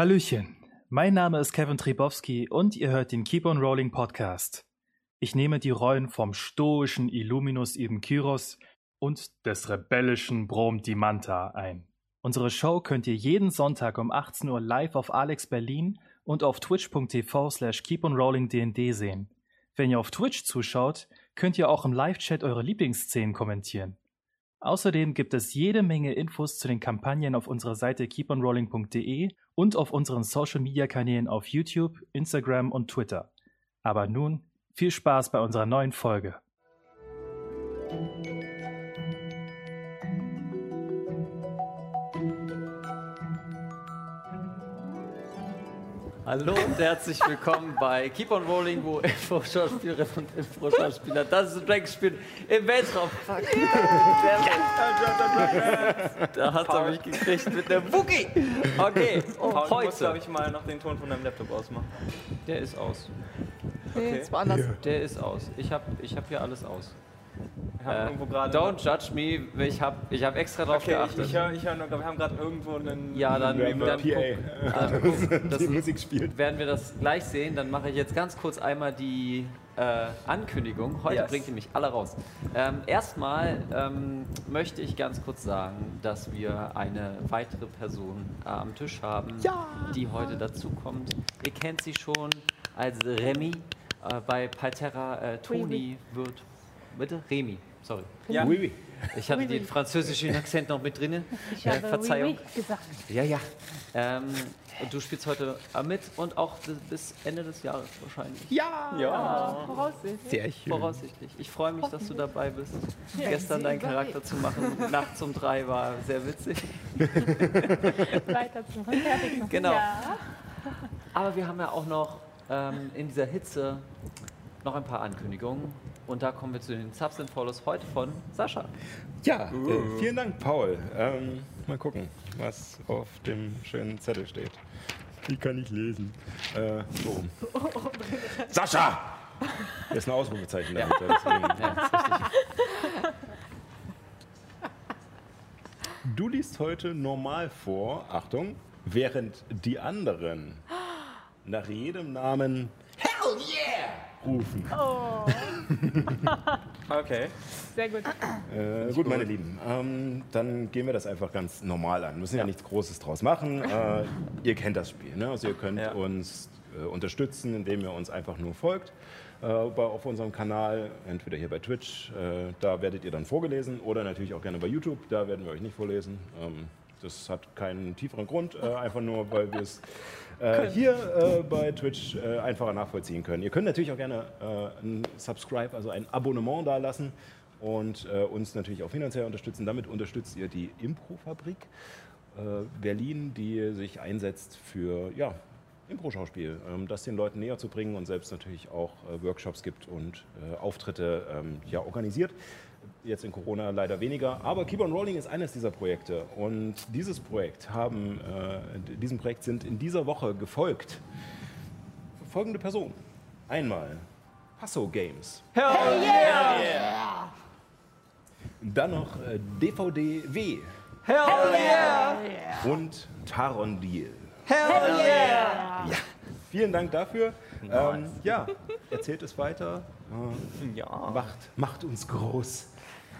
Hallöchen, mein Name ist Kevin Tribowski und ihr hört den Keep on Rolling Podcast. Ich nehme die Rollen vom stoischen Illuminus Ibn Kyros und des rebellischen Brom Dimanta ein. Unsere Show könnt ihr jeden Sonntag um 18 Uhr live auf Alex Berlin und auf twitch.tv slash keeponrollingdnd sehen. Wenn ihr auf Twitch zuschaut, könnt ihr auch im Live-Chat eure Lieblingsszenen kommentieren. Außerdem gibt es jede Menge Infos zu den Kampagnen auf unserer Seite keeponrolling.de und auf unseren Social-Media-Kanälen auf YouTube, Instagram und Twitter. Aber nun viel Spaß bei unserer neuen Folge. Hallo und herzlich willkommen bei Keep on Rolling, wo Info-Schauspielerinnen und Info-Schauspieler das Dragons spielen im Weltraum. Fuck. Da hat er mich gekriegt mit der Wookie. Okay, und Paul, musst, glaube heute. ich, mal noch den Ton von deinem Laptop ausmachen. Der ist aus. Okay. Das war anders. Der ist aus. Ich habe ich hab hier alles aus. Wir haben Äh, don't judge me, ich habe ich hab extra drauf Okay, geachtet. ich höre ich hör nur, wir haben gerade irgendwo einen. Ja, dann- einen dann- dann guck, das- die Musik spielt. werden wir das gleich sehen. Dann mache ich jetzt ganz kurz einmal die äh, Ankündigung. Heute Yes. bringt ihr mich alle raus. Ähm, erstmal ähm, möchte ich ganz kurz sagen, dass wir eine weitere Person äh, am Tisch haben, die heute dazukommt. Ihr kennt sie schon als Remy. Äh, bei Palterra äh, Toni wird. Bitte? Remy, sorry. Ja. Oui, oui. Ich hatte Oui, oui. den französischen Akzent noch mit drin. Ich Äh, habe Verzeihung. oui, oui gesagt. Ja, ja. Ähm, und du spielst heute äh, mit und auch bis- Ende des Jahres wahrscheinlich. Ja. Voraussichtlich. Sehr schön. Voraussichtlich. Ich freue mich, dass du dabei bist. Ja, Gestern deinen. Charakter zu machen, nachts um drei war sehr witzig. Weiter zum fertig machen. Genau. Ja. Aber wir haben ja auch noch ähm, in dieser Hitze noch ein paar Ankündigungen. Und da kommen wir zu den Subs and Follows heute von Sascha. Ja, äh, vielen Dank, Paul. Ähm, mal gucken, was auf dem schönen Zettel steht. Ich kann nicht lesen. Äh, so. Sascha! Das ist ein Ausrufezeichen dahinter. Deswegen. Ja. Du liest heute normal vor, Achtung, während die anderen nach jedem Namen Hell yeah rufen. Oh, Okay. sehr gut. Äh, gut, meine Lieben, ähm, dann gehen wir das einfach ganz normal an. Wir müssen ja, nichts Großes draus machen. Äh, ihr kennt das Spiel. Ne? Also ihr könnt Ja. uns äh, unterstützen, indem ihr uns einfach nur folgt. Äh, bei, auf unserem Kanal, entweder hier bei Twitch, äh, da werdet ihr dann vorgelesen, oder natürlich auch gerne bei YouTube, da werden wir euch nicht vorlesen. Ähm, das hat keinen tieferen Grund, äh, einfach nur, weil wir es äh, hier äh, bei Twitch äh, einfacher nachvollziehen können. Ihr könnt natürlich auch gerne äh, ein Subscribe, also ein Abonnement da lassen und äh, uns natürlich auch finanziell unterstützen. Damit unterstützt ihr die Improfabrik äh, Berlin, die sich einsetzt für ja, Impro-Schauspiel, ähm, das den Leuten näher zu bringen und selbst natürlich auch äh, Workshops gibt und äh, Auftritte ähm, ja, organisiert. Jetzt in Corona leider weniger, aber Keep on Rolling ist eines dieser Projekte. Und dieses Projekt haben, äh, diesem Projekt sind in dieser Woche gefolgt folgende Personen. Einmal Passo Games. Dann noch äh, DVD-W. Hell yeah! und Taron Deal. Hell yeah! Ja. Vielen Dank dafür. Ähm, ja, erzählt es weiter. Äh, Ja. macht, macht uns groß.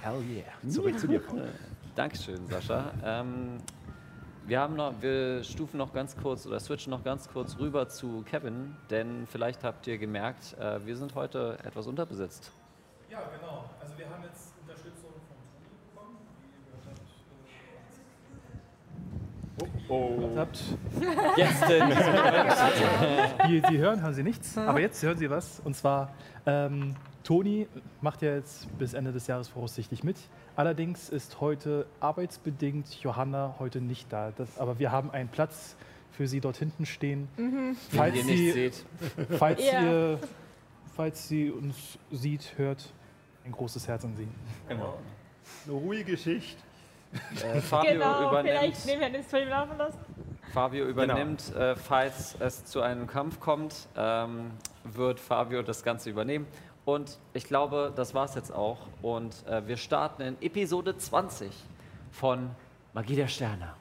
Hell yeah. Zurück zu dir, Paul. Dankeschön, Sascha. Ähm, wir, haben noch, wir stufen noch ganz kurz oder switchen noch ganz kurz rüber zu Kevin, denn vielleicht habt ihr gemerkt, äh, wir sind heute etwas unterbesetzt. Ja, genau. Also wir haben jetzt Unterstützung von Toni bekommen. Oh. Habt, Jetzt denn. die, Sie hören, hören Sie nichts, aber jetzt hören Sie was. Und zwar, ähm, Toni macht ja jetzt bis Ende des Jahres voraussichtlich mit. Allerdings ist heute arbeitsbedingt Johanna heute nicht da. Das, aber wir haben einen Platz für Sie dort hinten stehen. Wenn Falls ihr Sie, nicht seht. falls, Ja. ihr, falls sie uns sieht, hört, ein großes Herz an Sie. Immer. Eine ruhige Geschichte. Äh, Fabio Genau, übernimmt, vielleicht nehmen wir den Stream laufen lassen. Fabio übernimmt äh, falls es zu einem Kampf kommt, ähm, wird Fabio das Ganze übernehmen. Und ich glaube, das war es jetzt auch. Und äh, wir starten in Episode 20 von Magie der Sterne.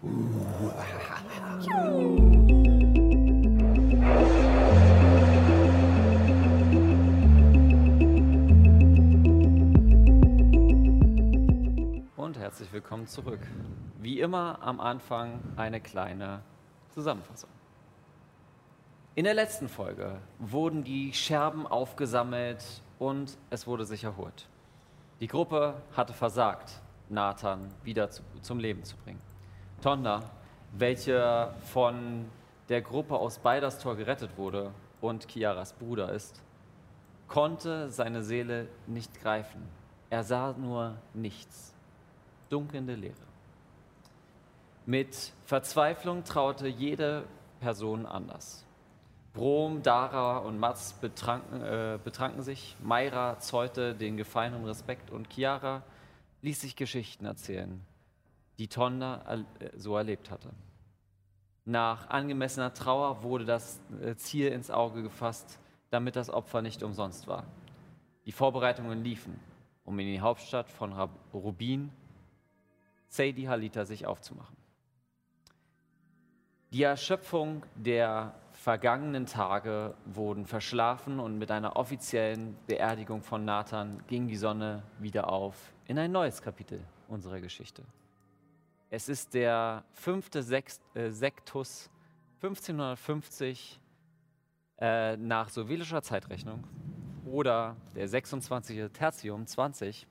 Und herzlich willkommen zurück. Wie immer am Anfang eine kleine Zusammenfassung. In der letzten Folge wurden die Scherben aufgesammelt und es wurde sich erholt. Die Gruppe hatte versagt, Nathan wieder zu, zum Leben zu bringen. Tonda, welche von der Gruppe aus Beiderstor gerettet wurde und Kiaras Bruder ist, konnte seine Seele nicht greifen. Er sah nur nichts, dunkelnde Leere. Mit Verzweiflung traute jede Person anders. Brom, Dara und Mats betranken, äh, betranken sich. Mayra zollte den Gefallenen Respekt und Chiara ließ sich Geschichten erzählen, die Tonda äh, so erlebt hatte. Nach angemessener Trauer wurde das äh, Ziel ins Auge gefasst, damit das Opfer nicht umsonst war. Die Vorbereitungen liefen, um in die Hauptstadt von Rubin, Sadie Halita, sich aufzumachen. Die Erschöpfung der vergangenen Tage wurden verschlafen und mit einer offiziellen Beerdigung von Nathan ging die Sonne wieder auf in ein neues Kapitel unserer Geschichte. Es ist der fünfte Sext, äh, Sektus 1550 äh, nach sovilischer Zeitrechnung oder der 26. Tertium 20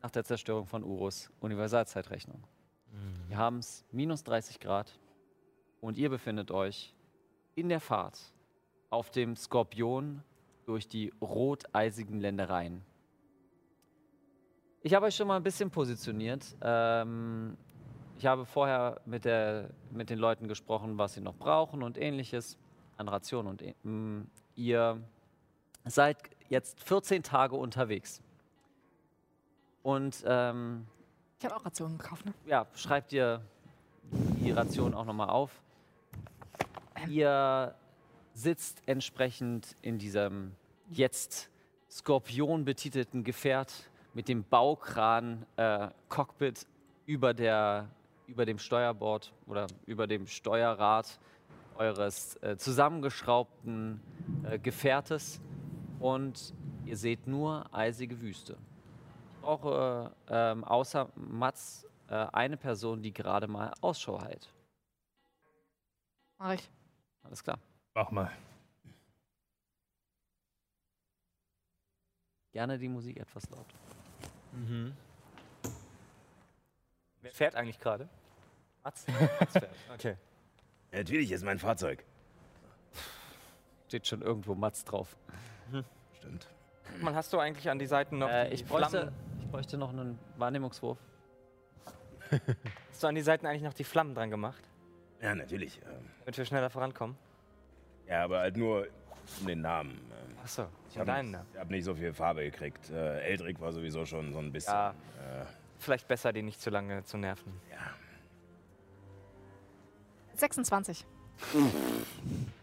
nach der Zerstörung von Urus Universalzeitrechnung. Wir haben es minus 30 Grad und ihr befindet euch in der Fahrt auf dem Skorpion durch die roteisigen Ländereien. Ich habe euch schon mal ein bisschen positioniert. Ähm, ich habe vorher mit, der, mit den Leuten gesprochen, was sie noch brauchen und ähnliches an Rationen. Und äh, mh, ihr seid jetzt 14 Tage unterwegs. Und ähm, Ich habe auch Rationen gekauft, ne? ja, schreibt ihr die Ration auch nochmal auf. Ihr sitzt entsprechend in diesem jetzt Skorpion betitelten Gefährt mit dem Baukran äh, Cockpit über, der, über dem Steuerbord oder über dem Steuerrad eures äh, zusammengeschraubten äh, Gefährtes und ihr seht nur eisige Wüste. Ich brauche ähm, außer Mats äh, eine Person, die gerade mal Ausschau hält. Mach ich. Alles klar. Mach mal. Gerne die Musik etwas laut. Wer fährt eigentlich gerade? Mats? Mats fährt. Okay. Natürlich ist mein Fahrzeug. Steht schon irgendwo Mats drauf. Stimmt. Man hast du eigentlich an die Seiten noch Äh, die ich, bräuchte, Flammen? ich bräuchte noch einen Wahrnehmungswurf. Hast du an die Seiten eigentlich noch die Flammen dran gemacht, Ja, natürlich. ähm, damit wir schneller vorankommen? Ja, aber halt nur um den Namen. ähm. Achso, Ich habe deinen nicht, Namen. ich hab nicht so viel Farbe gekriegt. Äh, Eldrick war sowieso schon so ein bisschen. Ja. Äh, Vielleicht besser, den nicht zu lange zu nerven. ja. 26.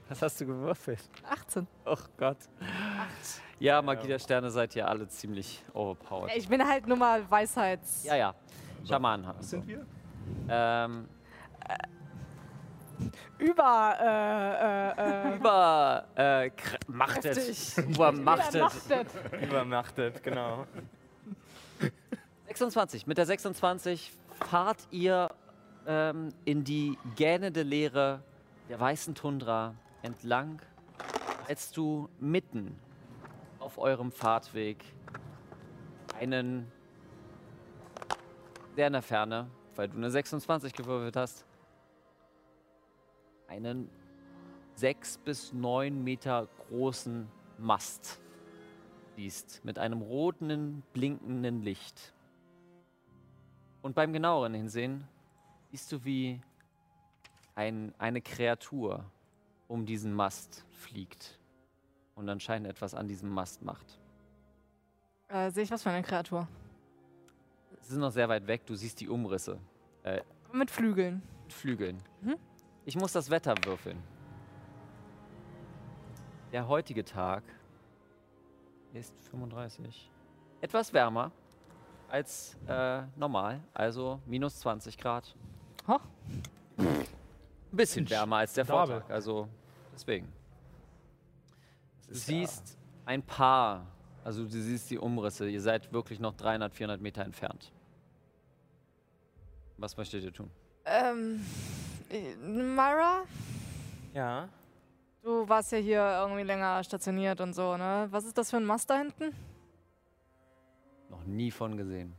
Was hast du gewürfelt? 18. Oh Gott. Ja, Magie der Sterne seid ihr alle ziemlich overpowered. Ich bin halt nur mal Weisheits. Ja, ja. Schaman. Was sind wir? Ähm, Über. Äh, äh, äh, über äh, machtet. Übermachtet. übermachtet. Genau. 26. Mit der 26 fahrt ihr ähm, in die gähnende Leere der weißen Tundra entlang, als du mitten auf eurem Fahrtweg einen sehr in der Ferne, weil du eine 26 gewürfelt hast, einen 6 bis 9 Meter großen Mast siehst mit einem roten, blinkenden Licht. Und beim genaueren Hinsehen siehst du, wie ein, eine Kreatur um diesen Mast fliegt und anscheinend etwas an diesem Mast macht. Äh, Sehe ich was für eine Kreatur? Sie sind noch sehr weit weg, du siehst die Umrisse Mit Flügeln. mit Flügeln. Mhm. Ich muss das Wetter würfeln. Der heutige Tag ist 35. Etwas wärmer als äh, normal, also minus 20 Grad. Ho. Ein bisschen wärmer als der. Vortag, also deswegen. Du siehst ein paar, also du siehst die Umrisse, ihr seid wirklich noch 300, 400 Meter entfernt. Was möchtet ihr tun? Ähm, äh, Myra, Ja. du warst ja hier irgendwie länger stationiert und so, ne? Was ist das für ein Mast da hinten? Noch nie von gesehen.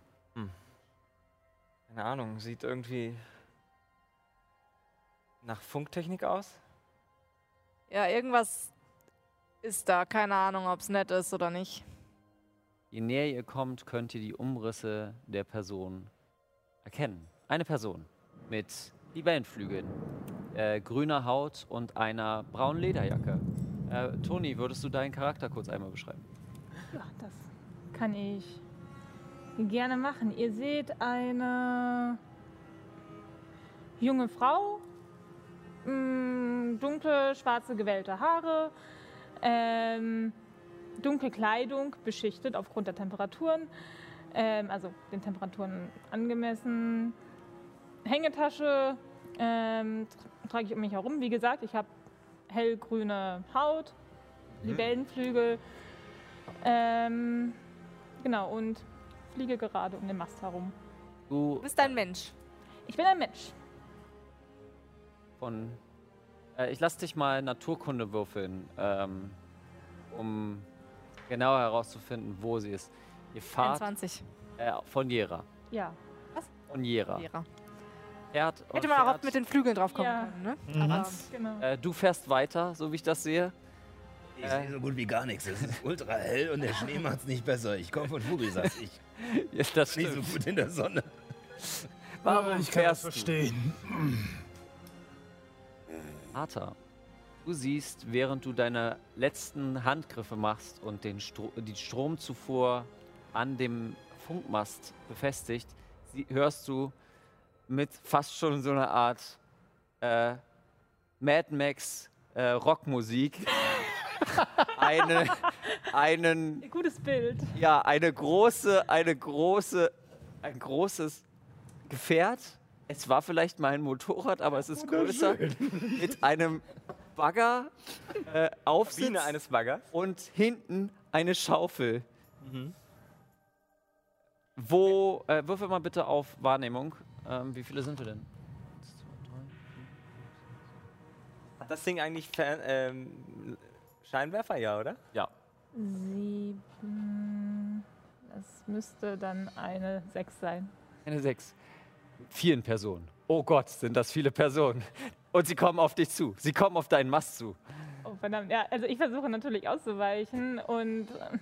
Keine Ahnung, sieht irgendwie nach Funktechnik aus. Ja, irgendwas ist da. Keine Ahnung, ob es nett ist oder nicht. Je näher ihr kommt, könnt ihr die Umrisse der Person erkennen. Eine Person mit Libellenflügeln, äh, grüner Haut und einer braunen Lederjacke. Äh, Toni, würdest du deinen Charakter kurz einmal beschreiben? Ja, das kann ich gerne machen. Ihr seht eine junge Frau, mh, dunkle, schwarze, gewellte Haare, ähm, dunkle Kleidung, beschichtet aufgrund der Temperaturen, ähm, also den Temperaturen angemessen. Hängetasche ähm, tra- trage ich um mich herum. Wie gesagt, ich habe hellgrüne Haut, Libellenflügel. Ähm, genau, und fliege gerade um den Mast herum. Du bist ein Mensch. Ich bin ein Mensch. von. Äh, ich lasse dich mal Naturkunde würfeln, ähm, um genauer herauszufinden, wo sie ist. Ihr fahrt 21. äh, von Jera. Ja. Von Jera. Lehrer. Fährt Hätte man auch fährt. mit den Flügeln drauf kommen Ja. können, ne? Aber, genau. Äh, du fährst weiter, so wie ich das sehe. Ich sehe so gut wie gar nichts. Es ist ultra hell und der Schnee macht es nicht besser. Ich komme von Fugisatz. Ich Ja, das nicht so gut in der Sonne. Warum fährst du? verstehen. Arthur, du siehst, während du deine letzten Handgriffe machst und den Stro die Stromzufuhr an dem Funkmast befestigt, sie hörst du mit fast schon so einer Art äh, Mad Max äh, Rockmusik eine, einen Gutes Bild. ja, eine große, eine große, ein großes Gefährt. Es war vielleicht mal ein Motorrad, aber es ist größer. Mit einem Bagger, äh, Aufsitz Biene eines Baggers. und hinten eine Schaufel. Wo, äh, würfel mal bitte auf Wahrnehmung. Ähm, wie viele sind wir denn? Eins, zwei, drei, Hat das Ding eigentlich Fer ähm, Scheinwerfer, ja, oder? Ja. Sieben. Das müsste dann eine Sechs sein. Eine sechs. Vielen Personen. Oh Gott, sind das viele Personen. Und sie kommen auf dich zu. Sie kommen auf deinen Mast zu. Oh, verdammt. Ja, also ich versuche natürlich auszuweichen und. äh,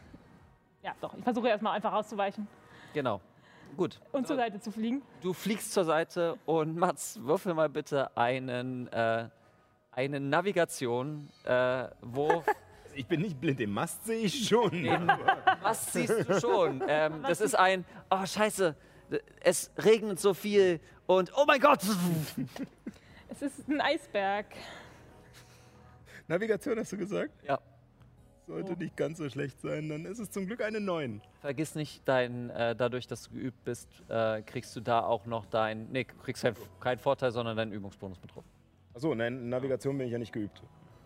Ja, doch, ich versuche erstmal einfach auszuweichen Genau. Gut. und zur Seite zu fliegen. Du fliegst zur Seite und Mats, würfel mal bitte einen, äh, eine Navigation, äh, wo. Ich bin nicht blind, den Mast sehe ich schon. Was siehst du schon? Ähm, das ist ein. Oh, Scheiße. Es regnet so viel und. Oh mein Gott! Es ist ein Eisberg. Navigation hast du gesagt? Ja. Sollte nicht ganz so schlecht sein, dann ist es zum Glück eine 9. Vergiss nicht, dein, äh, dadurch, dass du geübt bist, äh, kriegst du da auch noch dein. Nee, du kriegst keinen Vorteil, sondern deinen Übungsbonus mit drauf. Achso, nein, Navigation bin ich ja nicht geübt.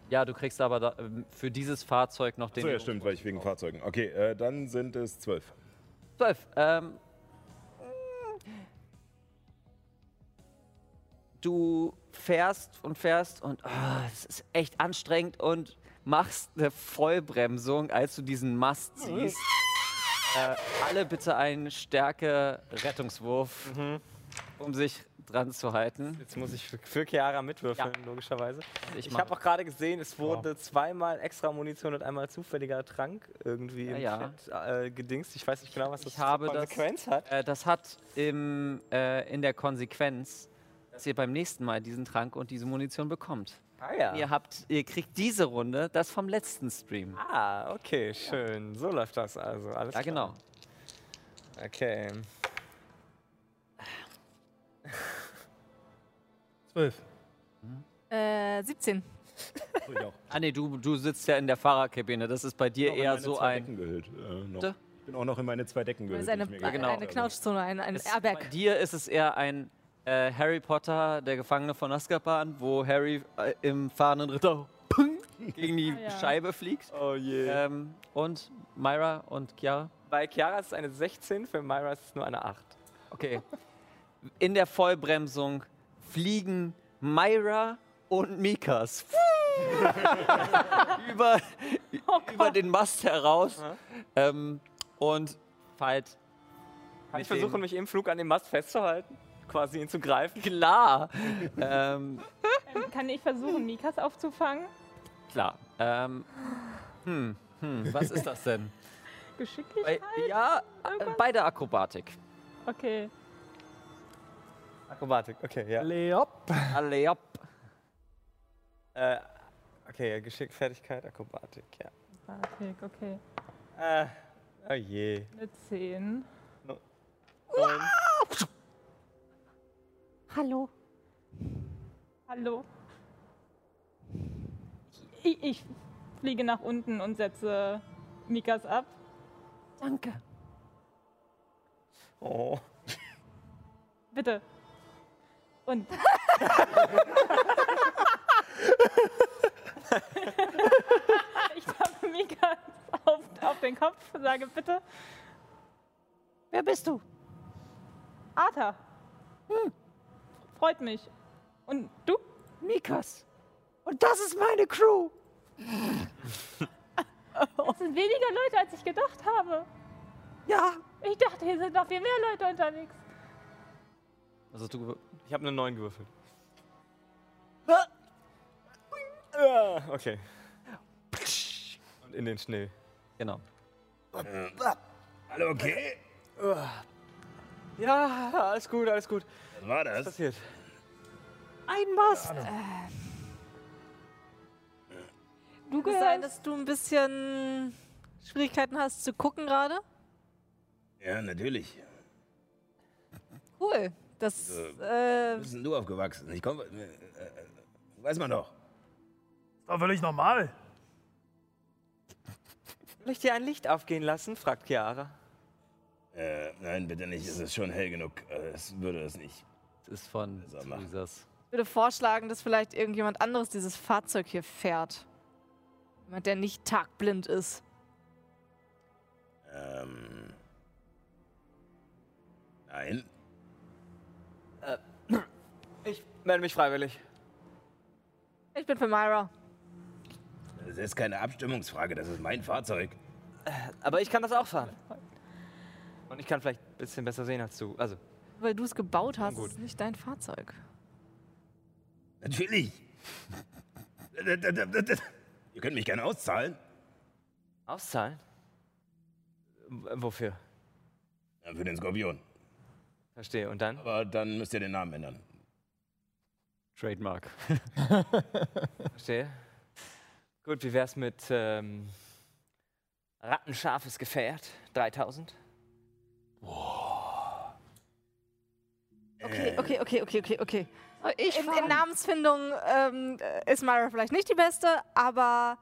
Ja, du kriegst aber da, ähm, für dieses Fahrzeug noch den. Achso, ja, stimmt, weil ich wegen Fahrzeugen. Okay, äh, dann sind es 12. 12. Ähm, du fährst und fährst und ah, es ist echt anstrengend und machst eine Vollbremsung, als du diesen Mast siehst. Äh, alle bitte einen Stärke-Rettungswurf, um sich dran zu halten. Jetzt muss ich für, Chiara mitwürfeln, logischerweise. Ich, Ich mach- habe auch gerade gesehen, es wurde zweimal extra Munition und einmal zufälliger Trank irgendwie Ja, im ja. Chat äh, gedingst. Ich weiß nicht genau, was das Ich habe für das- Konsequenz hat. Äh, das hat im, äh, in der Konsequenz, dass ihr beim nächsten Mal diesen Trank und diese Munition bekommt. Ah ja. Ihr, habt, ihr kriegt diese Runde das vom letzten Stream. Ah, okay, schön. So läuft das also. Alles Ja, klar. genau. Okay. 12. Äh, 17. Ich auch. Ah nee, du, du sitzt ja in der Fahrerkabine. Das ist bei dir Auch in eher so zwei ein. Decken gehüllt. Äh, noch. Bitte? Ich bin auch noch in meine zwei Decken Das gehüllt. ist eine, genau. eine Knautschzone, ein, ein Es, bei Airbag. dir ist es eher ein äh, Harry Potter, der Gefangene von Azkaban, wo Harry äh, im fahrenden Ritter gegen die Ah, ja. Scheibe fliegt. Oh je. Ähm, und Myra und Chiara. Bei Chiara ist es eine 16, für Myra ist es nur eine 8. Okay. in der Vollbremsung fliegen Myra und Mikas über, über den Mast heraus ähm, und Fight. Kann ich versuchen, mich im Flug an dem Mast festzuhalten? Quasi ihn zu greifen? Klar. ähm, Ähm, kann ich versuchen, Mikas aufzufangen? klar. Ähm, hm, hm, was ist das denn? Geschicklichkeit? Bei, ja, äh, bei der Akrobatik. Okay. Akrobatik, okay, ja. Leop. Alle ab. Äh, okay, ja, Geschick, Fertigkeit, Akrobatik, ja. Akrobatik, okay. Äh, oh je. Eine 10. Neun. Hallo. Hallo. Ich, ich fliege nach unten und setze Mikas ab. Danke. Oh. Bitte. Und. ich tappe Mikas auf, auf den Kopf, sage bitte. Wer bist du? Arthur. Hm. Freut mich. Und du? Mikas. Und das ist meine Crew. Das sind weniger Leute, als ich gedacht habe. Ja. Ich dachte, hier sind noch viel mehr Leute unterwegs. Also du Ich habe eine 9 gewürfelt. Ah, Okay. Und in den Schnee. genau. Alle okay? Ja, alles gut, alles gut. Was war Was das? passiert? Ein Mast. Du Kann es sein, gehörst. dass du ein bisschen Schwierigkeiten hast zu gucken gerade? Ja, natürlich. Cool. Das, Wo äh, bist denn du aufgewachsen? Ich komme. Äh, äh, weiß man doch. Ist doch völlig normal. Soll ich dir ein Licht aufgehen lassen? fragt Chiara. Äh, nein, bitte nicht. Es ist schon hell genug. Äh, Es würde es nicht. Das ist von ich würde vorschlagen, dass vielleicht irgendjemand anderes dieses Fahrzeug hier fährt. Jemand, der nicht tagblind ist. Ähm. Nein. Ich melde mich freiwillig. Ich bin für Myra. Das ist keine Abstimmungsfrage. Das ist mein Fahrzeug. Aber ich kann das auch fahren. Und ich kann vielleicht ein bisschen besser sehen als du. Also, Weil du es gebaut hast, ist es nicht dein Fahrzeug. Natürlich. Ihr könnt mich gerne auszahlen. auszahlen? W- Wofür? Ja, Für den Skorpion. Verstehe. Und dann? Aber dann müsst ihr den Namen ändern. Trademark. Verstehe. Gut, wie wär's mit ähm, rattenscharfes Gefährt? 3000? Okay, okay, okay, okay, okay, okay. Ich In, in Namensfindung ähm, ist Myra vielleicht nicht die beste, aber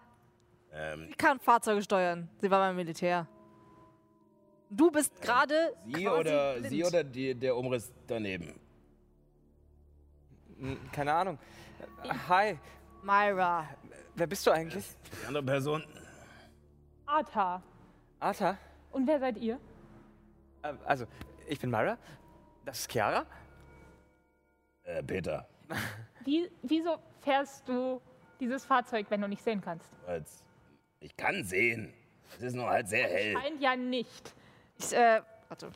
Ähm, sie kann Fahrzeuge steuern. Sie war beim Militär. Du bist gerade sie oder, blind. sie oder die, der Umriss daneben? Keine Ahnung. Äh, Hi, Myra. wer bist du eigentlich? Die andere Person? Arthur. Arta? Und wer seid ihr? Äh, also, ich bin Myra. Das ist Chiara. Äh, Peter. Wie, wieso fährst du dieses Fahrzeug, wenn du nicht sehen kannst? Als ich kann sehen. Es ist nur halt sehr hell. Scheint ja nicht. Ich, äh, warte.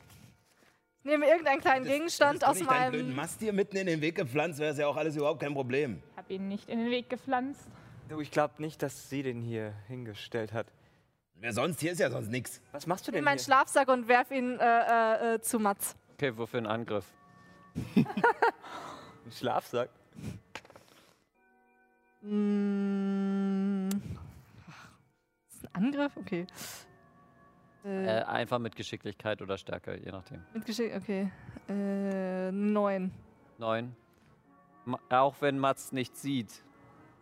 Ich nehme irgendeinen kleinen Gegenstand Hättest du aus nicht deinen blöden meinem. Mast hier mitten in den Weg gepflanzt, wäre es ja auch alles überhaupt kein Problem. Ich habe ihn nicht in den Weg gepflanzt. Du, ich glaube nicht, dass sie den hier hingestellt hat. Wer sonst? Hier ist ja sonst nichts. Was machst du nehme denn meinen hier? Schlafsack und werf ihn äh, äh, äh, zu Mats. Okay, wofür ein Angriff? Ein Schlafsack? Mm. Ist das ein Angriff? Okay. Äh, Äh, einfach mit Geschicklichkeit oder Stärke, je nachdem. mit Geschick, okay. Äh, neun. Neun. Ma auch wenn Mats nicht sieht,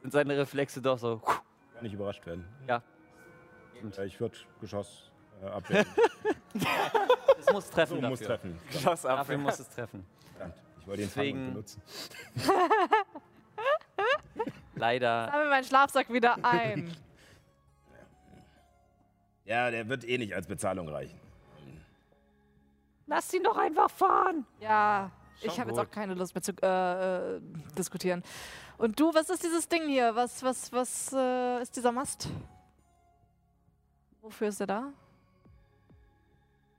sind seine Reflexe doch so. Kann nicht überrascht werden. Ja. Äh, Ich würde Geschoss äh, abwehren. Es muss treffen So, dafür. muss treffen. Schloss ab. Dafür muss es treffen. Ich wollte den Deswegen- benutzen. Leider. Sammle meinen Schlafsack wieder ein. Ja, der wird eh nicht als Bezahlung reichen. Lass ihn doch einfach fahren. ja, Ich habe jetzt auch keine Lust mehr zu äh, äh, diskutieren. Und du, was ist dieses Ding hier? Was, was, was äh, ist dieser Mast? Wofür ist er da?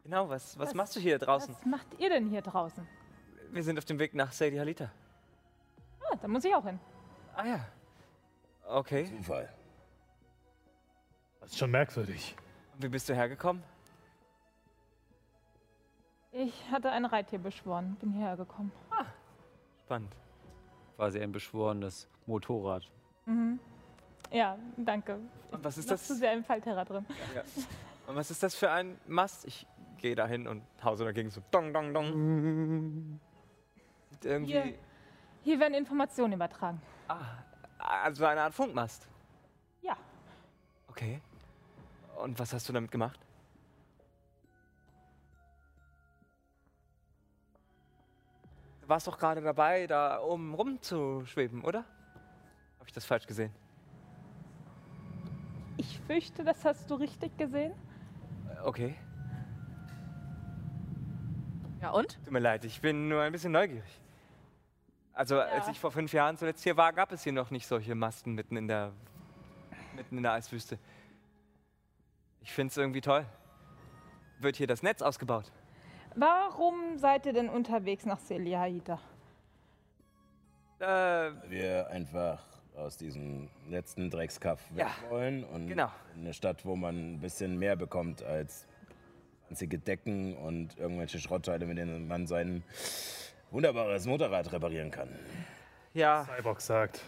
Genau, was, was Was- machst du hier draußen? Was macht ihr denn hier draußen? Wir sind auf dem Weg nach Sadie Halita. Ah, da muss ich auch hin. Ah ja. Okay. Zufall. Das ist schon merkwürdig. Und wie bist du hergekommen? Ich hatte ein Reittier beschworen, bin hierher gekommen. Spannend. Quasi ein beschworenes Motorrad. Mhm. Ja, danke. Und was ist das? zu sehr im Fallterra drin. Ja. Und was ist das für ein Mast? Ich gehe da hin und hause dagegen so dong, dong, dong. Irgendwie. Hier. Hier werden Informationen übertragen. Ah, also eine Art Funkmast. Ja. Okay. Und was hast du damit gemacht? Du warst doch gerade dabei, da oben rumzuschweben, oder? Habe ich das falsch gesehen? Ich fürchte, das hast du richtig gesehen. Äh, Okay. Ja, und? Tut mir leid, ich bin nur ein bisschen neugierig. Also, als Ja. ich vor fünf Jahren zuletzt hier war, gab es hier noch nicht solche Masten mitten in der, mitten in der Eiswüste. Ich finde es irgendwie toll. Wird hier das Netz ausgebaut? Warum seid ihr denn unterwegs nach Seliahita? Äh, Wir einfach aus diesem letzten Dreckskaff Ja, weg wollen und genau. in eine Stadt, wo man ein bisschen mehr bekommt als einzige Decken und irgendwelche Schrottteile, mit denen man sein wunderbares Motorrad reparieren kann. ja, Cyborg sagt.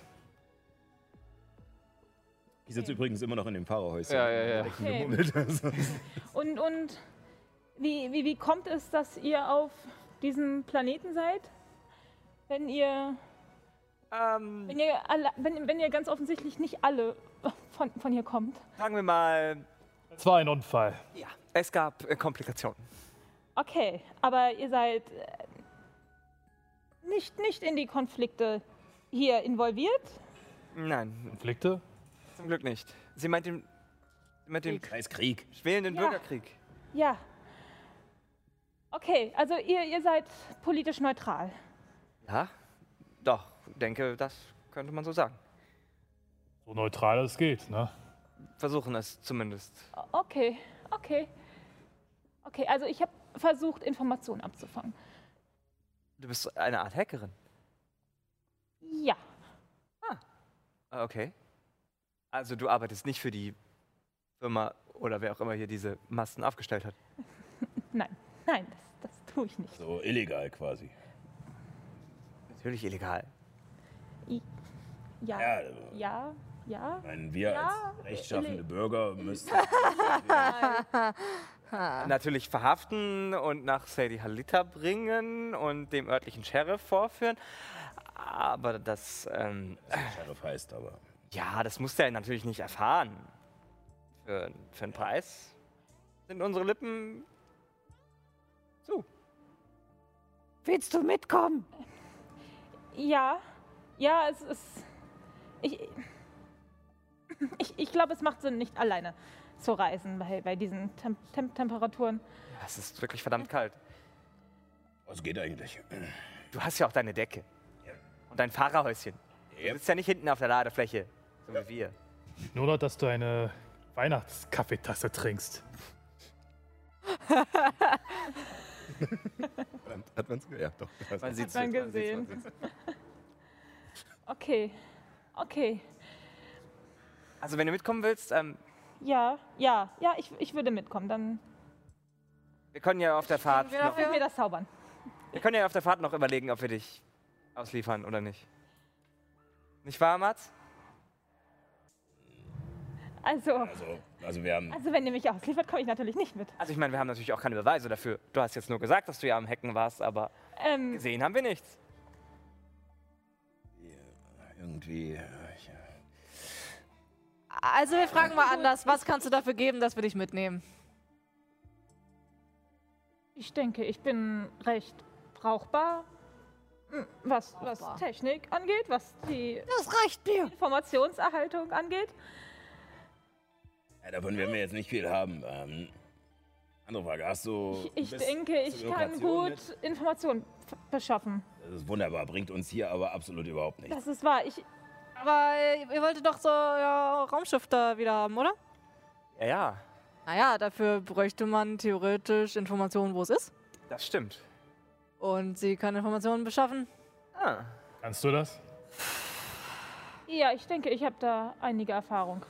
Ich sitze übrigens immer noch in dem Fahrerhäuschen. Ja, ja, ja. Okay. Und, und wie, wie, wie kommt es, dass ihr auf diesem Planeten seid? Wenn ihr, ähm, wenn ihr, alle, wenn, wenn ihr ganz offensichtlich nicht alle von, von hier kommt. sagen wir mal, Es war ein Unfall. ja, es gab äh, Komplikationen. Okay, aber ihr seid äh, nicht, nicht in die Konflikte hier involviert? Nein, Konflikte? zum Glück nicht. Sie meint den, sie meint den Scheiß Krieg. schwelenden Ja. Bürgerkrieg. Ja. Okay, also ihr, ihr seid politisch neutral. Ja, doch, denke, das könnte man so sagen. So neutral es geht, ne? Versuchen es zumindest. O- Okay, okay. Okay, also ich habe versucht, Informationen abzufangen. Du bist eine Art Hackerin. Ja, Ah, Okay. Also du arbeitest nicht für die Firma oder wer auch immer hier diese Masten aufgestellt hat. nein, nein, das, das tue ich nicht. So illegal quasi. Natürlich illegal. Ja, Ja, ja, ja. ich meine, wir Ja, als rechtschaffende Bürger müssen. Natürlich verhaften und nach Sadie Halita bringen und dem örtlichen Sheriff vorführen. Aber das, ähm, Sheriff heißt aber. ja, das muss der natürlich nicht erfahren. Für, für einen Preis sind unsere Lippen zu. Willst du mitkommen? Ja, ja, es ist. Ich, ich, ich glaube, es macht Sinn, nicht alleine zu reisen bei, bei diesen Tem Tem Temperaturen. Ja, es ist wirklich verdammt kalt. Was geht eigentlich? Du hast ja auch deine Decke. Und dein Fahrerhäuschen. Du Yep. sitzt ja nicht hinten auf der Ladefläche, so wie wir. Nur noch, dass du eine Weihnachtskaffeetasse trinkst. Hat man es Ja, doch. Man sieht's, man gesehen. sieht's, man sieht's. Okay, okay. Also wenn du mitkommen willst, ähm, Ja, ja, ja, ich, ich würde mitkommen. Dann wir können ja auf der Fahrt wir noch, wir das zaubern. wir können ja auf der Fahrt noch überlegen, ob wir dich ausliefern oder nicht. Nicht wahr, Mats? Also, Also, also wir haben. also wenn ihr mich ausliefert, komme ich natürlich nicht mit. Also ich meine, wir haben natürlich auch keine Beweise dafür. Du hast jetzt nur gesagt, dass du ja am Hacken warst, aber Ähm, gesehen haben wir nichts. Irgendwie. Also wir fragen mal anders. Was kannst du dafür geben, dass wir dich mitnehmen? ich denke, ich bin recht brauchbar, hm, was, was. Technik angeht, was die Das reicht mir. Informationserhaltung angeht. ja, davon werden wir jetzt nicht viel haben. Ähm, Andere Frage, hast du. Ich, ich denke, ich kann gut Informationen f- beschaffen. mit? Das ist wunderbar, bringt uns hier aber absolut überhaupt nichts. Das ist wahr. Ich, Aber ihr ihr wolltet doch so ja, Raumschiff da wieder haben, oder? Ja, ja, Naja, dafür bräuchte man theoretisch Informationen, wo es ist. das stimmt. Und sie kann Informationen beschaffen. Ah, Kannst du das? ja, ich denke, ich habe da einige Erfahrung.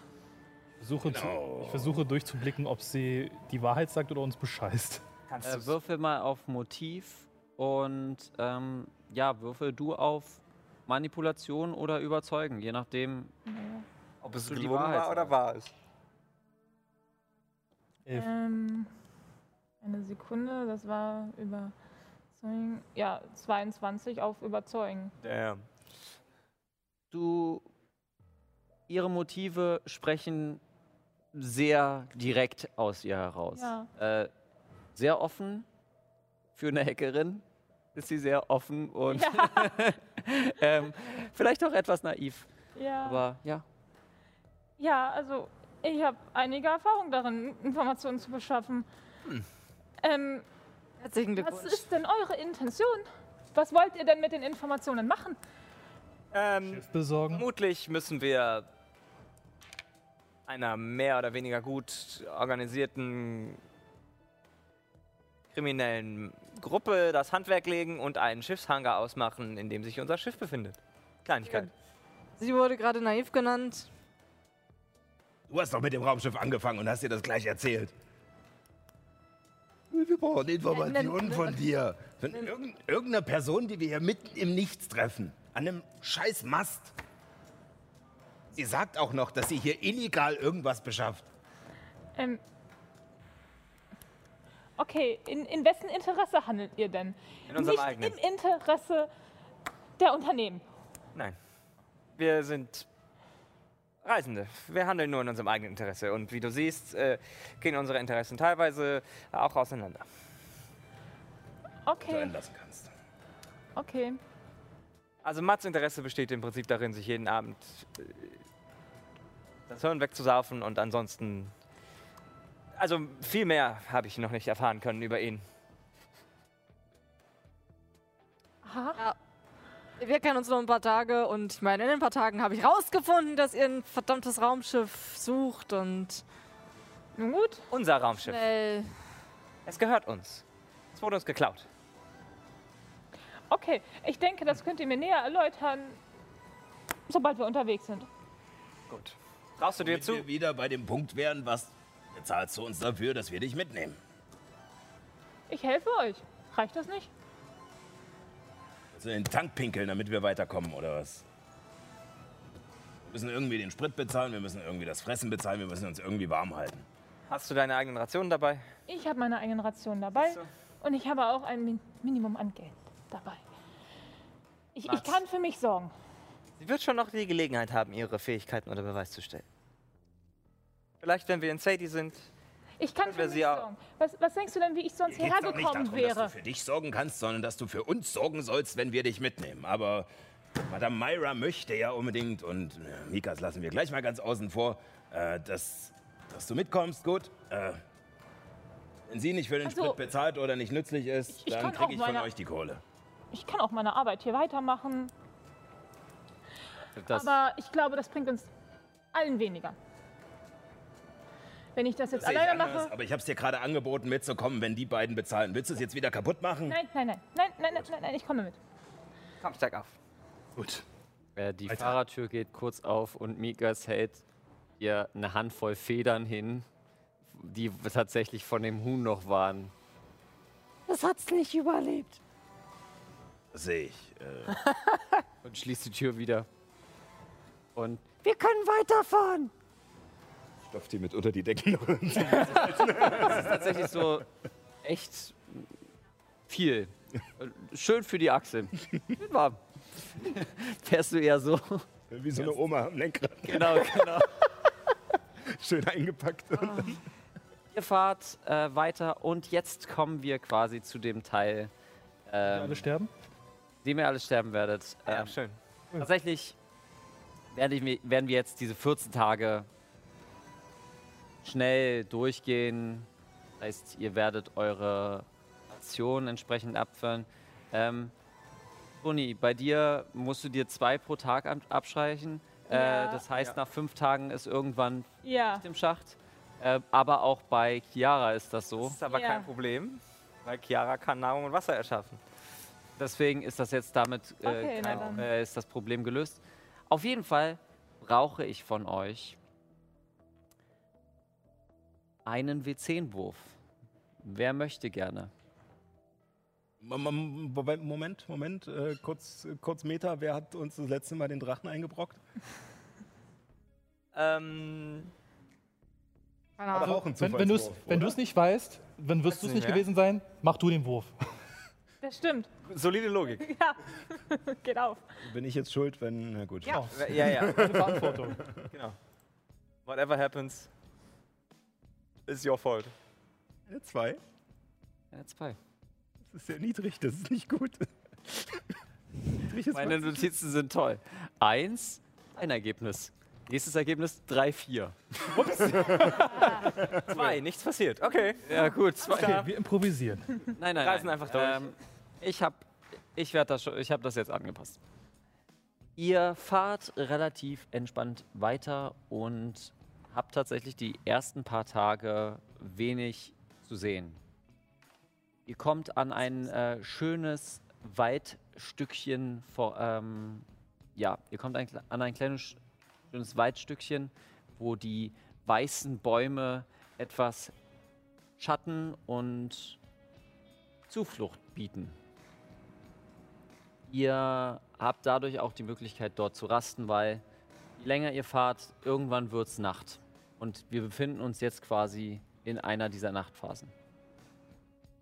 Ich versuche, zu, Genau. ich versuche durchzublicken, ob sie die Wahrheit sagt oder uns bescheißt. kannst Äh, würfel mal auf Motiv und ähm, ja, würfel du auf Manipulation oder Überzeugen, je nachdem. Ob es gelogen Wahrheit war oder wahr ist. Ähm, eine Sekunde, das war überzeugen. Ja, 22 auf überzeugen. Damn. Du, ihre Motive sprechen sehr direkt aus ihr heraus. Ja. Äh, sehr offen für eine Hackerin ist sie sehr offen und ähm, vielleicht auch etwas naiv. Ja, Aber ja, ja also ich habe einige Erfahrung darin, Informationen zu beschaffen. Ähm, Herzlichen was Glückwunsch. ist denn eure Intention? Was wollt ihr denn mit den Informationen machen? Ähm, Schiff besorgen. vermutlich müssen wir einer mehr oder weniger gut organisierten kriminellen Gruppe das Handwerk legen und einen Schiffshangar ausmachen, in dem sich unser Schiff befindet. Kleinigkeit. Sie wurde gerade naiv genannt. Du hast doch mit dem Raumschiff angefangen und hast dir das gleich erzählt. Wir brauchen Informationen von dir. Von irgend, irgendeiner Person, die wir hier mitten im Nichts treffen. An einem scheiß Mast. Sie sagt auch noch, dass sie hier illegal irgendwas beschafft. Ähm, okay, in, in wessen Interesse handelt ihr denn? In unserem Nicht eigenen. im Interesse der Unternehmen. Nein. Wir sind Reisende. Wir handeln nur in unserem eigenen Interesse. Und wie du siehst, äh, gehen unsere Interessen teilweise auch auseinander. Okay, Sein lassen kannst. okay. Also Mats Interesse besteht im Prinzip darin, sich jeden Abend äh, das Hirn wegzusaufen und ansonsten... Also viel mehr habe ich noch nicht erfahren können über ihn. Aha. Wir kennen uns nur ein paar Tage und ich meine, in ein paar Tagen habe ich rausgefunden, dass ihr ein verdammtes Raumschiff sucht und Nun gut. Unser Raumschiff. schnell. Es gehört uns. Es wurde uns geklaut. Okay, ich denke, das könnt ihr mir näher erläutern, sobald wir unterwegs sind. Gut. Traust du dir zu? wir wieder bei dem Punkt wären, was bezahlst du uns dafür, dass wir dich mitnehmen? Ich helfe euch. Reicht das nicht? Also in den Tank pinkeln, damit wir weiterkommen, oder was? Wir müssen irgendwie den Sprit bezahlen, wir müssen irgendwie das Fressen bezahlen, wir müssen uns irgendwie warm halten. Hast du deine eigenen Rationen dabei? Ich habe meine eigenen Rationen dabei und ich habe auch ein Min Minimum an Geld dabei. Ich, ich kann für mich sorgen. Sie wird schon noch die Gelegenheit haben, ihre Fähigkeiten unter Beweis zu stellen. Vielleicht, wenn wir in Sadie sind. Ich kann für mich sie auch- sorgen. Was, was denkst du denn, wie ich sonst Hier hierher geht's doch nicht gekommen darum, dass wäre? du für dich sorgen kannst, sondern dass du für uns sorgen sollst, wenn wir dich mitnehmen. Aber Madame Myra möchte ja unbedingt, und äh, Mikas lassen wir gleich mal ganz außen vor, äh, dass, dass du mitkommst, gut. Äh, wenn sie nicht für den Also, Sprit bezahlt oder nicht nützlich ist, ich- ich dann kann kriege auch ich von meine- euch die Kohle. Ich kann auch meine Arbeit hier weitermachen, das, aber ich glaube, das bringt uns allen weniger. Wenn ich das jetzt Das alleine anders, mache. aber ich habe es dir gerade angeboten, mitzukommen, wenn die beiden bezahlen. Willst du es jetzt wieder kaputt machen? Nein, nein, nein, nein, nein, nein, nein, nein, ich komme mit. Komm, steig auf. Gut. äh, die Weiter. Fahrertür geht kurz auf und Mikas hält ihr eine Handvoll Federn hin, die tatsächlich von dem Huhn noch waren. Das hat's nicht überlebt. Sehe ich. Äh, Und schließt die Tür wieder. Und Wir können weiterfahren. Stopft die mit unter die Decke. es ist tatsächlich so echt viel. Schön für die Achse. Warm. Fährst du eher so? Wie so eine Oma am Lenkrad. Genau, genau. Schön eingepackt. Ihr fahrt äh, weiter und jetzt kommen wir quasi zu dem Teil, Alle ähm, sterben? dem ihr alle sterben werdet. Ja, Ähm, schön. Tatsächlich werden, ich, werden wir jetzt diese 14 Tage schnell durchgehen. Das heißt, ihr werdet eure Ration entsprechend abfüllen. Ähm, Toni, bei dir musst du dir zwei pro Tag ab- abstreichen. Ja. Äh, das heißt, Ja. nach fünf Tagen ist irgendwann Ja. Licht im Schacht. Äh, aber auch bei Chiara ist das so. Das ist aber Ja. kein Problem, weil Chiara kann Nahrung und Wasser erschaffen. Deswegen ist das jetzt damit äh, Okay, kein, äh, ist das Problem gelöst. Auf jeden Fall brauche ich von euch einen W10-Wurf. Wer möchte gerne? Moment, Moment, äh, kurz, kurz Meta. Wer hat uns das letzte Mal den Drachen eingebrockt? Ähm, Keine Ahnung. auch ein Wenn, wenn du es Zufallswurf, nicht weißt, dann wirst du es nicht mehr? gewesen sein, mach du den Wurf. Das stimmt. solide Logik. Ja. Geht auf. Bin ich jetzt schuld, wenn. Na gut. Ja. Ja, ja, Deine Verantwortung. genau. Whatever happens, is your fault. Eine Zwei. Ja, zwei. Das ist sehr niedrig, das ist nicht gut. ist Meine. Notizen sind toll. Eins, ein Ergebnis. Nächstes Ergebnis, drei, vier. Zwei, nichts passiert. Okay. Ja, gut, zwei. Okay, wir improvisieren. Nein, nein, Reißen nein. einfach durch. Ähm, ich habe ich werd das, schon- ich hab das jetzt angepasst. Ihr fahrt relativ entspannt weiter und habt tatsächlich die ersten paar Tage wenig zu sehen. Ihr kommt an ein äh, schönes Waldstückchen vor, ähm, ja, ihr kommt ein, an ein kleines sch- schönes Waldstückchen, wo die weißen Bäume etwas Schatten und Zuflucht bieten. Ihr habt dadurch auch die Möglichkeit, dort zu rasten, weil je länger ihr fahrt, irgendwann wird es Nacht. Und wir befinden uns jetzt quasi in einer dieser Nachtphasen.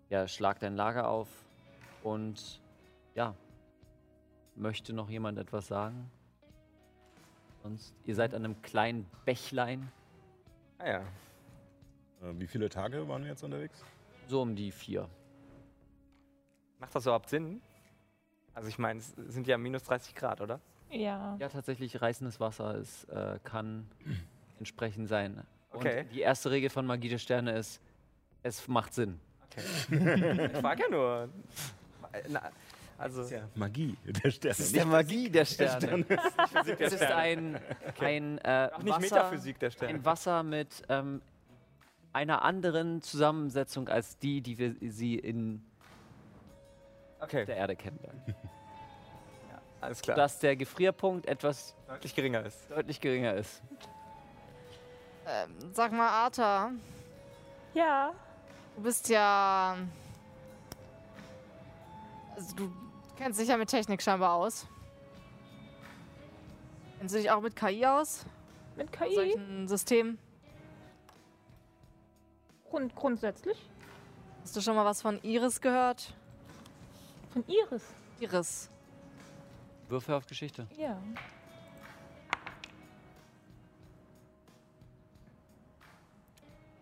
Ja, schlagt ein Lager auf und ja, möchte noch jemand etwas sagen? Sonst, ihr seid an einem kleinen Bächlein, Ah ja. Äh, Wie viele Tage waren wir jetzt unterwegs? so um die vier. Macht das überhaupt Sinn? Also ich meine, es sind ja minus 30 Grad, oder? Ja. Ja, tatsächlich reißendes Wasser ist, äh, kann entsprechend sein. Okay. Und die erste Regel von Magie der Sterne ist, es macht Sinn. Ich frage ja nur. Na, also, Magie der Sterne. Das ist der Magie der Sterne. Der Es ist Sterne. ein, ein, äh, Auch nicht Wasser, Metaphysik der Sterne. ein Wasser mit ähm, einer anderen Zusammensetzung als die, die wir sie in Okay, der Erde kennenlernen. alles klar. Dass der Gefrierpunkt etwas deutlich geringer ist. deutlich geringer ist. Ähm, sag mal, Arta, Ja. du bist ja. Also, du kennst dich ja mit Technik scheinbar aus. Kennst du dich auch mit KI aus? Mit KI. Solchen Systemen? Grund, grundsätzlich. Hast du schon mal was von Iris gehört? Von Iris. Iris. Würfel auf Geschichte. Ja.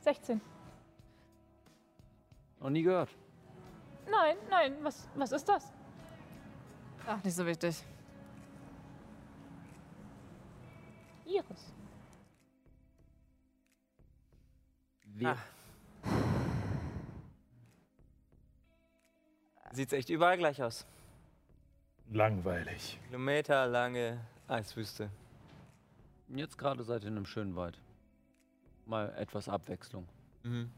Sechzehn. Noch nie gehört. Nein, nein, was, was ist das? Ach, nicht so wichtig. Iris. Wir, Ah. Sieht echt überall gleich aus. Langweilig. Kilometerlange Eiswüste. Jetzt gerade seid ihr in einem schönen Wald. Mal etwas Abwechslung. Mhm.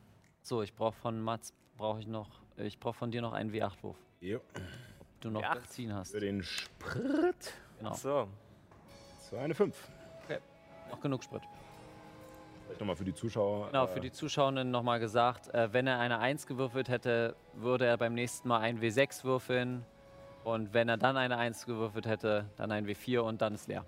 So, ich brauche von Mats, brauche ich noch, ich brauche von dir noch einen W8-Wurf. Jo. Ob du noch W8? Benzin hast. Für den Sprit. Genau. So. So eine 5. Noch genug Sprit. Vielleicht nochmal für die Zuschauer. Genau, äh, für die Zuschauenden nochmal gesagt, äh, wenn er eine 1 gewürfelt hätte, würde er beim nächsten Mal ein W6 würfeln. Und wenn er dann eine 1 gewürfelt hätte, dann ein W4 und dann ist leer.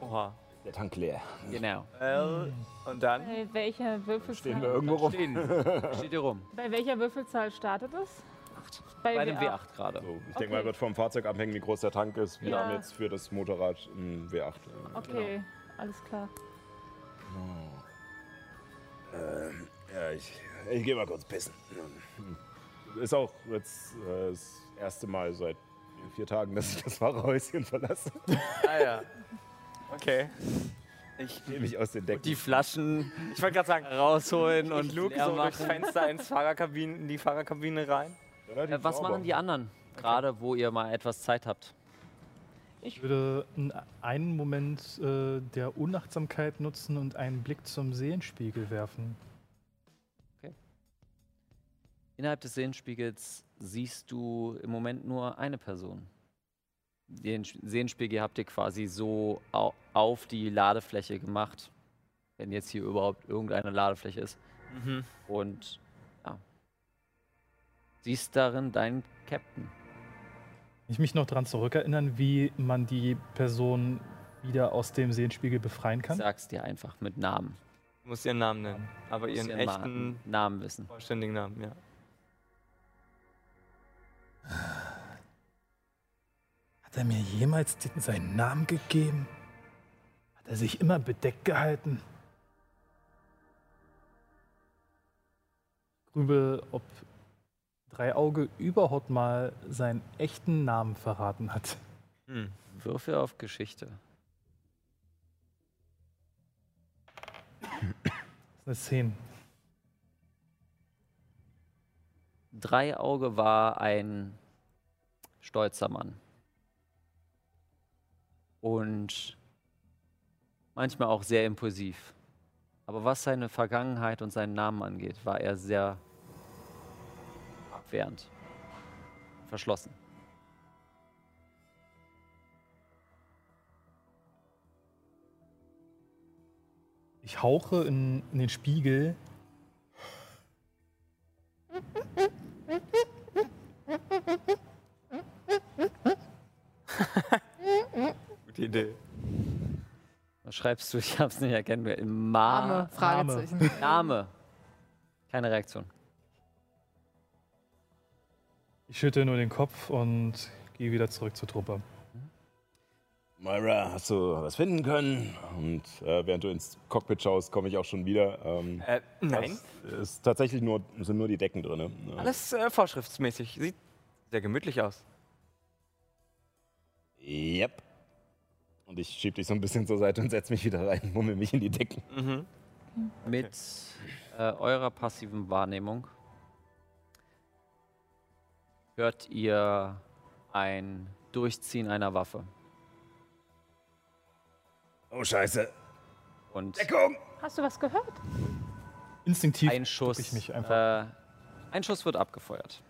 Oha. Der Tank leer. Genau. L und dann? Bei welcher Stehen wir Würfelzahl, irgendwo rum. Stehen. Steht hier rum. bei welcher Würfelzahl startet es? Bei, Bei dem W8. W8 gerade. So, ich Okay. denke mal, wird vom Fahrzeug abhängen, wie groß der Tank ist. Wir Ja. haben jetzt für das Motorrad ein W8. Okay, alles klar. Ähm, ja, ich, ich gehe mal kurz pissen. Ist auch jetzt äh, das erste Mal seit vier Tagen, dass ich das Fahrerhäuschen verlasse. Ah ja. Okay. Ich, nehme mich aus den Decken. Die Flaschen ich wollte gerade sagen, rausholen und ich luke leer so durchs machen. Fenster ins Fahrerkabine, in die Fahrerkabine rein. Äh, was machen die anderen? Gerade wo ihr mal etwas Zeit habt. Ich würde einen Moment äh, der Unachtsamkeit nutzen und einen Blick zum Seelenspiegel werfen. Innerhalb des Sehenspiegels siehst du im Moment nur eine Person. Den Sehenspiegel habt ihr quasi so au auf die Ladefläche gemacht, wenn jetzt hier überhaupt irgendeine Ladefläche ist. Mhm. Und ja, siehst darin deinen Captain. Kann ich mich noch daran zurückerinnern, wie man die Person wieder aus dem Seelenspiegel befreien kann? Sag's dir einfach mit Namen. Du musst ihren Namen nennen. Aber ihren ihren echten, Namen wissen. vollständigen Namen, ja. Hat er mir jemals den, seinen Namen gegeben? Hat er sich immer bedeckt gehalten? Grübel, ob Dreiauge überhaupt mal seinen echten Namen verraten hat. Hm. Würfel auf Geschichte. Das ist eine 10. Dreiauge war ein stolzer Mann. Und manchmal auch sehr impulsiv. Aber was seine Vergangenheit und seinen Namen angeht, war er sehr abwehrend. Verschlossen. Ich hauche in, in den Spiegel. Gute Idee. Was schreibst du? Ich hab's nicht erkennen. Ma Arme, Fragezeichen. Name. Keine Reaktion. Ich schüttel nur den Kopf und gehe wieder zurück zur Truppe. Myra, hast du was finden können? Und äh, während du ins Cockpit schaust, komme ich auch schon wieder. Ähm, Äh, nein. das Ist tatsächlich nur, sind nur die Decken drin. Ne? Alles äh, vorschriftsmäßig. Sieht sehr gemütlich aus. Yep. Und ich schieb dich so ein bisschen zur Seite und setz mich wieder rein, mummel mich in die Decken. Mhm. Mit äh, eurer passiven Wahrnehmung hört ihr ein Durchziehen einer Waffe. Oh, Scheiße. Und Deckung! Hast du was gehört? Instinktiv ein Schuss, ich mich einfach. äh, ein Schuss wird abgefeuert.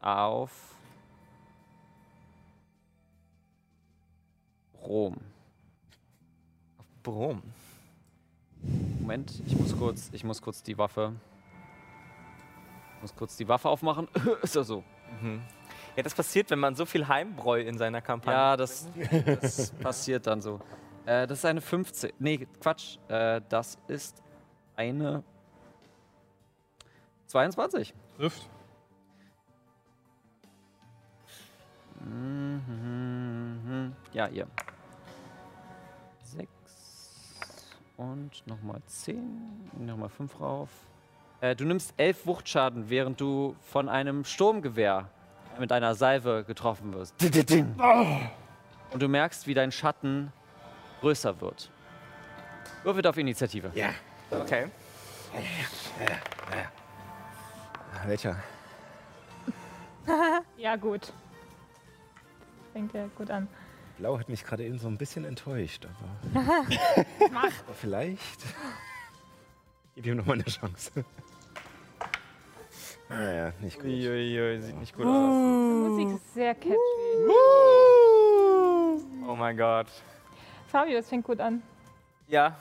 Auf Rom. Brom. Moment, ich muss kurz, ich muss kurz die Waffe. Ich muss kurz die Waffe aufmachen. Ist das so? Mhm. Ja, das passiert, wenn man so viel Heimbräu in seiner Kampagne Ja, das, das passiert dann so. Äh, das ist eine 15. Nee, Quatsch. Äh, das ist eine 22. Trifft. Mhm. Ja, ihr. Und nochmal 10. Nochmal 5 rauf. Äh, du nimmst 11 Wuchtschaden, während du von einem Sturmgewehr mit einer Salve getroffen wirst. Und du merkst, wie dein Schatten größer wird. Würfelt auf Initiative. Ja. Okay. Welcher? Ja, gut. Fängt ja gut an. Blau hat mich gerade eben so ein bisschen enttäuscht, aber. aber vielleicht. Gib ihm nochmal eine Chance. Naja, nicht gut. Uiuiui, sieht nicht gut aus. Die Musik ist sehr catchy. Oh mein Gott. Fabio, das fängt gut an. Ja,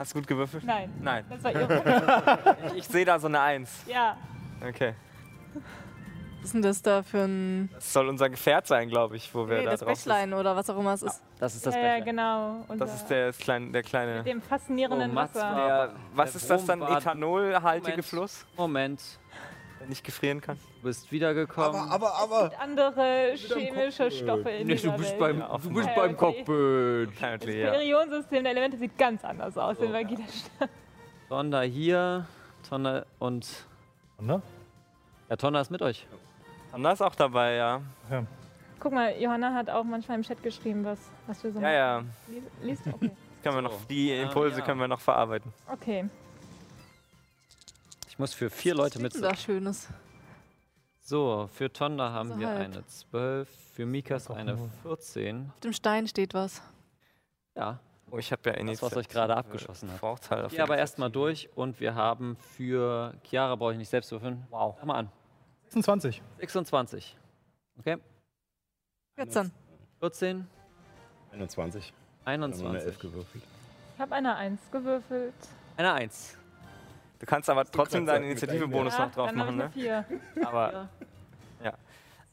hast du gut gewürfelt? Nein. Nein. Das war irre. Ich sehe da so eine Eins. ja. Okay. Was ist denn das da für ein. Das soll unser Gefährt sein, glaube ich, wo wir Nee, da das drauf. Bächlein oder was auch immer es ist. Das ist das ja, ja, Bächlein. genau. Und Das ist der, der kleine. mit dem faszinierenden Oh, Mats Wasser. Der, was der ist das dann? Ethanolhaltige Moment. Fluss, Moment, der nicht gefrieren kann? du bist wiedergekommen. aber, aber. Und andere chemische Stoffe in Nee, dieser du bist Welt. beim, Ja, du bist Ja, beim. Cockpit. Das. Periodensystem der Elemente sieht ganz anders aus in Magie der Stadt. Tonda hier, Tonda und. Ne? Ja, Tonda ist mit euch. Anna ist auch dabei, ja. Guck mal, Johanna hat auch manchmal im Chat geschrieben, was, was wir so Ja, ja. machen. Lies- Liest du? Okay. Können wir So. noch, die Ähm, Impulse ja. können wir noch verarbeiten. Okay. Ich muss für vier Leute Was mit. ist denn da Schönes? So, für Tonda haben So wir halb. eine 12, für Mikas eine nur. 14. Auf dem Stein steht was. Ja, Oh, ich habe ja Das, was euch gerade abgeschossen hat. Vorteil auf hier aber erstmal durch und wir haben für Chiara brauche ich nicht selbst würfeln. Wow. Sag mal an. 26. 26. Okay. 14. 14, 21. Wir haben nur eine 21. 11 gewürfelt. Ich habe eine Eins gewürfelt. Eine 1. Fall. Du kannst aber trotzdem deinen Initiative-Bonus Ja, noch drauf machen, ich ne? eine Vier. Aber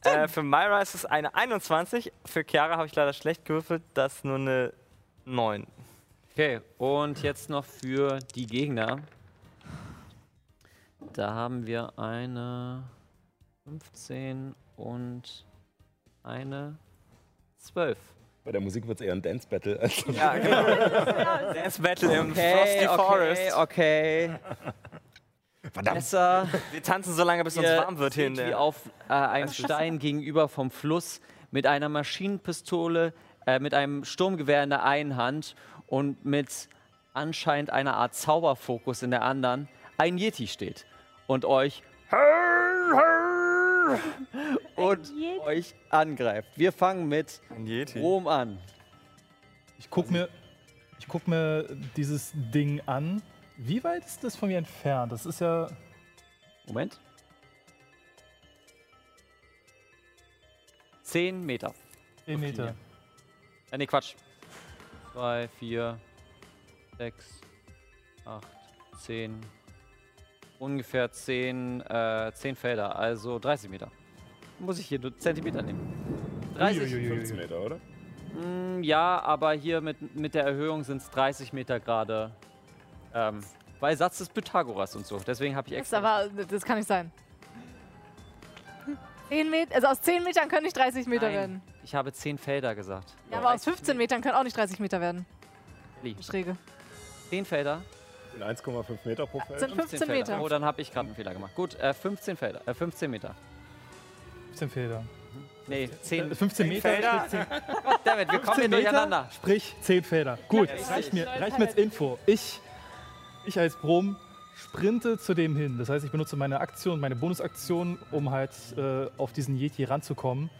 äh, für Myra ist es eine 21. Für Chiara habe ich leider schlecht gewürfelt. Das ist nur eine 9. Okay, und jetzt noch für die Gegner. Da haben wir eine 15 und eine 12. Bei der Musik wird es eher ein Dance-Battle. als- Ja, genau. Dance Battle im Frosty Forest. okay. Verdammt. Besser. Wir tanzen so lange, bis uns warm wird hier in seht, wie auf äh, einem Stein gegenüber vom Fluss mit einer Maschinenpistole, äh, mit einem Sturmgewehr in der einen Hand und mit anscheinend einer Art Zauberfokus in der anderen ein Yeti steht und euch und Yeti? euch angreift. Wir fangen mit. Rom an. Ich guck mir, ich guck mir dieses Ding an. Wie weit ist das von mir entfernt? Das ist ja. Moment. Zehn Meter. 10 Meter. Äh, nee, Quatsch. 2, 4, 6, 8, 10. Ungefähr 10, äh, 10 Felder, also 30 Meter. Muss ich hier nur Zentimeter nehmen. 30? Uiuiui. 15 Meter, oder? Mm, ja, aber hier mit, mit der Erhöhung sind es 30 Meter gerade. Ähm, weil Satz des Pythagoras und so. Deswegen habe ich Das, extra. aber, das kann nicht sein. 10 Meter, also aus 10 Metern können nicht 30 Meter Nein, werden. Ich habe 10 Felder gesagt. Ja, aber aus 15 Metern können auch nicht 30 Meter werden. Wie? Schräge. 10 Felder. In 1,5 Meter pro Feld. Sind 15 Felder. Meter. Oh, dann habe ich gerade einen Fehler gemacht. Gut, äh, 15 Felder. Äh, 15 Meter. 15 Felder. Nee, 10. Äh, 15 Meter? Felder. sprich 10, Damit, wir kommen hier 15 Meter, durcheinander. sprich 10 Felder. Gut, Ja, reicht ich mir, reicht mir als. Info. Ich, ich als Brom sprinte zu dem hin. Das heißt, ich benutze meine Aktion, meine Bonusaktion, um halt äh, auf diesen Yeti ranzukommen.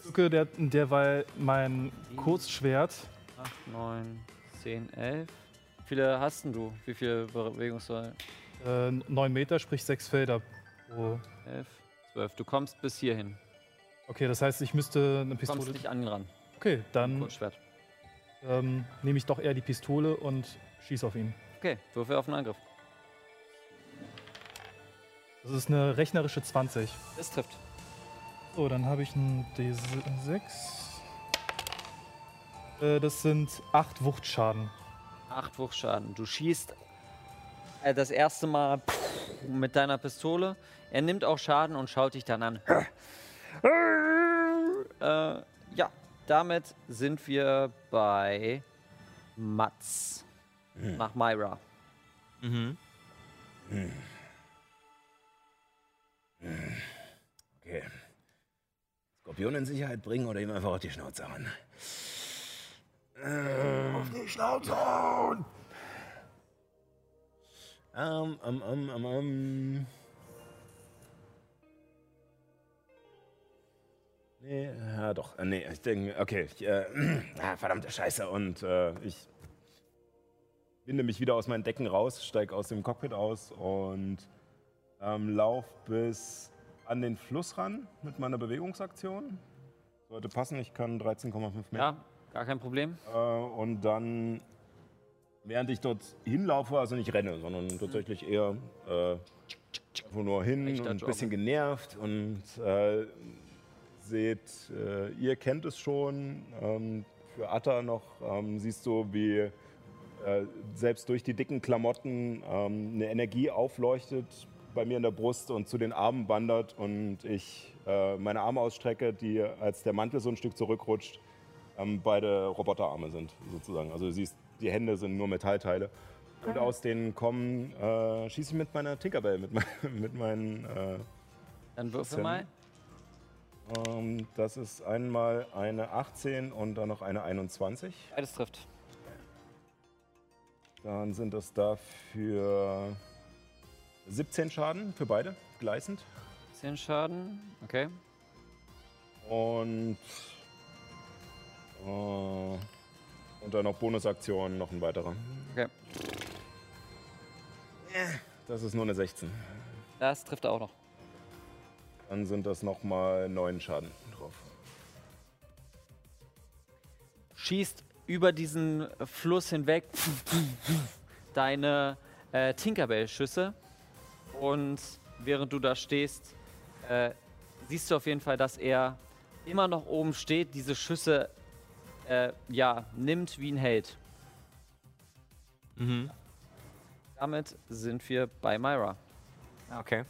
Zücke der, derweil mein Kurzschwert. 8, 9, 10, 11. Wie viele hast denn du? Wie viel Bewegungszahl? Äh, 9 Meter, sprich 6 Felder. pro- 11, 12. Du kommst bis hierhin. Okay, das heißt, ich müsste eine Du kommst Pistole. nicht an ihn ran. Okay, dann Kurzschwert. ähm, nehme ich doch eher die Pistole und schieße auf ihn. Okay, Würfel auf den Angriff. Das ist eine rechnerische 20. Das trifft. So, dann habe ich einen D6. Äh, das sind 8 Wuchtschaden. 8 Wuchschaden. Du schießt das erste Mal mit deiner Pistole. Er nimmt auch Schaden und schaut dich dann an. äh, ja, damit sind wir bei Mats. Nach Myra. Mhm. Okay. Skorpion in Sicherheit bringen oder ihm einfach auf die Schnauze hauen? Ähm, auf die Schnauze hauen! Ähm, ähm, ähm, ähm, ähm. Nee, ja doch. Äh, nee, ich denke, okay. Ich, äh, ah, verdammte Scheiße. Und äh, ich binde mich wieder aus meinen Decken raus, steige aus dem Cockpit aus und ähm, lauf bis an den Fluss ran mit meiner Bewegungsaktion. Sollte passen, ich kann 13,5 Meter. Ja, gar kein Problem. Äh, und dann, während ich dort hinlaufe, also nicht renne, sondern tatsächlich eher äh, nur hin Echter und ein bisschen genervt und äh, seht, äh, ihr kennt es schon. Ähm, für Atta noch ähm, siehst du, wie äh, selbst durch die dicken Klamotten ähm, eine Energie aufleuchtet bei mir in der Brust und zu den Armen wandert und ich äh, meine Arme ausstrecke, die als der Mantel so ein Stück zurückrutscht, ähm, beide Roboterarme sind sozusagen. Also du siehst, die Hände sind nur Metallteile. Und aus denen kommen, äh, schieße ich mit meiner Tinkerbell, mit, mein, mit meinen, äh, Dann würfel mal. ähm, das ist einmal eine 18 und dann noch eine 21. Beides trifft. Dann sind das dafür 17 Schaden für beide, gleißend. 10 Schaden. Okay. Und, äh, und dann noch Bonusaktionen, noch ein weiterer. Okay. Das ist nur eine 16. Das trifft er auch noch. Dann sind das nochmal 9 Schaden drauf. schießt über diesen Fluss hinweg deine äh, Tinkerbell-Schüsse. Und während du da stehst, äh, siehst du auf jeden Fall, dass er immer noch oben steht, diese Schüsse äh, ja, nimmt wie ein Held. Mhm. Damit sind wir bei Myra. Ah, Okay.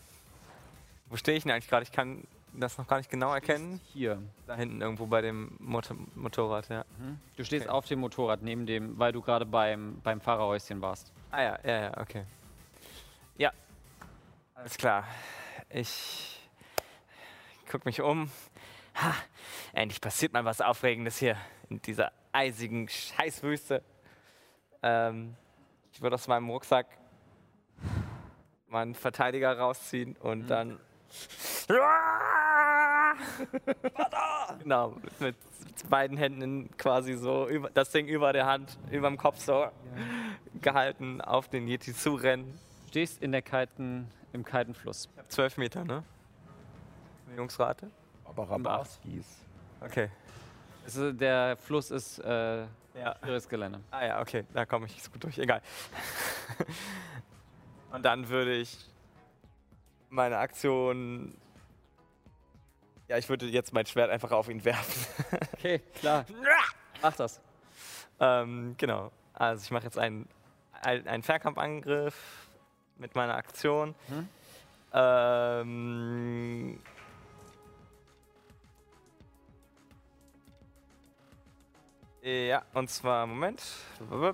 Wo stehe ich denn eigentlich gerade? Ich kann das noch gar nicht genau erkennen. Hier. Da hinten irgendwo bei dem Mot Motorrad, ja. Mhm. Du stehst Okay. auf dem Motorrad neben dem, weil du gerade beim, beim Fahrerhäuschen warst. Ah ja, ja, ja, okay. Ja, alles klar. Ich guck mich um. Ha, endlich passiert mal was Aufregendes hier in dieser eisigen Scheißwüste. Ähm, ich würde aus meinem Rucksack meinen Verteidiger rausziehen und dann. genau, mit beiden Händen quasi so über, das Ding über der Hand, über dem Kopf so gehalten, auf den Yeti zurennen. Du stehst in der kalten, im kalten Fluss. Ich hab zwölf Meter, ne? Bewegungsrate? Aber Rabarskis. Okay. Also der Fluss ist äh, Ja. schweres Gelände. Ah ja, okay, da komme ich so gut durch. Egal. Und dann würde ich meine Aktion. Ja, ich würde jetzt mein Schwert einfach auf ihn werfen. Okay, klar. Mach das. ähm, genau. Also ich mache jetzt einen, ein- einen Fernkampfangriff mit meiner Aktion. Mhm. Ähm, ja, und zwar, Moment.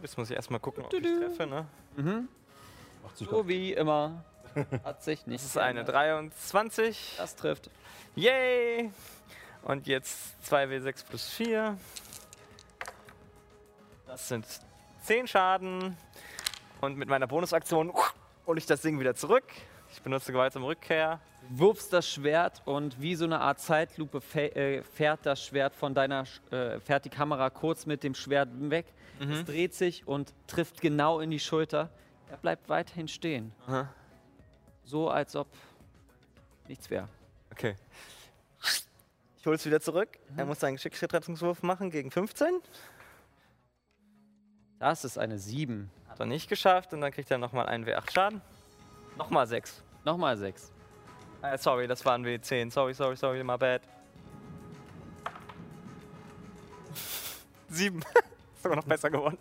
Jetzt muss ich erstmal gucken, ob ich treffe. Ne? Mhm. So wie immer. Hat sich nicht. Das ist eine geändert. 23. Das trifft. Yay! Und jetzt 2w6 plus 4. Das sind 10 Schaden. Und mit meiner Bonusaktion hole ich das Ding wieder zurück. Ich benutze gewaltsame Rückkehr. Wirfst das Schwert und wie so eine Art Zeitlupe äh, fährt das Schwert von deiner, äh, fährt die Kamera kurz mit dem Schwert weg. Es dreht sich und trifft genau in die Schulter. Er bleibt weiterhin stehen. Aha. So als ob nichts wäre. Okay. Ich hole es wieder zurück. Er muss einen Geschicklichkeitsrettungswurf machen gegen 15. Das ist eine 7. Hat er nicht geschafft. Und dann kriegt er nochmal einen W8 Schaden. Nochmal 6. Nochmal 6. Äh, sorry, das waren W10. Sorry, sorry, sorry, my bad. Sieben. Ist sogar noch besser geworden.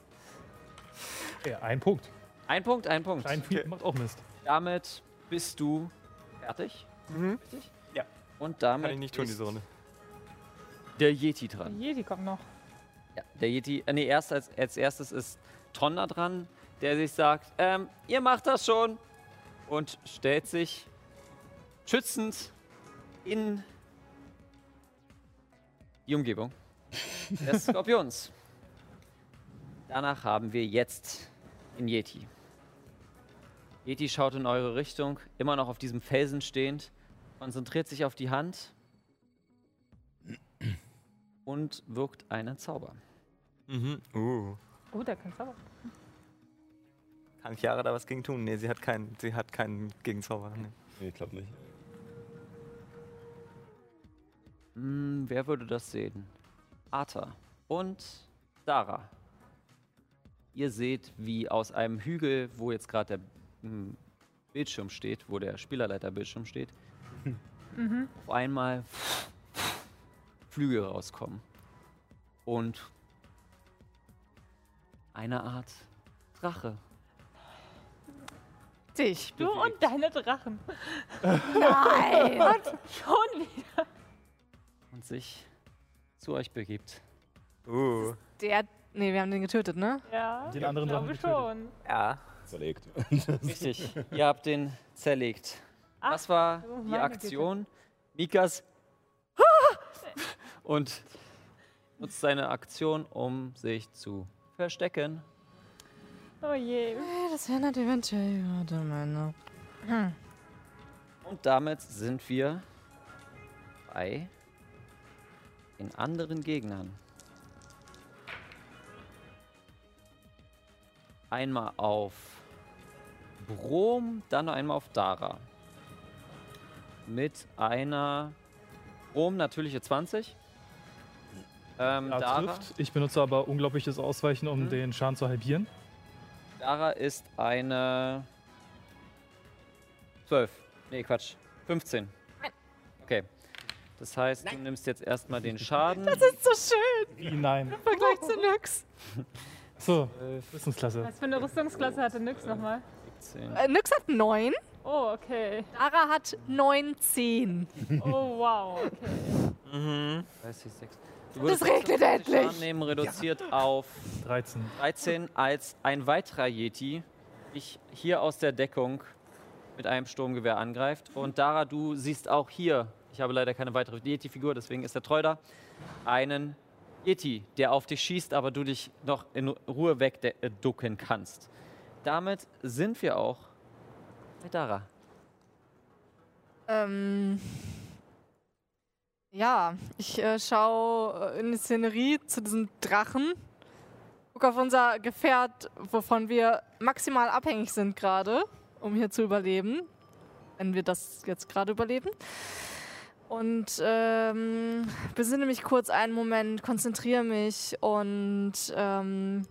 Ja, ein Punkt. Ein Punkt, ein Punkt. Ein Feed macht auch Mist. Damit bist du fertig. Mhm. Richtig? Ja. Und damit Kann ich nicht tun, diese Runde. der Yeti Der dran. Yeti kommt noch. Ja, der Yeti, äh, nee, erst als, als erstes ist Tonda dran, der sich sagt, ähm, ihr macht das schon und stellt sich schützend in die Umgebung des Skorpions. Danach haben wir jetzt den Yeti. Yeti schaut in eure Richtung, immer noch auf diesem Felsen stehend, konzentriert sich auf die Hand und wirkt einen Zauber. Mhm. Uh. Oh, der kann Zauber. Kann Chiara da was gegen tun? Nee, sie hat keinen, sie hat keinen Gegenzauber. Nee. Nee, ich glaube nicht. Hm, wer würde das sehen? Arthur und Dara. Ihr seht, wie aus einem Hügel, wo jetzt gerade der hm, Bildschirm steht, wo der Spielerleiterbildschirm steht, auf einmal Flügel rauskommen. Und eine Art Drache. Dich. Du bewegt. und deine Drachen. Nein! Schon wieder. und sich zu euch begibt. Uh. Der. Nee, wir haben den getötet, ne? Ja, Den anderen Drachen getötet. schon. Ja. Zerlegt. Richtig, ihr habt den zerlegt. Ach, Das war oh die Aktion. Mikas und nutzt seine Aktion, um sich zu verstecken. Oh je. Das wären halt eventuell gerade meine. Hm. Und damit sind wir bei den anderen Gegnern. Einmal auf Brom, dann noch einmal auf Dara. Mit einer Brom natürliche 20. Ähm, Ja, Dara, trifft. Ich benutze aber unglaubliches Ausweichen, um Mhm. den Schaden zu halbieren. Dara ist eine 12. Nee, Quatsch. 15. Nein. Okay. Das heißt, du nimmst jetzt erstmal den Schaden. Das ist so schön Wie nein. im Vergleich zu Nyx. So, Wissensklasse. Was für eine Rüstungsklasse hatte Nyx nochmal? 17. Äh, Nyx hat 9, Oh, okay. Dara hat 19. Oh, wow. Okay. Mhm. 30, 6. Du Das würdest regnet 50 endlich. Schaden nehmen, reduziert auf 13. 13, als ein weiterer Yeti dich hier aus der Deckung mit einem Sturmgewehr angreift. Und Dara, du siehst auch hier, ich habe leider keine weitere Yeti-Figur, deswegen ist der treu da, einen Yeti, der auf dich schießt, aber du dich noch in Ruhe wegducken kannst. Damit sind wir auch bei Dara. Ähm. Ja, ich äh, schaue in die Szenerie zu diesem Drachen. Guck auf unser Gefährt, wovon wir maximal abhängig sind gerade, um hier zu überleben. Wenn wir das jetzt gerade überleben. Und ähm, besinne mich kurz einen Moment, konzentriere mich und ähm,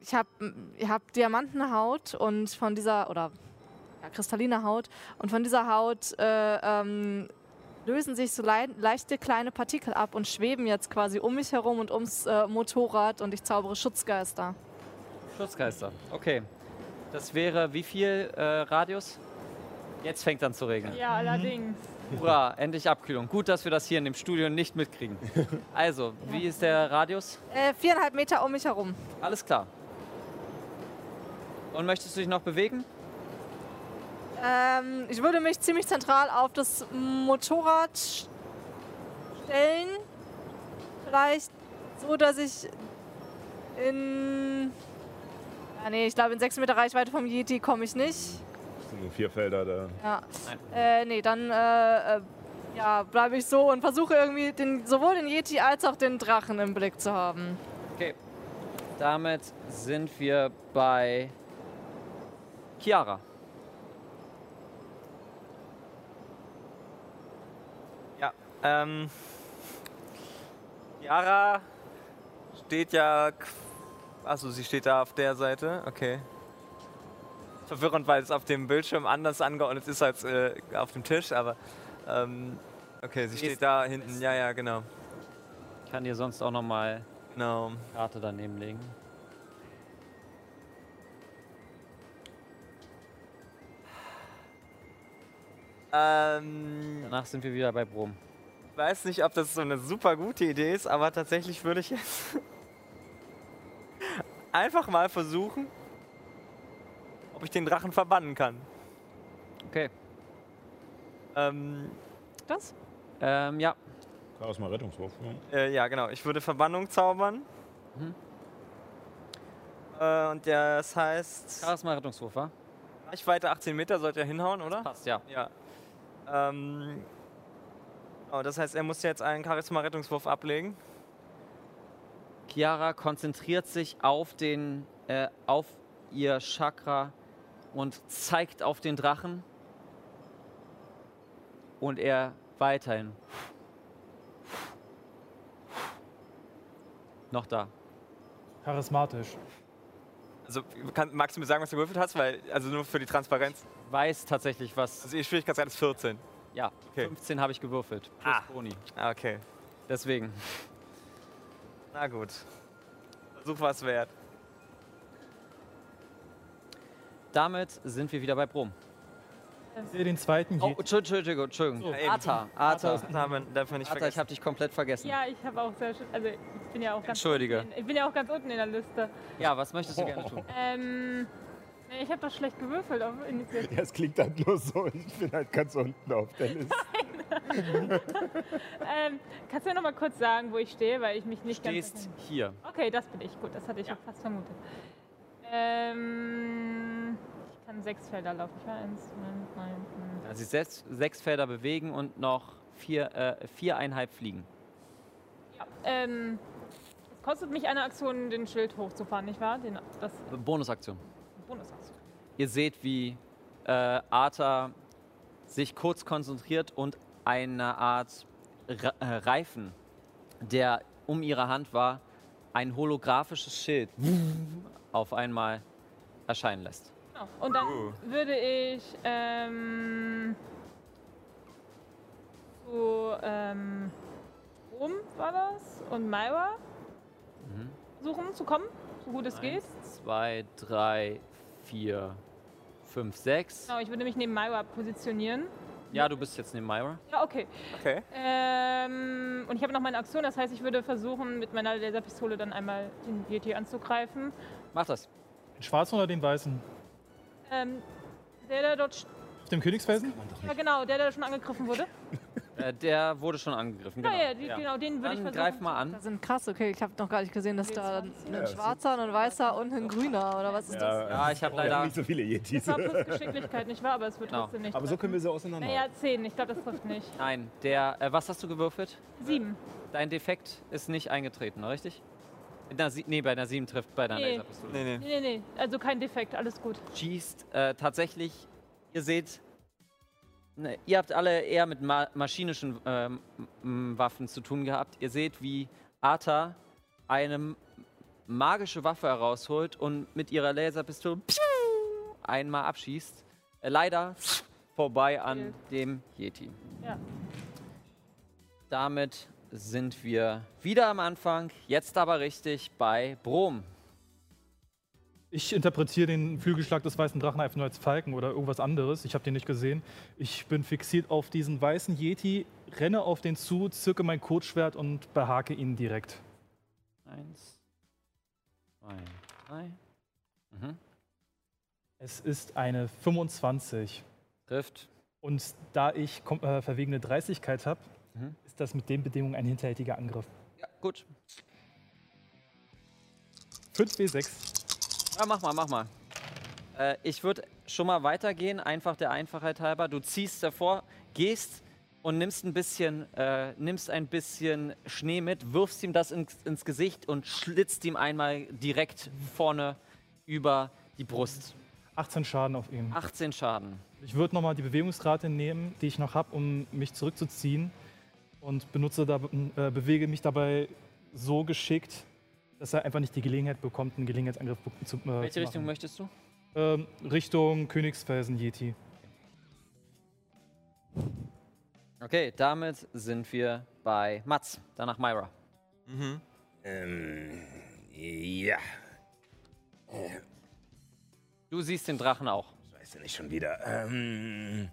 ich habe ich hab Diamantenhaut und von dieser, oder ja, kristalline Haut. Und von dieser Haut äh, ähm, lösen sich so lei leichte kleine Partikel ab und schweben jetzt quasi um mich herum und ums äh, Motorrad und ich zaubere Schutzgeister. Schutzgeister. Okay. Das wäre wie viel äh, Radius? Jetzt fängt an zu regnen. Ja, allerdings. Hurra, endlich Abkühlung. Gut, dass wir das hier in dem Studio nicht mitkriegen. Also, wie ist der Radius? Äh, viereinhalb Meter um mich herum. Alles klar. Und möchtest du dich noch bewegen? Ähm, ich würde mich ziemlich zentral auf das Motorrad stellen. Vielleicht so, dass ich in. Ja, nee, ich glaube, in sechs Meter Reichweite vom Yeti komme ich nicht. Das sind nur vier Felder da. Ja. Nein. Äh, nee, dann äh, äh, ja, bleibe ich so und versuche irgendwie den, sowohl den Yeti als auch den Drachen im Blick zu haben. Okay. Damit sind wir bei Chiara. Ähm. Yara steht ja. Achso, sie steht da auf der Seite. Okay. Verwirrend, weil es auf dem Bildschirm anders angeordnet ist als äh, auf dem Tisch, aber. Ähm, okay, sie steht da hinten. Ja, ja, genau. Ich kann dir sonst auch noch mal Genau. Karte daneben legen. Ähm, Danach sind wir wieder bei Brom. Ich weiß nicht, ob das so eine super gute Idee ist, aber tatsächlich würde ich jetzt einfach mal versuchen, ob ich den Drachen verbannen kann. Okay. Ähm, Das? Ähm, ja. Chaos mal Rettungswurf. Ja. Äh, ja, genau. Ich würde Verbannung zaubern. Mhm. Äh, und das heißt, Charisma Rettungswurf, wa? Reichweite 18 Meter sollte er hinhauen, oder? Passt, ja. Ja. Ähm, oh, das heißt, er muss jetzt einen Charisma-Rettungswurf ablegen. Chiara konzentriert sich auf den, äh, auf ihr Chakra und zeigt auf den Drachen. Und er weiterhin. Noch da. Charismatisch. Also, kann, magst du mir sagen, was du gewürfelt hast? Weil, also nur für die Transparenz. Weiß tatsächlich was. Also, die Schwierigkeitsgrad ist 14. Ja, Okay. 15 habe ich gewürfelt. Plus Ah. Boni. Ah, okay. Deswegen. Na gut. Versuch was wert. Damit sind wir wieder bei Brom. Ich sehe den zweiten Oh, Yeti. Entschuldigung, Entschuldigung. So. Ja, darf man nicht Arta, ich habe dich komplett vergessen. Ja, ich habe auch sehr schön. Also, ich bin ja auch ganz Entschuldige. Unten in, ich bin ja auch ganz unten in der Liste. Ja, was möchtest du gerne tun? Ähm. Nee, Ich habe doch schlecht gewürfelt auf Initiative. Ja, es klingt halt nur so. Ich bin halt ganz unten auf der Liste. ähm, kannst du mir noch mal kurz sagen, wo ich stehe, weil ich mich nicht Stehst ganz. hier. Okay, das bin ich. Gut, das hatte ich Ja. auch fast vermutet. Ähm, ich kann sechs Felder laufen. Ich war eins, neun, neun. Also sechs, sechs Felder bewegen und noch vier, äh, viereinhalb fliegen. Ja, ähm, es kostet mich eine Aktion, den Schild hochzufahren, nicht wahr? Den, das Bonusaktion. Bonusaktion. Ihr seht, wie äh, Arthur sich kurz konzentriert und eine Art Re äh, Reifen, der um ihre Hand war, ein holographisches Schild auf einmal erscheinen lässt. Genau. Und dann würde ich ähm, zu ähm, Rom war das und Myra suchen zu kommen, so gut es geht. Eins, zwei, drei, vier, fünf, sechs. Genau, ich würde mich neben Myra positionieren. Ja, du bist jetzt neben Myra. Ja, okay. Okay. Ähm, und ich habe noch meine Aktion, das heißt, ich würde versuchen, mit meiner Laserpistole dann einmal den Yeti anzugreifen. Mach das. Den schwarzen oder den weißen? Ähm, der, der dort. Auf dem Königsfelsen? Ja, genau, der, der schon angegriffen wurde. Äh, der wurde schon angegriffen. Genau. Ja, ja, die, genau, den würde ich versuchen. greif mal an. Das sind krass, okay. Ich habe noch gar nicht gesehen, dass da ein Ja, schwarzer, ein weißer und ein grüner oder was ist das? Ja, ich habe leider. nicht so viele Yetis. Das war plus Geschicklichkeit, nicht wahr? Aber es wird Genau. trotzdem nicht. Aber so können wir sie auseinander. Naja, 10, ich glaube, das trifft nicht. Nein, der. Äh, was hast du gewürfelt? 7. Dein Defekt ist nicht eingetreten, richtig? Einer Sie nee, bei einer 7 trifft bei deiner Nee. Laserpistole. Nee, nee. Nee, nee, nee. Also kein Defekt, alles gut. schießt. Äh, tatsächlich, ihr seht, ne, ihr habt alle eher mit ma maschinischen ähm, Waffen zu tun gehabt. Ihr seht, wie Arta eine magische Waffe herausholt und mit ihrer Laserpistole einmal abschießt. Äh, leider vorbei an dem Yeti. Ja. Damit sind wir wieder am Anfang, jetzt aber richtig bei Brom. Ich interpretiere den Flügelschlag des weißen Drachen einfach nur als Falken oder irgendwas anderes. Ich habe den nicht gesehen. Ich bin fixiert auf diesen weißen Yeti, renne auf den zu, zücke mein Kurzschwert und behake ihn direkt. Eins, zwei, drei. Mhm. Es ist eine 25. Trifft. Und da ich äh, verwegene Dreistigkeit habe, Mhm. ist das mit den Bedingungen ein hinterhältiger Angriff. Ja, gut. 5W6. Ja, mach mal, mach mal. Äh, ich würde schon mal weitergehen, einfach der Einfachheit halber. Du ziehst davor, gehst und nimmst ein bisschen, äh, nimmst ein bisschen Schnee mit, wirfst ihm das ins, ins Gesicht und schlitzt ihm einmal direkt vorne über die Brust. 18 Schaden auf ihn. 18 Schaden. Ich würde nochmal die Bewegungsrate nehmen, die ich noch habe, um mich zurückzuziehen. Und benutze da, äh, bewege mich dabei so geschickt, dass er einfach nicht die Gelegenheit bekommt, einen Gelegenheitsangriff zu, äh, Welche zu Richtung machen. möchtest du? Ähm, Richtung Königsfelsen Yeti. Okay, damit sind wir bei Mats, danach Myra. Ähm, ja, Du siehst den Drachen auch. ich weiß ja nicht schon wieder. Ähm,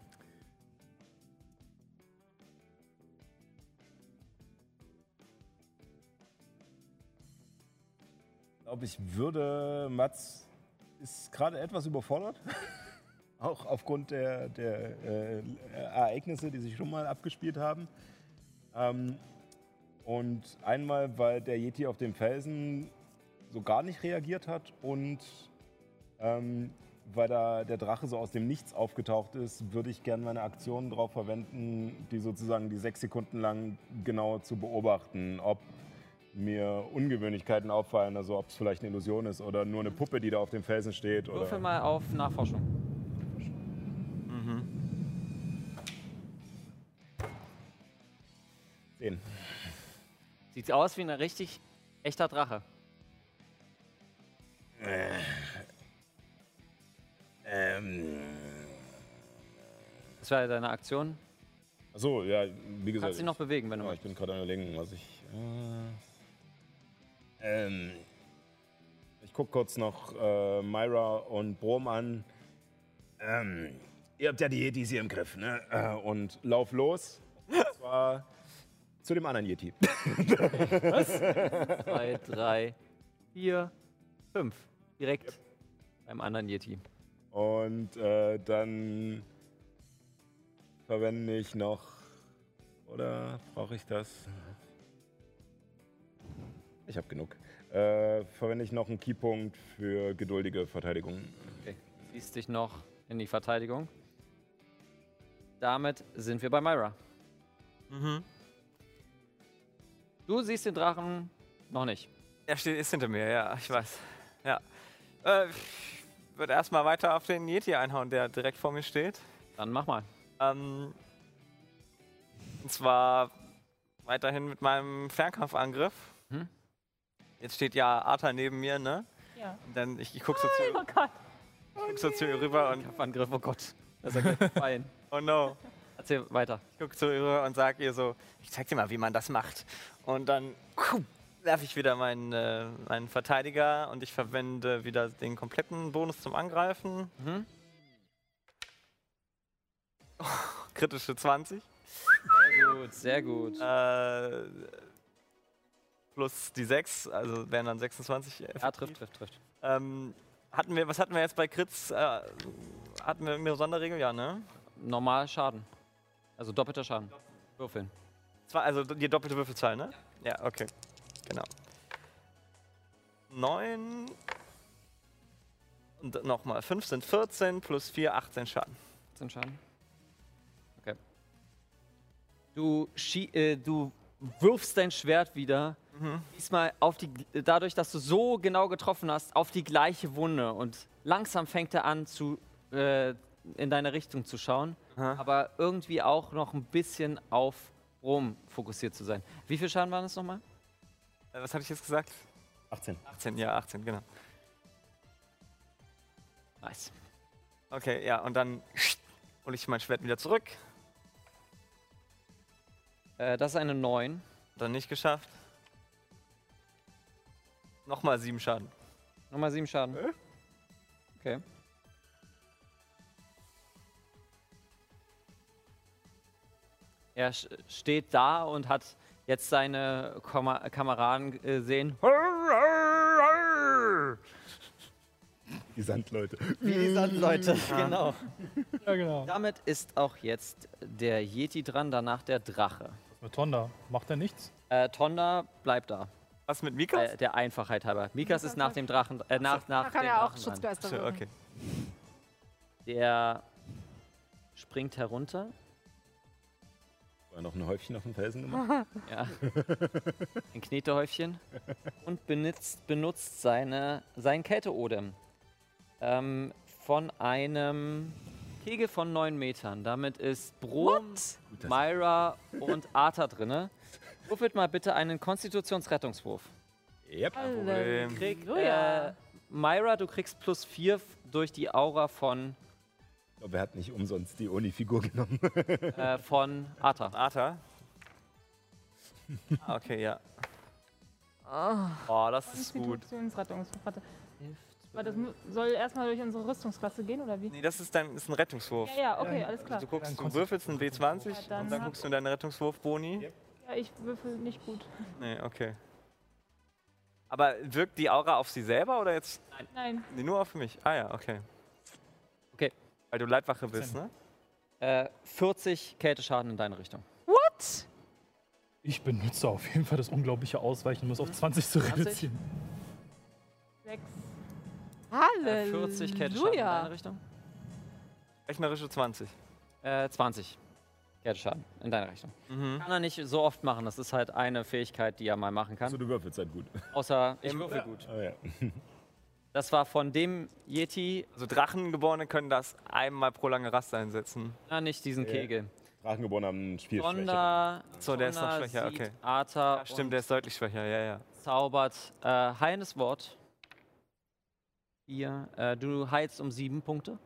glaube, ich würde. Mats ist gerade etwas überfordert. Auch aufgrund der, der äh, Ereignisse, die sich schon mal abgespielt haben. Ähm, und einmal, weil der Yeti auf dem Felsen so gar nicht reagiert hat und ähm, weil da der Drache so aus dem Nichts aufgetaucht ist, würde ich gerne meine Aktionen darauf verwenden, die sozusagen die sechs Sekunden lang genau zu beobachten, ob mir Ungewöhnlichkeiten auffallen, also ob es vielleicht eine Illusion ist oder nur eine Puppe, die da auf dem Felsen steht. Würfel Oder mal auf Nachforschung. sehen. Sieht aus wie ein richtig echter Drache. Ähm, Das wäre deine Aktion. achso, ja, wie gesagt. Kannst dich noch bewegen, wenn du Ja, ich möchtest. bin gerade überlegen, was ich. Äh, ähm, ich gucke kurz noch äh, Myra und Brom an. Ähm, ihr habt ja die Yetis hier im Griff, ne? Äh, und lauf los. Und zwar zu dem anderen Yeti. Zwei, drei, vier, fünf. Direkt beim anderen Yeti. Und äh, dann verwende ich noch. Oder brauche ich das? Ich habe genug. äh, verwende ich noch einen Keypunkt für geduldige Verteidigung. Okay. Ziehst dich noch in die Verteidigung. Damit sind wir bei Myra. Mhm. Du siehst den Drachen noch nicht. Er steht, ist hinter mir, ja, ich weiß. Ja. Äh, ich würde erstmal weiter auf den Yeti einhauen, der direkt vor mir steht. Dann mach mal. Ähm, und zwar weiterhin mit meinem Fernkampfangriff. Jetzt steht ja Arthur neben mir, ne? Ja. Und dann ich, ich guck so, Oh zu, Gott. guck so zu ihr rüber und Kampfangriff, oh Gott. Das ist ja fein. oh no. Erzähl weiter. Ich guck zu ihr rüber und sag ihr so, ich zeig dir mal, wie man das macht. Und dann werfe ich wieder meinen, äh, meinen Verteidiger und ich verwende wieder den kompletten Bonus zum Angreifen. Mhm. Kritische 20. Sehr gut, sehr gut. Äh, plus die 6, also wären dann 26. Ja, effektiv. trifft, trifft, trifft. Ähm, hatten wir, was hatten wir jetzt bei Crits? Äh, hatten wir eine Sonderregel? Ja, ne? Normal Schaden. Also doppelter Schaden. Würfeln. Zwei, also die doppelte Würfelzahl, ne? Ja, okay. Genau. 9. Und nochmal 5 sind 14 plus 4, 18 Schaden. 10 Schaden. Okay. Du, schie äh, du wirfst dein Schwert wieder. Diesmal auf die, dadurch, dass du so genau getroffen hast, auf die gleiche Wunde. Und langsam fängt er an, zu, äh, in deine Richtung zu schauen. Aha. Aber irgendwie auch noch ein bisschen auf Rom fokussiert zu sein. Wie viel Schaden waren es nochmal? Äh, was hatte ich jetzt gesagt? 18. 18, ja, 18, genau. Nice. Okay, ja, und dann hole ich mein Schwert wieder zurück. Äh, das ist eine 9. Dann nicht geschafft. Nochmal 7 Schaden. Nochmal 7 Schaden. Okay. Er steht da und hat jetzt seine Koma Kameraden gesehen. Die Sandleute. Wie die Sandleute, genau. Ja, genau. Damit ist auch jetzt der Yeti dran, danach der Drache. Mit Tonda. Macht er nichts? Äh, Tonda bleibt da, Was mit Mikas? äh, der Einfachheit halber. Mikas ist nach dem Drachen, äh, nach, nach Da kann dem ja auch. Schutzgeister So, okay. Der springt herunter. War noch ein Häufchen auf dem Felsen gemacht? Ja. Ein Knetehäufchen. Und benutzt, benutzt seine, sein Kälteodem. Ähm, von einem Kegel von 9 Metern. Damit ist Brom, Myra und Arthur drinne. Würfelt mal bitte einen Konstitutionsrettungswurf. Yep. Problem. Krieg, äh. Myra, du kriegst plus 4 durch die Aura von, Ich glaube, er hat nicht umsonst die Uni-Figur genommen. äh, von Arthur. Arthur. Ah, okay, ja. Ah. Oh, das ist gut. Konstitutionsrettungswurf. Warte. Aber das mu- soll erstmal durch unsere Rüstungsklasse gehen, oder wie? Nee, das ist dann ist ein Rettungswurf. Ja, ja, okay, alles klar. Du guckst, du würfelst einen W20 Ja, dann und dann hab- guckst du in deinen Rettungswurf-Boni. Ja, ich würfel nicht gut. Nee, okay. Aber wirkt die Aura auf sie selber oder jetzt Nein. nee, nur auf mich? Ah ja, okay. Okay. Weil du Leibwache bist, ne? Äh, 40 Kälteschaden in deine Richtung. What? Ich benutze auf jeden Fall das unglaubliche Ausweichen, um es auf 20 zu 20? reduzieren. Sechs. Äh, 40 Kälteschaden in deine. Richtung. Rechnerische 20. Äh, 20 Kälteschaden in deine Richtung. Mhm. Kann er nicht so oft machen. Das ist halt eine Fähigkeit, die er mal machen kann. So, du würfelst halt gut. Außer ich würfel gut. Oh, ja. Das war von dem Yeti, Also Drachengeborene können das einmal pro lange Rast einsetzen. na nicht diesen Ja. Kegel. Drachengeborene haben Spielschwäche. Sonda, So, der ist noch schwächer, okay. Arthur Ja, stimmt, der ist deutlich schwächer, ja, ja. zaubert äh, heilendes Wort. Hier, äh, du heilst um sieben Punkte.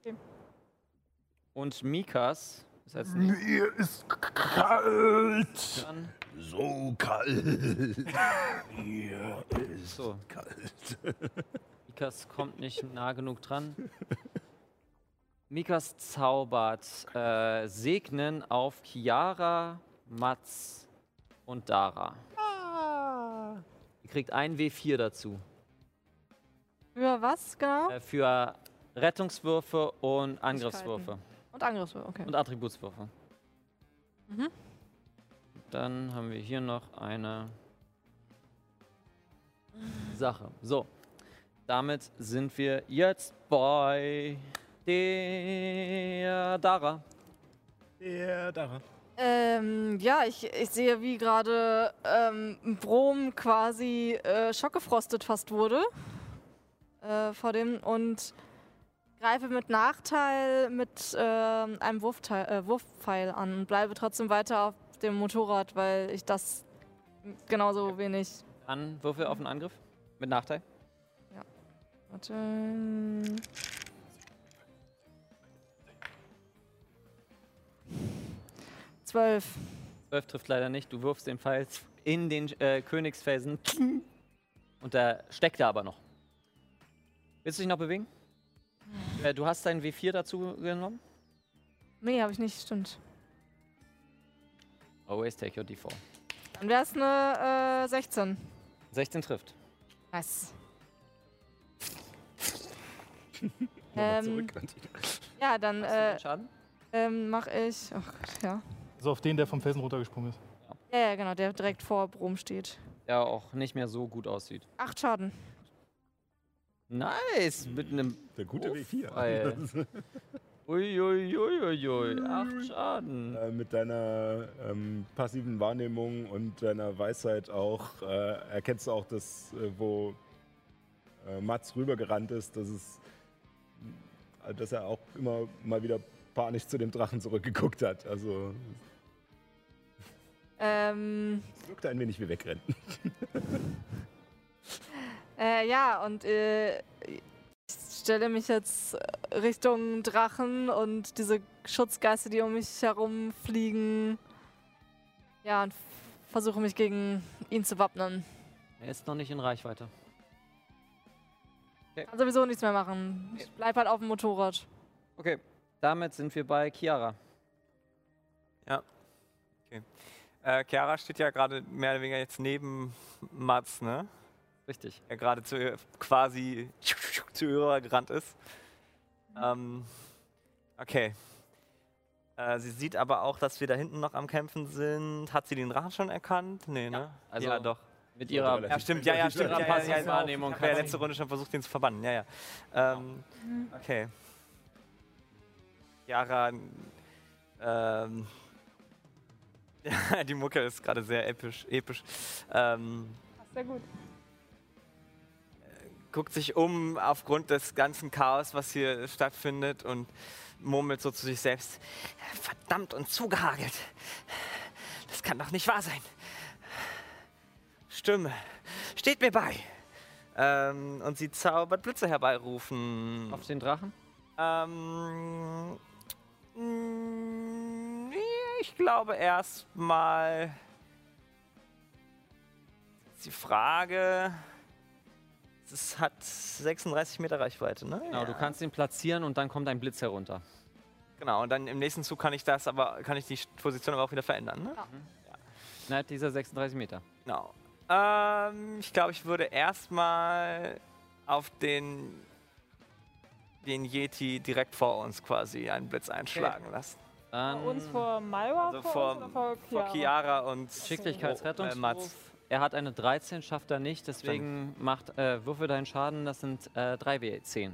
Okay. Und Mikas ist als Mir ist kalt. dran. So kalt. Mir ist So. kalt. Mikas kommt nicht nah genug dran. Mikas zaubert äh, Segnen auf Chiara, Mats und Dara. Ah. Ihr kriegt ein W4 dazu. Für was genau? Äh, für Rettungswürfe und Angriffswürfe. Und Angriffswürfe, okay. Und Attributswürfe. Mhm. Dann haben wir hier noch eine Sache. So, damit sind wir jetzt bei der Dara. Ja, da. Ähm, ja, ich, ich sehe, wie gerade ähm, Brom quasi äh, schockgefrostet fast wurde. Äh, vor dem und greife mit Nachteil mit ähm, einem Wurfteil, äh, Wurfpfeil an und bleibe trotzdem weiter auf dem Motorrad, weil ich das genauso wenig. Dann Würfel auf den Angriff mit Nachteil. Warte. Zwölf. 12 trifft leider nicht. Du wirfst den Pfeil in den äh, Königsfelsen. Und da steckt er aber noch. Willst du dich noch bewegen? Äh, du hast deinen W4 dazu genommen? Nee, habe ich nicht, stimmt. Always take your D4. Dann wäre es eine äh, 16. 16 trifft. Was? Nochmal Ähm, zurück. Ja, dann äh, ähm, mache ich. Oh Gott, ja. So auf den, der vom Felsen runtergesprungen ist. ja. Ja, genau, der direkt vor Brom steht. Der auch nicht mehr so gut aussieht. Acht Schaden. Nice! Mit einem Der gute W4. Pfeil. Uiuiuiui. Acht Schaden. Äh, mit deiner ähm, passiven Wahrnehmung und deiner Weisheit auch äh, erkennst du auch, dass äh, wo äh, Mats rübergerannt ist, dass es äh, dass er auch immer mal wieder panisch zu dem Drachen zurückgeguckt hat. Also Ähm, es wirkte ein wenig wie wegrennen. äh, ja, und äh, ich stelle mich jetzt Richtung Drachen und diese Schutzgeister, die um mich herum fliegen. Ja, und versuche mich gegen ihn zu wappnen. Er ist noch nicht in Reichweite. Kann sowieso nichts mehr machen. Ich bleib halt auf dem Motorrad. Okay, damit sind wir bei Chiara. Äh, Chiara steht ja gerade mehr oder weniger jetzt neben Mats, ne? Richtig. Der gerade zu quasi zu ihr gerannt ist. Ähm, okay. Äh, sie sieht aber auch, dass wir da hinten noch am Kämpfen sind. Hat sie den Drachen schon erkannt? Nee, ne? also ja, doch. Mit ihrer Ja, stimmt, ja, ja, stimmt. Ja, ja, ja, ja, Wahrnehmung Ich habe ja letzte Runde schon versucht, den zu verbannen. Ja, ja. Ähm, okay. Chiara, ähm, ja, die Mucke ist gerade sehr episch. episch. Ähm, Sehr gut. Guckt sich um aufgrund des ganzen Chaos, was hier stattfindet und murmelt so zu sich selbst. Verdammt und zugehagelt. Das kann doch nicht wahr sein. Stimme, steht mir bei. Ähm, und sie zaubert Blitze herbeirufen. auf den Drachen. Ähm, ich glaube erstmal die Frage. Es hat 36 Meter Reichweite, ne? Genau, du kannst ihn platzieren und dann kommt ein Blitz herunter. Genau, und dann im nächsten Zug kann ich das aber, kann ich die Position aber auch wieder verändern, ne? Innerhalb dieser 36 Meter. Genau. Ähm, ich glaube, ich würde erstmal auf den, den Yeti direkt vor uns quasi einen Blitz einschlagen lassen. Dann Vor uns vor Malwa, Also vor, vor, uns oder vor vor Chiara? Chiara und Schicklichkeitsrettungswurf. Äh, Mats. Er hat eine 13, schafft er nicht, deswegen macht äh, Würfel deinen Schaden, das sind äh, 3W10.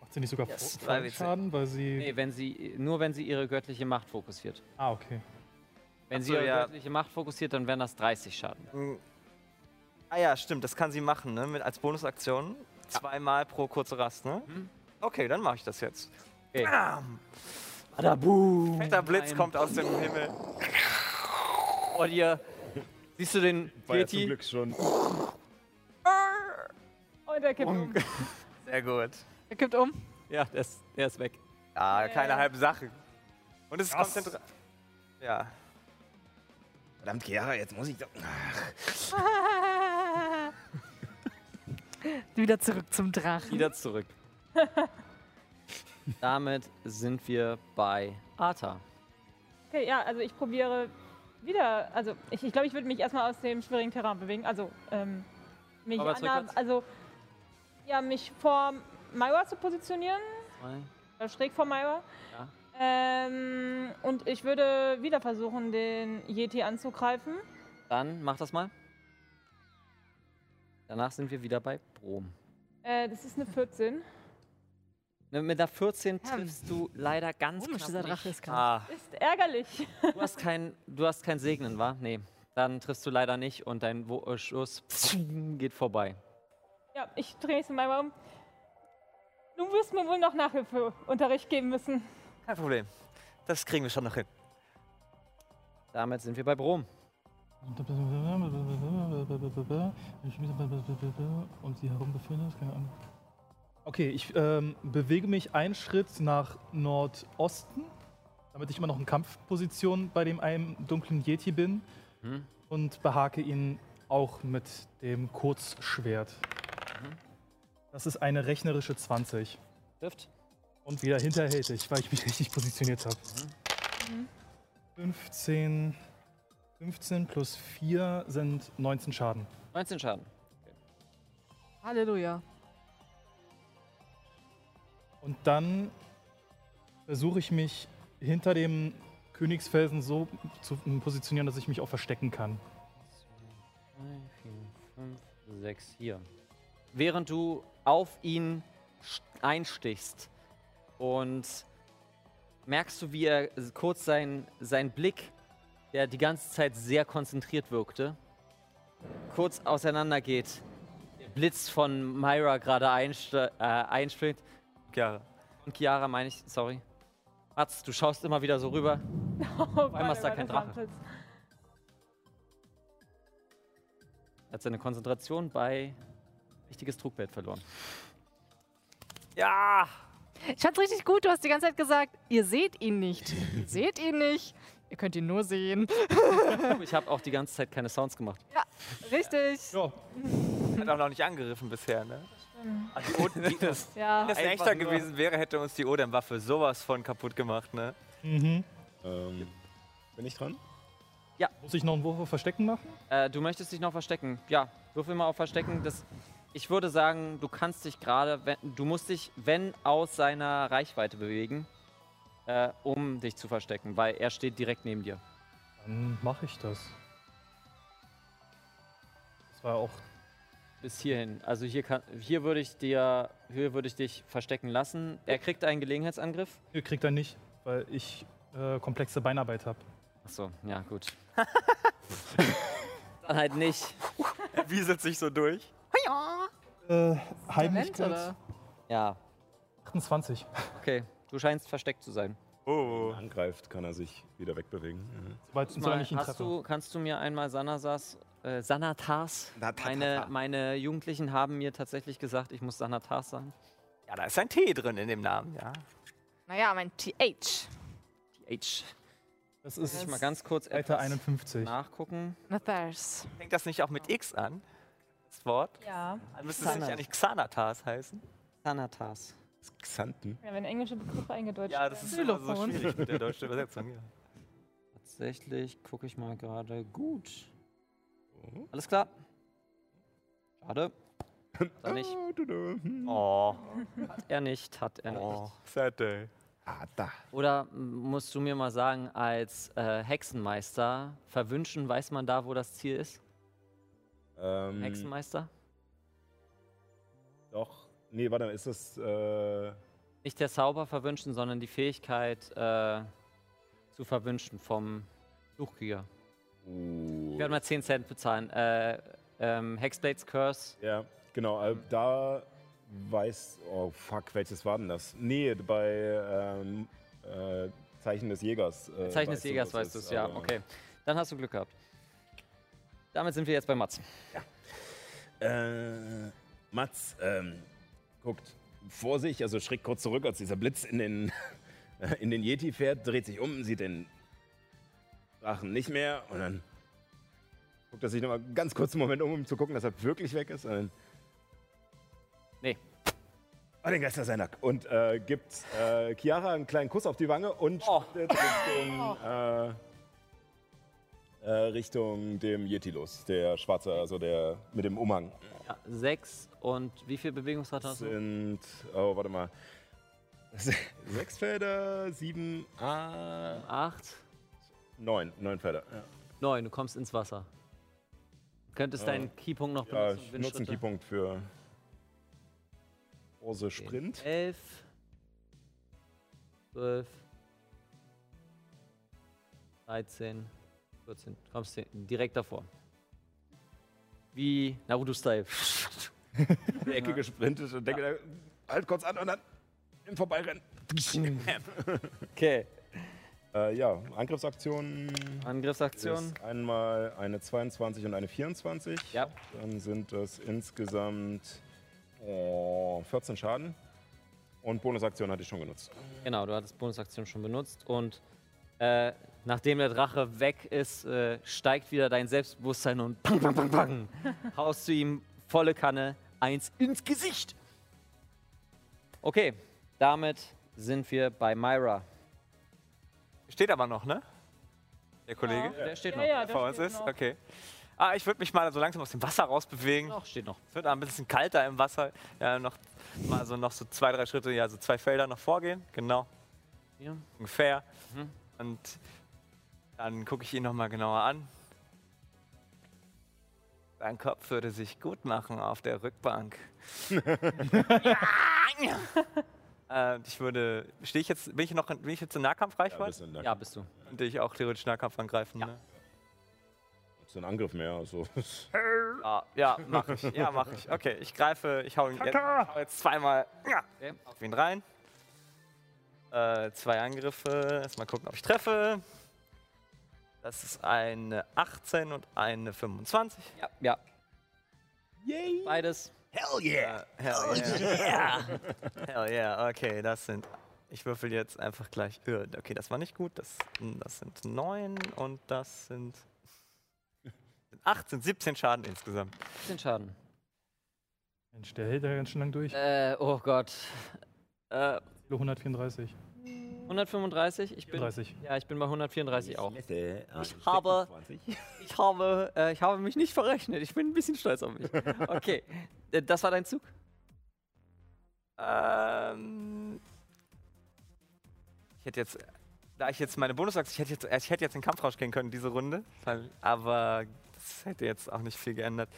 Macht sie nicht sogar Yes, yes, drei W10. Schaden, weil sie. Nee, wenn sie, nur wenn sie ihre göttliche Macht fokussiert. Ah, okay. Wenn Ach sie so, ihre ja. göttliche Macht fokussiert, dann wären das 30 Schaden. Mm. Ah ja, stimmt, das kann sie machen, ne? Mit, als Bonusaktion. Zweimal pro kurze Rast, ne? Mhm. Okay, dann mache ich das jetzt. Okay. Bam! Adaboom! Fetter Blitz kommt aus dem Himmel. vor dir. Siehst du den War ja zum? Glück schon. Und er kippt um. Sehr gut. Er kippt um. Ja, der ist, der ist weg. Ja, Ja, keine ja. halbe Sache. Und es ist konzentriert. Ja. Verdammt, Chiara, jetzt muss ich doch. Wieder zurück zum Drachen. Wieder zurück. Damit sind wir bei Arta. Okay, ja, also ich probiere wieder, also ich glaube, ich, glaub, ich würde mich erstmal aus dem schwierigen Terrain bewegen. Also ähm, mich Aber an also ja, mich vor Maiwa zu positionieren, Zwei. äh, schräg vor Maiwa. Ja. Ähm, und ich würde wieder versuchen, den Yeti anzugreifen. Dann mach das mal. Danach sind wir wieder bei Brom. Äh, das ist eine 14. Mit der 14 Ja. triffst du leider ganz Komisch, knapp dieser. Drache ist kalt. Ah, Ist ärgerlich. Du hast kein, du hast kein Segnen, wa? Nee. Dann triffst du leider nicht und dein Wo äh, Schuss geht vorbei. Ja, ich drehe es mal um. Du wirst mir wohl noch Nachhilfeunterricht geben müssen. kein Problem. Das kriegen wir schon noch hin. Damit sind wir bei Brom. Und sie herum befindet, keine Ahnung. Okay, ich ähm, bewege mich einen Schritt nach Nordosten, damit ich immer noch in Kampfposition bei dem einen dunklen Yeti bin Hm? und behake ihn auch mit dem Kurzschwert. Das ist eine rechnerische 20. Trifft. Und wieder hinterhältig, weil ich mich richtig positioniert habe. Mhm. 15, 15 plus 4 sind 19 Schaden. 19 Schaden. Halleluja. Und dann versuche ich mich hinter dem Königsfelsen so zu positionieren, dass ich mich auch verstecken kann. 2, 4, 5, 6, hier. Während du auf ihn st- einstichst und merkst du, wie er kurz sein, sein Blick, der die ganze Zeit sehr konzentriert wirkte, kurz auseinandergeht. Der Blitz von Myra gerade äh, einspringt. Ja. Und Chiara meine ich, sorry. Mats, du schaust immer wieder so rüber. Auf einmal ist da kein Drache. Hat seine Konzentration bei wichtiges Trugbild verloren. Ja! Ich fand's richtig gut, du hast die ganze Zeit gesagt, ihr seht ihn nicht. ihr seht ihn nicht. Ihr könnt ihn nur sehen. Ich habe auch die ganze Zeit keine Sounds gemacht. Richtig. Ja, Hat auch noch nicht angegriffen bisher, ne? Also, die das, Ja. wenn das ein echter gewesen wäre, hätte uns die Odin-Waffe sowas von kaputt gemacht, ne? mhm. Ähm, bin ich dran? Muss ich noch einen Wurf auf Verstecken machen? Äh, du möchtest dich noch verstecken. Ja, würfel mal auf Verstecken. Das, ich würde sagen, du kannst dich gerade, wenn- du musst dich, wenn, aus seiner Reichweite bewegen, äh, um dich zu verstecken, weil er steht direkt neben dir. Dann mache ich das. Das war auch. Bis hierhin. Also hier, kann, hier würde ich dir, hier würde ich dich verstecken lassen. Er kriegt einen Gelegenheitsangriff. Ihr kriegt er nicht, weil ich äh, komplexe Beinarbeit habe. Achso, ja gut. Dann halt nicht. Er wieselt sich so durch. Äh, Heimlichkeit oder? Ja, 28. okay. Du scheinst versteckt zu sein. Oh. Angreift, kann er sich wieder wegbewegen. Mhm. Ich ihn Hast treffe. du, kannst du mir einmal Sanasas, äh? Natatata. Meine, meine Jugendlichen haben mir tatsächlich gesagt, ich muss Sanatas sagen. Ja, da ist ein T drin in dem Namen, ja. Naja, mein TH. Die H. Das Muss ich ist mal ganz kurz Alter etwas 51. nachgucken. Nathars. Fängt das nicht auch mit X an? Das Wort? Ja. Dann müsste es nicht eigentlich Xanatas heißen. Sanatas. Xanten. ja, wenn englische Begriffe eingedeutscht Ja, das werden. ist immer so schwierig mit der deutschen Übersetzung. Ja. Tatsächlich gucke ich mal gerade gut. Alles klar. Schade. Hat er nicht. Oh, Hat er nicht. Hat er nicht. oh, sad day. Ah, da. Oder musst du mir mal sagen, als äh, Hexenmeister, verwünschen, weiß man da, wo das Ziel ist? Ähm, Hexenmeister? Doch. Nee, warte, ist das. Äh, Nicht der Zauber verwünschen, sondern die Fähigkeit äh, zu verwünschen vom Fluchkrieger. Uh, Ich werde mal 10 Cent bezahlen. Äh, ähm, Hexblades Curse. Ja, genau. äh, Da weiß. Oh, fuck, welches war denn das? Nee, bei ähm, äh, Zeichen des Jägers. Äh, Zeichen des Jägers weißt du es, ja. aber- Okay. Dann hast du Glück gehabt. Damit sind wir jetzt bei Mats. Äh, Mats, ähm, guckt vor sich, also schräg kurz zurück, als dieser Blitz in den, in den Yeti fährt, dreht sich um, sieht den Drachen nicht mehr und dann guckt er sich nochmal ganz kurz einen Moment um, um zu gucken, dass er wirklich weg ist. Und dann, Nee. Oh, den Geist Nack. Und äh, gibt äh, Chiara einen kleinen Kuss auf die Wange und Oh. Richtung, äh, äh, Richtung dem Yeti los. Der Schwarze, also der mit dem Umhang. Ja, sechs und wie viel Bewegungsrate Das hast du? sind, oh, warte mal. Sechs Felder, sieben, ah, Acht. Neun, neun Felder. Ja. Neun, du kommst ins Wasser. könntest Ja. deinen Keypunkt noch Ja, benutzen. ich nutze einen Keypunkt für Pause Sprint. 11, 12, 13, 14. Kommst direkt davor. Wie Naruto-Style. Die Ecke gesprintet und denke, mir, halt kurz an und dann im Vorbeirennen. Okay. Äh, ja, Angriffsaktionen Angriffsaktion. ist einmal eine 22 und eine 24. Ja. Dann sind das insgesamt oh, 14 Schaden. Und Bonusaktion hatte ich schon genutzt. Genau, du hattest Bonusaktion schon benutzt und äh, nachdem der Drache weg ist, äh, steigt wieder dein Selbstbewusstsein und pang, pang, pang, pang, haust du ihm volle Kanne eins ins Gesicht. Okay, damit sind wir bei Myra. Steht aber noch, ne? Der Kollege, Der steht Ja, noch. ja, der der vor uns ist. noch. Okay. Ah, ich würde mich mal so langsam aus dem Wasser rausbewegen. Noch, steht noch. Es wird ein bisschen kalter im Wasser. Ja, noch mal so noch so zwei, drei Schritte, ja, so zwei Felder noch vorgehen. Genau, Hier. ungefähr. Mhm. Und dann gucke ich ihn noch mal genauer an. Sein Kopf würde sich gut machen auf der Rückbank. äh, ich würde, stehe ich jetzt, bin ich noch, in- bin ich jetzt in Ja, Nahkampfreichweite? bisschen, da Ja, bist du. Könnte ich auch theoretisch Nahkampf angreifen? Ja. Ne? ist ein Angriff mehr. Also. Ah, ja, mach ich. Ja, mach ich. Okay, ich greife, ich hau ihn jetzt, ich hau jetzt zweimal ja, Okay. auf ihn rein. Äh, zwei Angriffe. Erstmal gucken, ob ich treffe. Das ist eine 18 und eine 25. Ja, ja. Beides. Hell yeah! hell yeah! hell yeah! Okay, das sind. Ich würfel jetzt einfach gleich. äh, Okay, das war nicht gut. Das, das sind 9 und das sind. 18, 17 Schaden insgesamt. 10 Schaden. Mensch, der hält ja ganz schön lang durch. Äh, oh Gott. Äh, Kilo 134. 135? Ich bin, 34. ja, ich bin bei 134 auch. Ich Ich habe- Ich habe, äh, ich habe mich nicht verrechnet. Ich bin ein bisschen stolz auf mich. Okay, Äh, das war dein Zug? Ähm. Ich hätte jetzt. Da ich jetzt meine Bonusaktion. Ich hätte jetzt, ich hätte jetzt den Kampf rausgehen können, diese Runde. Aber das hätte jetzt auch nicht viel geändert.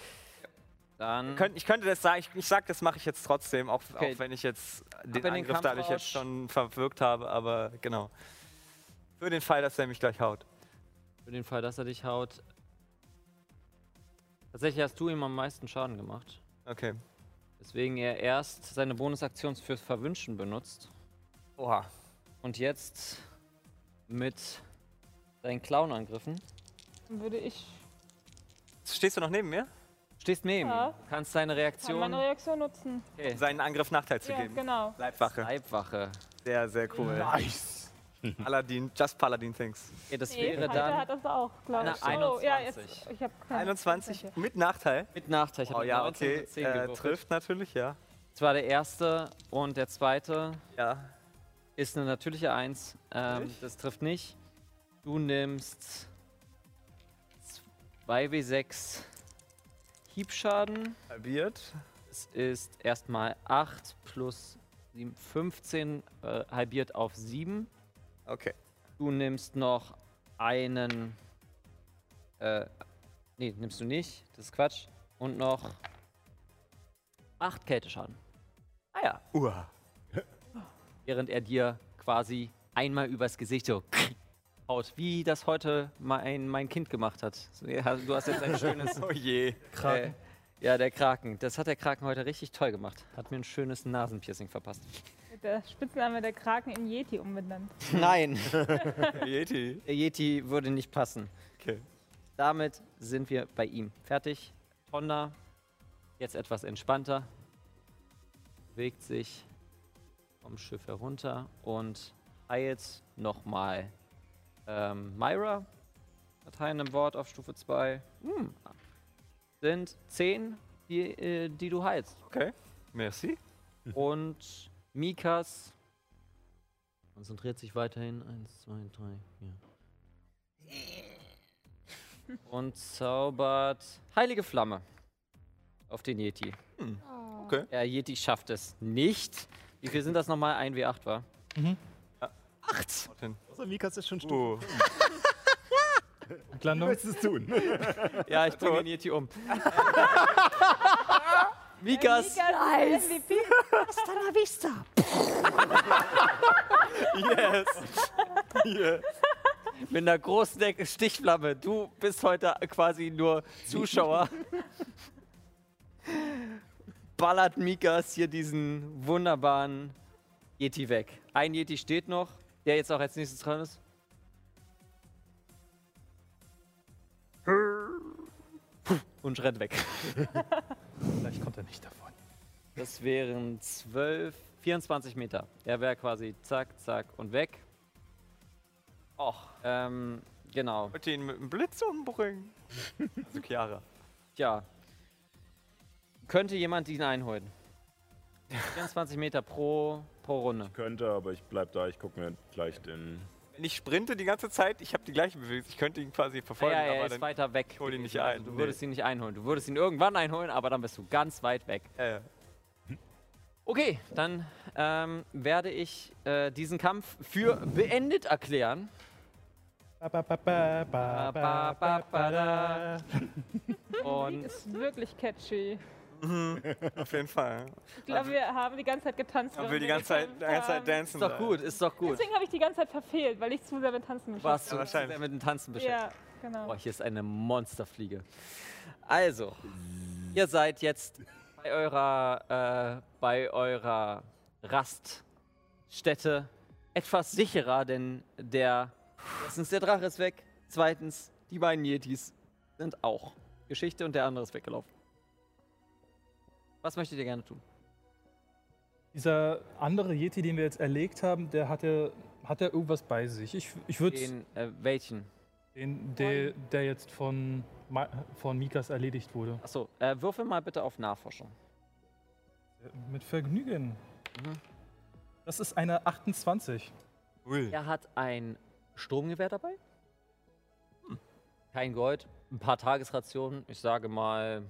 Dann. Ich könnte das sagen, ich, ich sag, das mache ich jetzt trotzdem, auch, Okay. auch wenn ich jetzt den den Angriff dadurch jetzt schon verwirkt habe, aber genau. Für den Fall, dass er mich gleich haut. Für den Fall, dass er dich haut. Tatsächlich hast du ihm am meisten Schaden gemacht. Okay. Deswegen er erst seine Bonusaktion fürs Verwünschen benutzt. Oha. Und jetzt mit deinen Clown-Angriffen. Dann würde ich Stehst du noch neben mir? Stehst neben Ja. ihm. Kannst deine kann Reaktion. meine Reaktion nutzen. Okay. Seinen Angriff Nachteil zu Ja, geben. genau. Leibwache. Leibwache. Sehr, sehr cool. Nice. Paladin, just Paladin things. Okay, das Nee, wäre Falter dann hat das auch, glaube ich. Eine Oh, ja, jetzt, 21. ich habe keine 21 Tatsache. mit Nachteil. mit Nachteil. Ich hab Oh ja, 19 okay. und 10 Äh, trifft natürlich, ja. Das war der erste und der zweite Ja. ist eine natürliche 1. Ähm, das trifft nicht. Du nimmst 2w6 Hiebschaden. Halbiert. Es ist erstmal 8 plus 7, 15 äh, halbiert auf 7. Okay. Du nimmst noch einen. Äh, nee, nimmst du nicht. Das ist Quatsch. Und noch 8 Kälteschaden. Ah ja. Uah. Während er dir quasi einmal übers Gesicht so haut. Wie das heute mein, mein Kind gemacht hat. Du hast jetzt ein schönes. Oh je. Äh, ja, der Kraken. Das hat der Kraken heute richtig toll gemacht. Hat mir ein schönes Nasenpiercing verpasst. Der Spitzname der Kraken in Yeti umbenannt. Nein, Yeti. der Yeti würde nicht passen. Okay. Damit sind wir bei ihm fertig. Tonda, jetzt etwas entspannter, bewegt sich vom Schiff herunter und heilt nochmal ähm, Myra. Hat einem Wort auf Stufe 2. Hm. Sind 10, die, äh, die du heilst. Okay. Merci. Und Mikas konzentriert sich weiterhin. Eins, zwei, drei, vier. Und zaubert Heilige Flamme auf den Yeti. Okay. Der Yeti schafft es nicht. Wie viel sind das nochmal? Ein W8 war. Acht. Also Mikas ist schon Uh. Du Landung. willst es tun. Ja, ich bringe den Yeti um. Mikas, Nice. MVP. Hasta la vista. yes. Yeah. Mit einer großen Stichflamme. Du bist heute quasi nur Zuschauer. Ballert Mikas hier diesen wunderbaren Yeti weg. Ein Yeti steht noch, der jetzt auch als nächstes dran ist. Und rennt weg. Vielleicht kommt er nicht davon. Das wären 12, 24 Meter. Der wäre quasi zack, zack und weg. Och, ähm, genau. Ich wollte ihn mit dem Blitz umbringen. Also Chiara. Tja. Könnte jemand ihn einholen? 24 Meter pro, pro Runde. Könnte, aber ich bleib da. Ich gucke mir gleich den. Wenn ich sprinte die ganze Zeit, ich habe die gleiche Bewegung. Ich könnte ihn quasi verfolgen, ja, ja, er aber ist dann. weiter weg. hol ihn nicht gewesen. ein, Also du nee. würdest ihn nicht einholen. Du würdest ihn irgendwann einholen, aber dann bist du ganz weit weg. Ja. Okay, dann ähm, werde ich äh, diesen Kampf für beendet erklären. Ba, ba, ba, ba, ba, ba, ba, ba, da. Und Ist wirklich catchy. Auf jeden Fall. Ich glaube, wir haben die ganze Zeit getanzt. Während will die wir ganze Zeit, die ganze Zeit dancen. ist doch gut, ist doch gut. Deswegen habe ich die ganze Zeit verfehlt, weil ich zu sehr mit Tanzen beschäftigt Warst du Ja, wahrscheinlich. sehr mit dem Tanzen beschäftigt? Ja, genau. Boah, hier ist eine Monsterfliege. Also, ihr seid jetzt bei eurer, äh, bei eurer Raststätte etwas sicherer, denn der, erstens der Drache ist weg, zweitens die beiden Yetis sind auch Geschichte und der andere ist weggelaufen. Was möchtet ihr gerne tun? Dieser andere Yeti, den wir jetzt erlegt haben, der hatte, hat er irgendwas bei sich. Ich, ich würde Den, äh, welchen? den, der, der jetzt von, von Mikas erledigt wurde. Achso, äh, würfel mal bitte auf Nachforschung. Mit Vergnügen. Mhm. Das ist eine 28. Cool. Er hat ein Sturmgewehr dabei. Kein Gold, ein paar Tagesrationen. Ich sage mal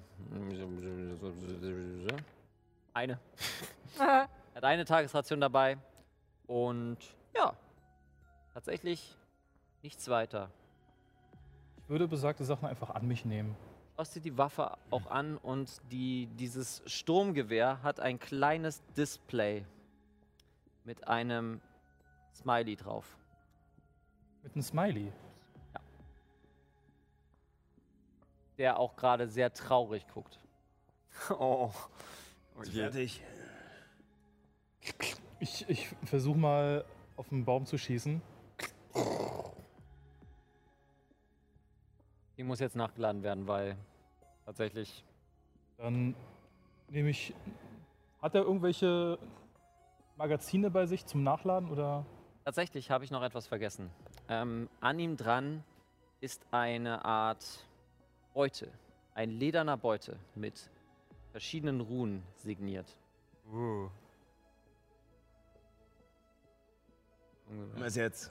eine. Er hat eine Tagesration dabei und ja, tatsächlich nichts weiter. Ich würde besagte Sachen einfach an mich nehmen. Schaust dir die Waffe auch an und die, dieses Sturmgewehr hat ein kleines Display mit einem Smiley drauf. Mit einem Smiley. Der auch gerade sehr traurig guckt. Oh. oh. Fertig. Ich, ich versuche mal auf den Baum zu schießen. Die muss jetzt nachgeladen werden, weil tatsächlich. Dann nehme ich. Hat er irgendwelche Magazine bei sich zum Nachladen oder? Tatsächlich habe ich noch etwas vergessen. Ähm, an ihm dran ist eine Art Beute. Ein lederner Beute mit verschiedenen Runen signiert. Uh. Was jetzt?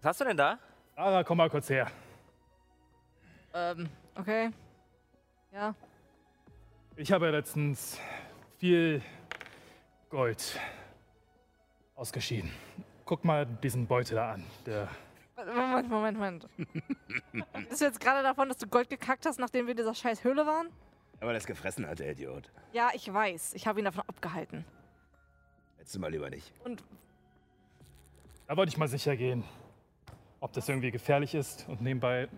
Was hast du denn da? Sarah, komm mal kurz her. Ähm, okay. Ja. Ich habe letztens viel Gold ausgeschieden. Guck mal diesen Beutel da an. Der Moment, Moment, Moment. Bist du jetzt gerade davon, dass du Gold gekackt hast, nachdem wir in dieser scheiß Höhle waren? Aber das gefressen hat, der Idiot. Ja, ich weiß. Ich habe ihn davon abgehalten. Du mal lieber nicht. Und Da wollte ich mal sicher gehen, ob das irgendwie gefährlich ist. Und nebenbei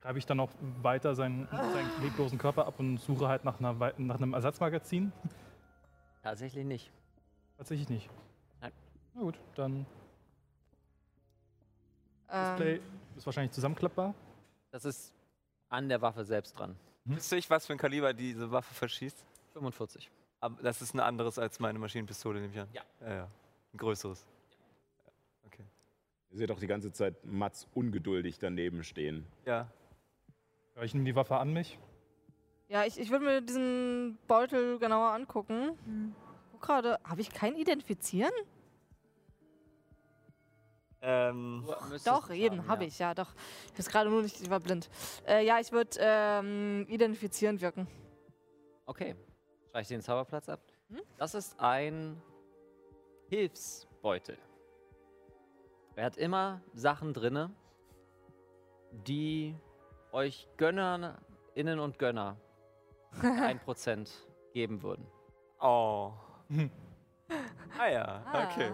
greife ich dann noch weiter seinen, seinen leblosen Körper ab und suche halt nach, einer, nach einem Ersatzmagazin. Tatsächlich nicht. Tatsächlich nicht. Nein. Na gut, dann Display ähm, ist wahrscheinlich zusammenklappbar. Das ist an der Waffe selbst dran. Wüsste ich, was für ein Kaliber diese Waffe verschießt? 45. Aber das ist ein anderes als meine Maschinenpistole, nehme ich an. Ja. Ja, ja. Ein größeres. Okay. Ihr seht doch die ganze Zeit Mats ungeduldig daneben stehen. Ja. Ja, ich nehme die Waffe an mich. ja, ich, ich würde mir diesen Beutel genauer angucken. Hm. Guck gerade, habe ich keinen Identifizieren? Ähm, Doch, eben, habe ich, ja, doch. Ich weiß gerade nur nicht, ich war blind. Äh, ja, ich würde ähm, identifizieren wirken. Okay. Streich den Zauberplatz ab. Hm? Das ist ein Hilfsbeutel. Er hat immer Sachen drinne, die euch Gönnerinnen und Gönner 1% geben würden. Oh. ah ja, Ah. okay.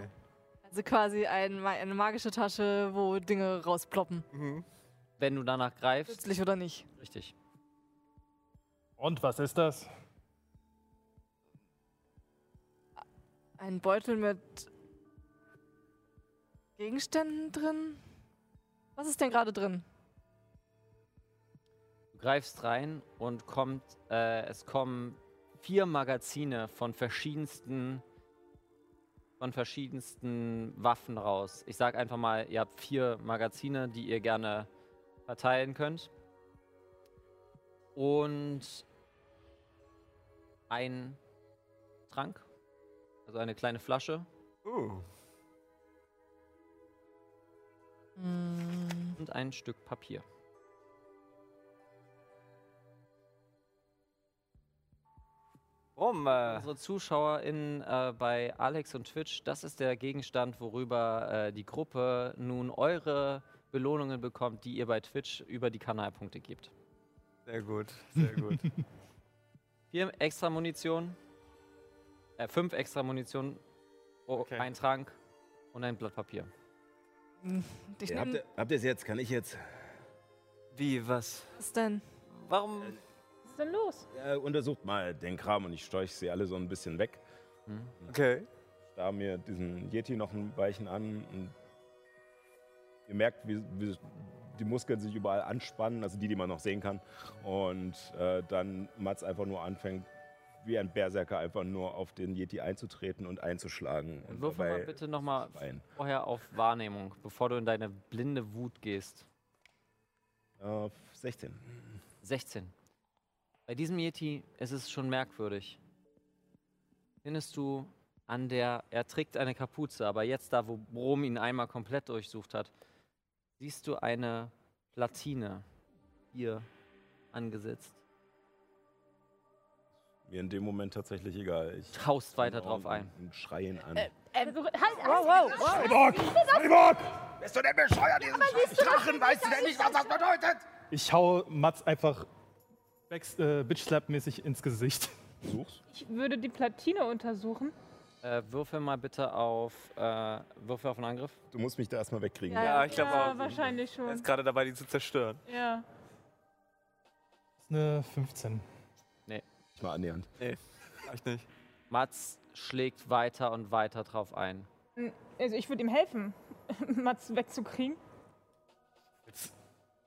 Also quasi ein, eine magische Tasche, wo Dinge rausploppen. Mhm. Wenn du danach greifst. Nützlich oder nicht. Richtig. Und was ist das? Ein Beutel mit Gegenständen drin? Was ist denn gerade drin? Du greifst rein und kommt, äh, es kommen vier Magazine von verschiedensten, von verschiedensten Waffen raus. Ich sag einfach mal, ihr habt vier Magazine, die ihr gerne verteilen könnt. Und ein Trank, also eine kleine Flasche Uh. Und ein Stück Papier. Warum? Äh, Unsere ZuschauerInnen äh, bei Alex und Twitch, das ist der Gegenstand, worüber äh, die Gruppe nun eure Belohnungen bekommt, die ihr bei Twitch über die Kanalpunkte gebt. sehr gut, sehr gut. Vier extra Munition, äh, fünf extra Munition, oh, Okay. ein Trank und ein Blatt Papier. ich Ja, habt, ihr, habt ihr es jetzt? Kann ich jetzt? Wie, was? was denn? Warum? Was ist denn los? Ja, untersucht mal den Kram und ich steuche sie alle so ein bisschen weg. Hm? Okay. Starr mir diesen Yeti noch ein Weichen an und ihr merkt, wie, wie die Muskeln sich überall anspannen, also die, die man noch sehen kann. Und äh, dann Mats einfach nur anfängt, wie ein Berserker einfach nur auf den Yeti einzutreten und einzuschlagen. Und Würfel mal bitte nochmal vorher auf Wahrnehmung, bevor du in deine blinde Wut gehst. Äh, 16. 16. Bei diesem Yeti ist es schon merkwürdig. Findest du an der, er trägt eine Kapuze, aber jetzt da, wo Brom ihn einmal komplett durchsucht hat, siehst du eine Platine hier angesetzt. Mir in dem Moment tatsächlich egal. Ich Taust weiter drauf ein. Und schreie ihn an. Also, halt, Wow, wow, wow. Freiburg! Freiburg! Bist du denn bescheuert, diesen Drachen? Weißt du denn nicht, was das bedeutet? Ich hau Mats einfach Back- äh, Bitch-Slap-mäßig ins Gesicht. Such's. ich würde die Platine untersuchen. Äh, würfel mal bitte auf, äh, würfel auf einen Angriff. Du musst mich da erstmal wegkriegen. Ja, Ja, ich glaube ja, auch. wahrscheinlich Er schon. ist gerade dabei, die zu zerstören. Ja. Das ist eine 15. Nicht mal annähernd. Ich nicht. Mats schlägt weiter und weiter drauf ein. Also ich würde ihm helfen, Mats wegzukriegen.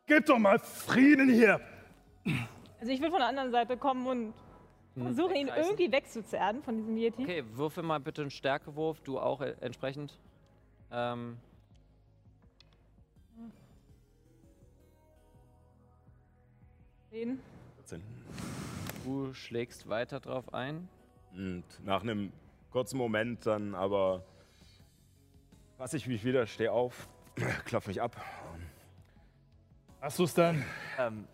Gib doch mal Frieden hier! Also ich würde von der anderen Seite kommen und Hm, versuchen, ihn wegreißen. irgendwie wegzuzerren von diesem Yeti. Okay, würfel mal bitte einen Stärkewurf, du auch äh, entsprechend. Ähm, Den. 14. du schlägst weiter drauf ein. Und nach einem kurzen Moment dann aber fasse ich mich wieder, stehe auf, klopf mich ab. Hast du's dann? Ähm,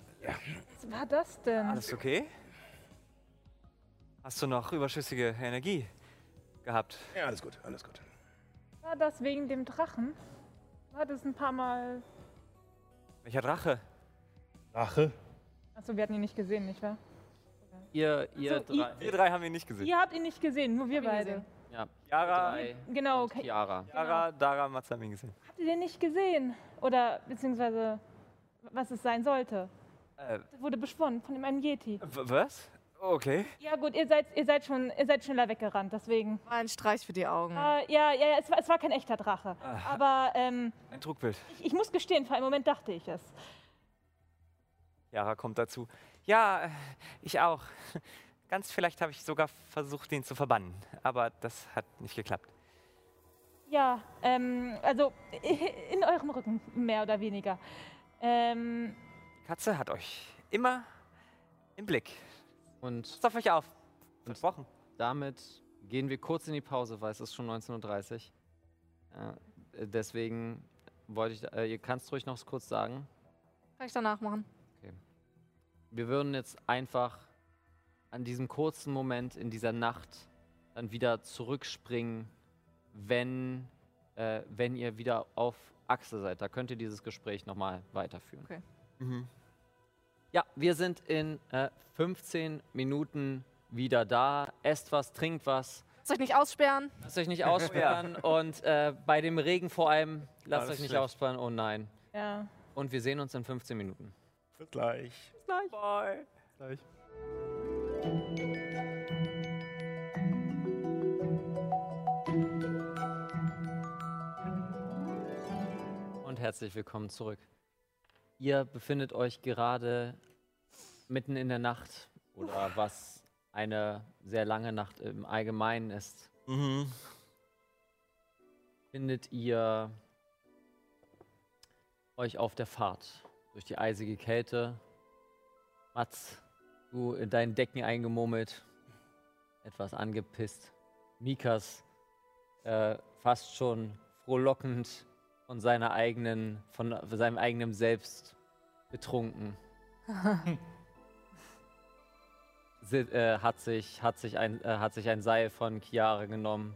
Was war das denn? alles okay? Hast du noch überschüssige Energie gehabt? Ja, alles gut, alles gut. War das wegen dem Drachen? War das ein paar Mal. Welcher Drache? Rache? Achso, wir hatten ihn nicht gesehen, nicht wahr? Ihr, ihr So, i- drei. Wir drei haben ihn nicht gesehen. Ihr habt ihn nicht gesehen, nur wir beide. Ja, Yara, drei Genau, und okay. Chiara. Yara, Dara, Mats haben ihn gesehen. Habt ihr den nicht gesehen? Oder beziehungsweise was es sein sollte? Äh, Das wurde beschworen von einem Yeti. was? Okay. Ja gut, ihr seid, ihr seid schon, ihr seid schneller weggerannt, deswegen. War ein Streich für die Augen. Äh, ja, ja, ja, es war, es war kein echter Drache. Ah. Aber ähm, Ein Trugbild. ich, ich muss gestehen, für einen Moment dachte ich es. Yara kommt dazu. Ja, äh, ich auch. Ganz vielleicht habe ich sogar versucht, ihn zu verbannen. Aber das hat nicht geklappt. Ja, ähm, also in eurem Rücken, mehr oder weniger. Ähm, Katze hat euch immer im Blick. Und Passt auf euch auf. Versprochen. damit gehen wir kurz in die Pause, weil es ist schon 19.30 Uhr. Äh, deswegen wollte ich, äh, ihr kannst ruhig noch kurz sagen. Kann ich danach machen. Wir würden jetzt einfach an diesem kurzen Moment in dieser Nacht dann wieder zurückspringen, wenn äh, wenn ihr wieder auf Achse seid. Da könnt ihr dieses Gespräch nochmal weiterführen. Okay. Mhm. Ja, wir sind in äh, 15 Minuten wieder da. Esst was, trinkt was. Lasst euch nicht aussperren. Lasst euch nicht aussperren. und äh, bei dem Regen vor allem, lasst Alles euch nicht schlecht. aussperren. Oh nein. Ja. Und wir sehen uns in 15 Minuten. Bis gleich. Bye. gleich. Und herzlich willkommen zurück. Ihr befindet euch gerade mitten in der Nacht oder was eine sehr lange Nacht im Allgemeinen ist. Mhm. Findet ihr euch auf der Fahrt durch die eisige Kälte. Mats, du in deinen Decken eingemurmelt, etwas angepisst. Mikas äh, fast schon frohlockend von seiner eigenen, von seinem eigenen Selbst betrunken. Äh, hat, sich, hat, sich ein, äh, hat sich ein Seil von Chiara genommen,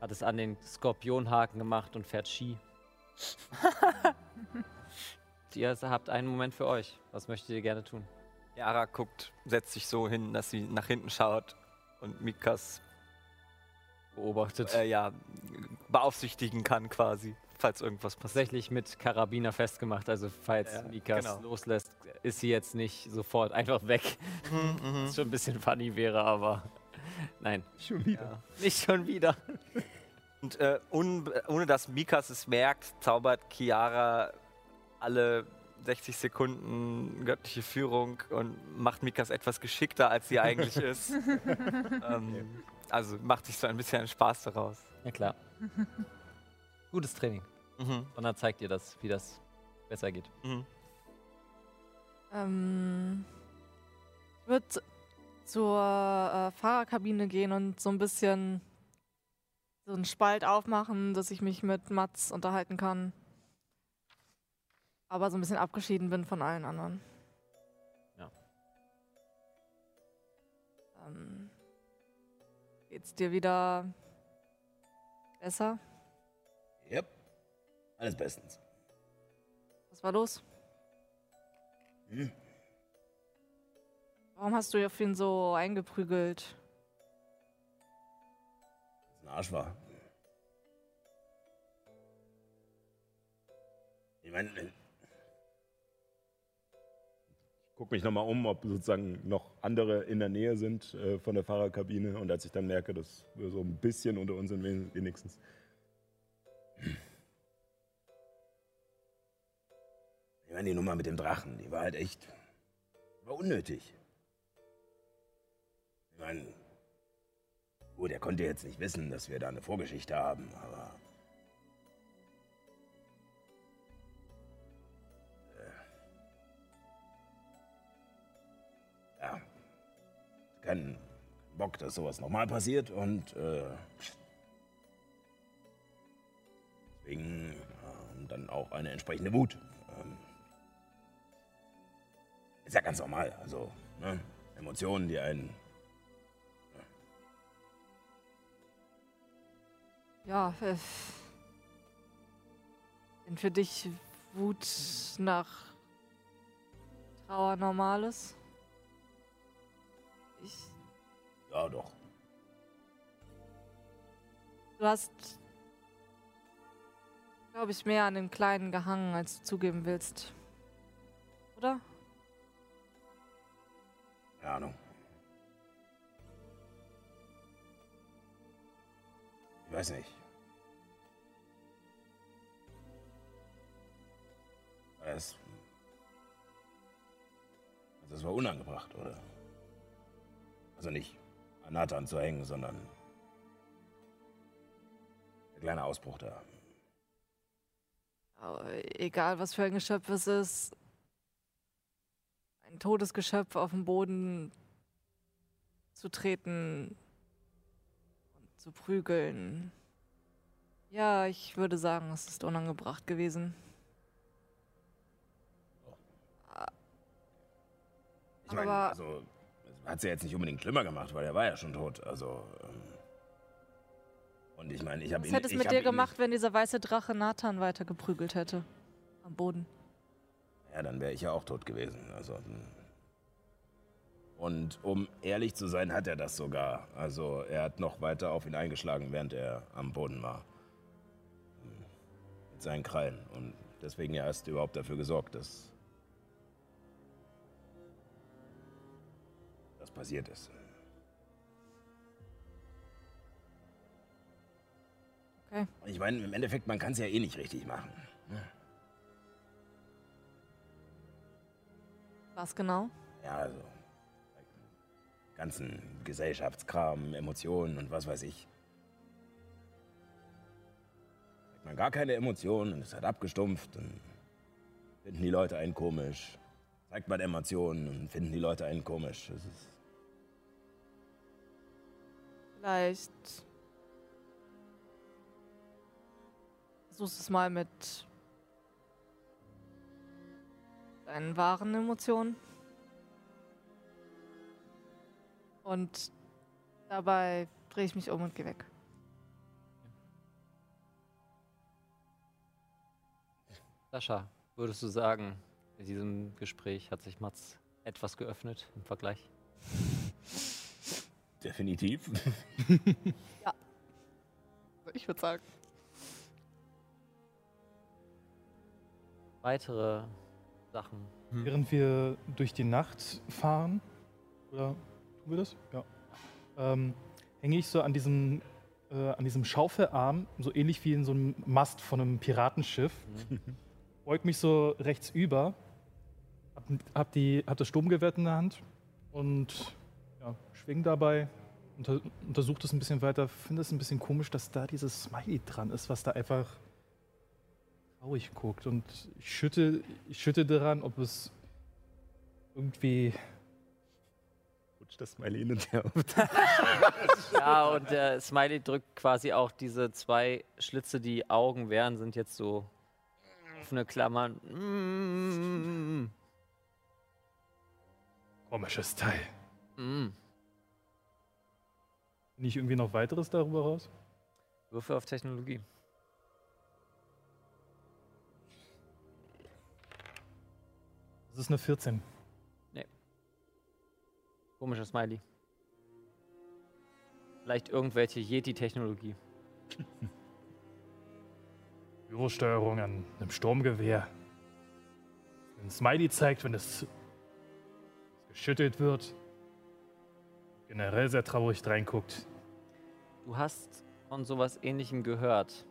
hat es an den Skorpionhaken gemacht und fährt Ski. ihr habt einen Moment für euch. Was möchtet ihr gerne tun? Yara guckt, setzt sich so hin, dass sie nach hinten schaut und Mikas Beobachtet. äh, ja, beaufsichtigen kann quasi, falls irgendwas passiert. Tatsächlich mit Karabiner festgemacht. Also falls Ja, Mikas genau. loslässt, ist sie jetzt nicht sofort einfach weg. Mhm, mhm. Was schon ein bisschen funny wäre, aber nein, Schon wieder. Ja. nicht schon wieder. Und äh, un ohne dass Mikas es merkt, zaubert Chiara alle 60 Sekunden göttliche Führung und macht Mikas etwas geschickter, als sie eigentlich ist. ähm, also macht sich so ein bisschen einen Spaß daraus. Ja klar. Gutes Training. Mhm. Und dann zeigt ihr das, wie das besser geht. Mhm. Ähm, ich würde zur äh, Fahrerkabine gehen und so ein bisschen so einen Spalt aufmachen, dass ich mich mit Mats unterhalten kann. Aber so ein bisschen abgeschieden bin von allen anderen. Ja. Ähm, geht's dir wieder besser? Alles bestens. Was war los? Hm? Warum hast du auf ihn so eingeprügelt? Das ein Arsch war. Ich meine, Ich gucke mich nochmal um, ob sozusagen noch andere in der Nähe sind äh, von der Fahrerkabine. Und als ich dann merke, dass wir so ein bisschen unter uns sind, wen- wenigstens. Ich meine, die Nummer mit dem Drachen, die war halt echt. war unnötig. Ich meine, gut, er konnte jetzt nicht wissen, dass wir da eine Vorgeschichte haben, aber. Äh, ja. Kein Bock, dass sowas nochmal passiert und. Äh, deswegen ähm, dann auch eine entsprechende Wut. Ist ja ganz normal. Also, ne? Emotionen, die einen. Ja, äh, wenn für dich Wut nach Trauer normales? Ich, Ja, doch. du hast, glaube ich, mehr an den Kleinen gehangen, als du zugeben willst. Oder? Keine Ahnung. Ich weiß nicht. Es. Also es war unangebracht, oder? Also nicht an Nathan zu hängen, sondern der kleine Ausbruch da. Egal, was für ein Geschöpf es ist, ein totes Geschöpf auf den Boden zu treten und zu prügeln. Ja, ich würde sagen, es ist unangebracht gewesen. Ich meine, Aber- also, es hat sie jetzt nicht unbedingt schlimmer gemacht, weil er war ja schon tot. Also, ähm, Und ich meine, ich habe Was ihn. hätte es mit dir gemacht, wenn dieser weiße Drache Nathan weiter geprügelt hätte? Am Boden. Ja, dann wäre ich ja auch tot gewesen. Also. hm. Und um ehrlich zu sein, hat er das sogar. Also er hat noch weiter auf ihn eingeschlagen, während er am Boden war. Hm. Mit seinen Krallen. Und deswegen ja erst überhaupt dafür gesorgt, dass das passiert ist. Okay. Ich meine, im Endeffekt, man kann es ja eh nicht richtig machen. Was genau? Ja, also. Ganzen Gesellschaftskram, Emotionen und was weiß ich. Hat man gar keine Emotionen und es hat abgestumpft, dann finden die Leute einen komisch. Zeigt man Emotionen und finden die Leute einen komisch. Das ist Vielleicht. Versuchst es mal mit deinen wahren Emotionen. Und dabei drehe ich mich um und gehe weg. Sascha, würdest du sagen, in diesem Gespräch hat sich Mats etwas geöffnet im Vergleich? definitiv. Ich würde sagen. Weitere Sachen. Während wir durch die Nacht fahren, oder tun wir das? Ja. Ähm, hänge ich so an diesem, äh, an diesem Schaufelarm, so ähnlich wie in so einem Mast von einem Piratenschiff. Beug mich so rechts über, hab, hab, die, hab das Sturmgewehr in der Hand und ja, schwing dabei, unter, untersucht es ein bisschen weiter, finde es ein bisschen komisch, dass da dieses Smiley dran ist, was da einfach traurig guckt. Und ich schütte, ich schütte daran, ob es irgendwie. Rutscht das Smiley hin und her. Ja, und der Smiley drückt quasi auch diese zwei Schlitze, die Augen wären, sind jetzt so offene Klammern. Mm, Komisches Teil. mm. Ich irgendwie noch weiteres darüber raus? Würfe auf Technologie. Das ist eine 14. Komischer Smiley. Vielleicht irgendwelche Yeti-Technologie. Bürosteuerung an einem Sturmgewehr. Ein Smiley zeigt, wenn es geschüttelt wird. Generell sehr traurig reinguckt. Du hast von sowas ähnlichem gehört.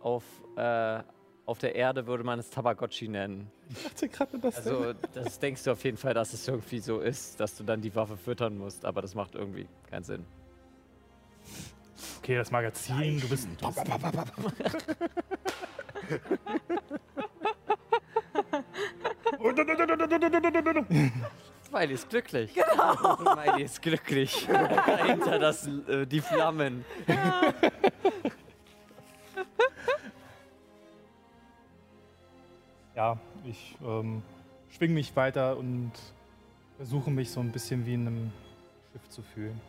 Auf, äh, auf der Erde würde man es Tabagotchi nennen. Ich dachte gerade das. Also, das denkst du auf jeden Fall, dass es irgendwie so ist, dass du dann die Waffe füttern musst, aber das macht irgendwie keinen Sinn. okay, das Magazin, du bist. Du bist Smiley ist glücklich. Genau. Smiley ist glücklich. Dahinter das, äh, die Flammen. ja, ich ähm, schwing mich weiter und versuche mich so ein bisschen wie in einem Schiff zu fühlen.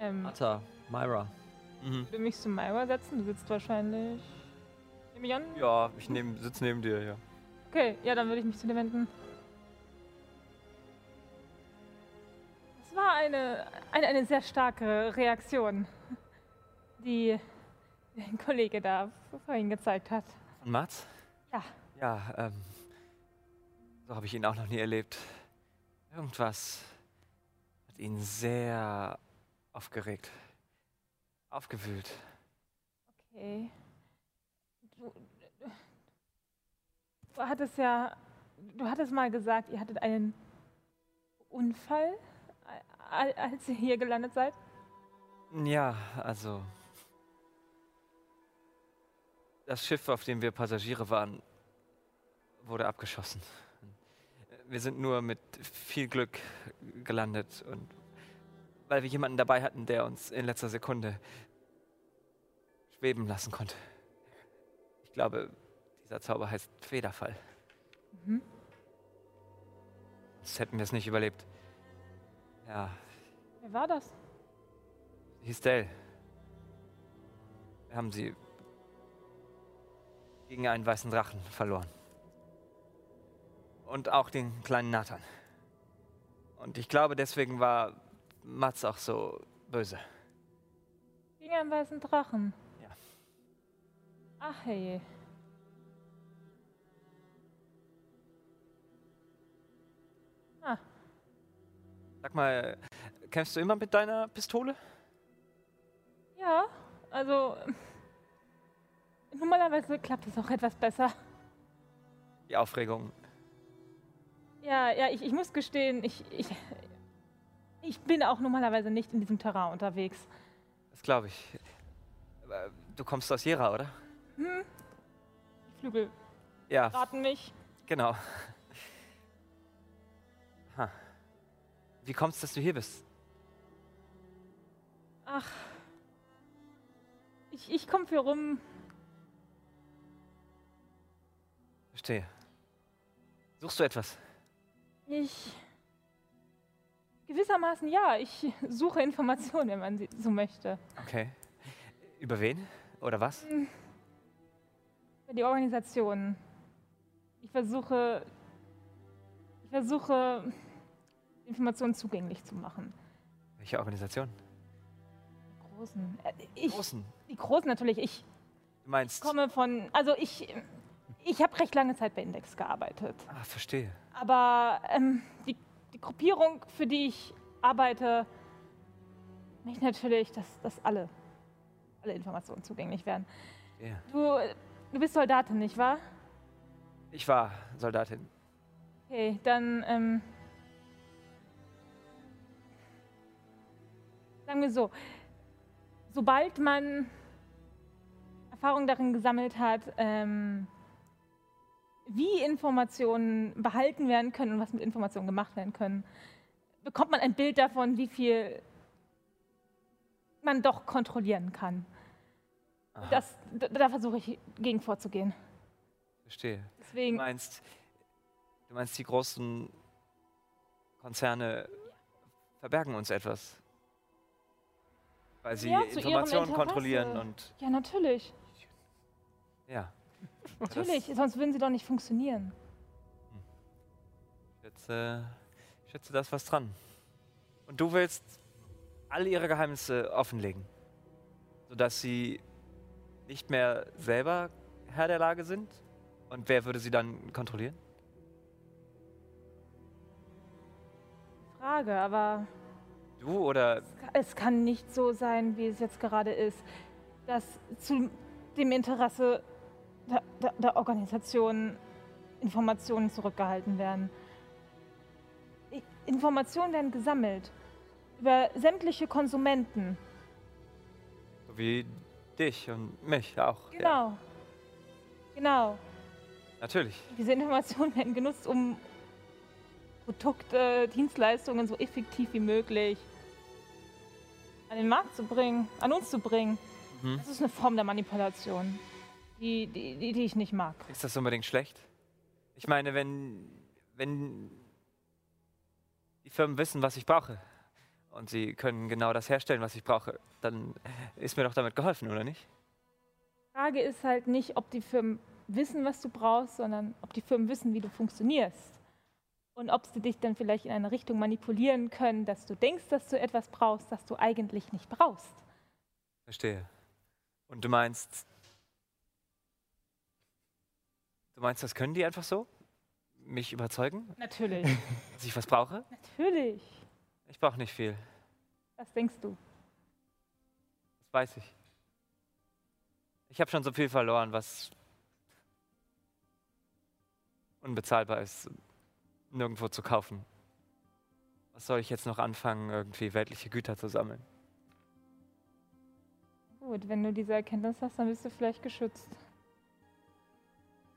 Ähm, Martha, Myra. Mhm. ich will mich zu Myra setzen. Du sitzt wahrscheinlich. Nehme ich an? Ja, ich nehm, sitz neben dir, ja. Okay, ja, dann würde ich mich zu dir wenden. Es war eine, eine, eine sehr starke Reaktion, die ein Kollege da vorhin gezeigt hat. Von Mats? Ja. Ja, ähm. So habe ich ihn auch noch nie erlebt. Irgendwas hat ihn sehr aufgeregt. Aufgewühlt. Okay. Du, du hattest ja, du hattest mal gesagt, ihr hattet einen Unfall, als ihr hier gelandet seid. Ja, also. Das Schiff, auf dem wir Passagiere waren, wurde abgeschossen. Wir sind nur mit viel Glück gelandet und weil wir jemanden dabei hatten, der uns in letzter Sekunde schweben lassen konnte. Ich glaube, dieser Zauber heißt Federfall. Mhm. Sonst hätten wir es nicht überlebt. Ja, Wer war das? Dale. Wir haben sie gegen einen weißen Drachen verloren. Und auch den kleinen Nathan. Und ich glaube, deswegen war Mats auch so böse. Gegen einen weißen Drachen. Ja. Ach hey. Ah, Sag mal, kämpfst du immer mit deiner Pistole? ja, also normalerweise klappt es auch etwas besser. Die Aufregung. Ja, ja, ich, ich muss gestehen, ich, ich, ich bin auch normalerweise nicht in diesem Terrain unterwegs. Das glaube ich. Aber Du kommst aus Jera, oder? Die Flügel Ja, raten mich. genau. Ha. Wie kommt's, dass du hier bist? Ach. Ich, ich komme für rum. Verstehe. Suchst du etwas? Ich. Gewissermaßen ja, ich suche Informationen, wenn man sie so möchte. Okay. Über wen? Oder was? Für die Organisation. Ich versuche. Ich versuche, Informationen zugänglich zu machen. Welche Organisation? Die Großen. Äh, Ich, Großen. Die Großen natürlich. Ich Du meinst. komme von. Also ich. Ich habe recht lange Zeit bei Index gearbeitet. Ah, verstehe. Aber ähm, die, die Gruppierung, für die ich arbeite, möchte natürlich, dass, dass alle, alle Informationen zugänglich werden. Ja. Du, du bist Soldatin, nicht wahr? Ich war Soldatin. Okay, dann ähm, sagen wir so, sobald man Erfahrung darin gesammelt hat, ähm, wie Informationen behalten werden können und was mit Informationen gemacht werden können, bekommt man ein Bild davon, wie viel man doch kontrollieren kann. Das, da, da versuche ich gegen vorzugehen. verstehe. Du Deswegen, meinst, du meinst, die großen Konzerne verbergen uns etwas? Weil sie Ja, Informationen kontrollieren und. ja, natürlich. Ja. Natürlich, sonst würden sie doch nicht funktionieren. Ich schätze, ich schätze, da ist was dran. Und du willst alle ihre Geheimnisse offenlegen, sodass sie nicht mehr selber Herr der Lage sind? Und wer würde sie dann kontrollieren? Frage, aber Du oder es kann nicht so sein, wie es jetzt gerade ist, dass zu dem Interesse der, der, der Organisation Informationen zurückgehalten werden. Informationen werden gesammelt über sämtliche Konsumenten. so wie dich und mich auch? Ja, Genau. Genau. natürlich. Diese Informationen werden genutzt, um Produkte, Dienstleistungen so effektiv wie möglich an den Markt zu bringen, an uns zu bringen. Mhm. Das ist eine Form der Manipulation, die, die, die, die ich nicht mag. Ist das unbedingt schlecht? Ich meine, wenn, wenn die Firmen wissen, was ich brauche und sie können genau das herstellen, was ich brauche, dann ist mir doch damit geholfen, oder nicht? Frage ist halt nicht, ob die Firmen wissen, was du brauchst, sondern ob die Firmen wissen, wie du funktionierst. Und ob sie dich dann vielleicht in eine Richtung manipulieren können, dass du denkst, dass du etwas brauchst, das du eigentlich nicht brauchst. Verstehe. Und du meinst, du meinst, das können die einfach so? Mich überzeugen, Natürlich. dass ich was brauche? Natürlich. Ich brauche nicht viel. Was denkst du? Das weiß ich. Ich habe schon so viel verloren, was unbezahlbar ist, nirgendwo zu kaufen. Was soll ich jetzt noch anfangen, irgendwie weltliche Güter zu sammeln? Gut, wenn du diese Erkenntnis hast, dann bist du vielleicht geschützt.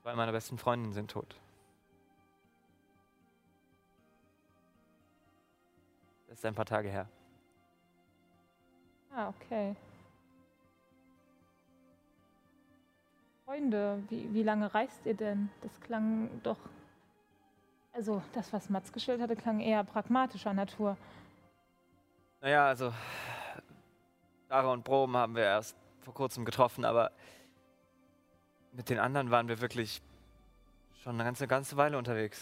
Zwei meiner besten Freundinnen sind tot. Das ist ein paar Tage her. Ah, okay. Freunde, wie, wie lange reist ihr denn? Das klang doch. Also, das, was Mats gestellt hatte, klang eher pragmatischer Natur. Naja, also Dara und Brom haben wir erst vor kurzem getroffen, aber mit den anderen waren wir wirklich schon eine ganze, ganze Weile unterwegs.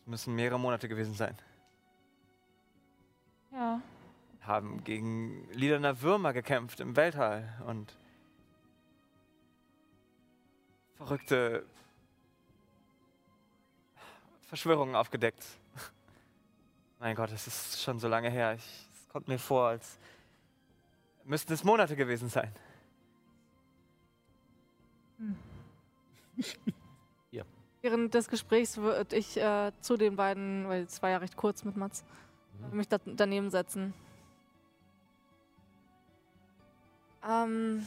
Es müssen mehrere Monate gewesen sein. Ja. Haben gegen lilaner Würmer gekämpft im Weltall und verrückte Verschwörungen aufgedeckt. Mein Gott, es ist schon so lange her. Ich, es kommt mir vor, als müssten es Monate gewesen sein. Während des Gesprächs würde ich äh, zu den beiden, weil es war ja recht kurz mit Mats, mich da, daneben setzen. Ähm.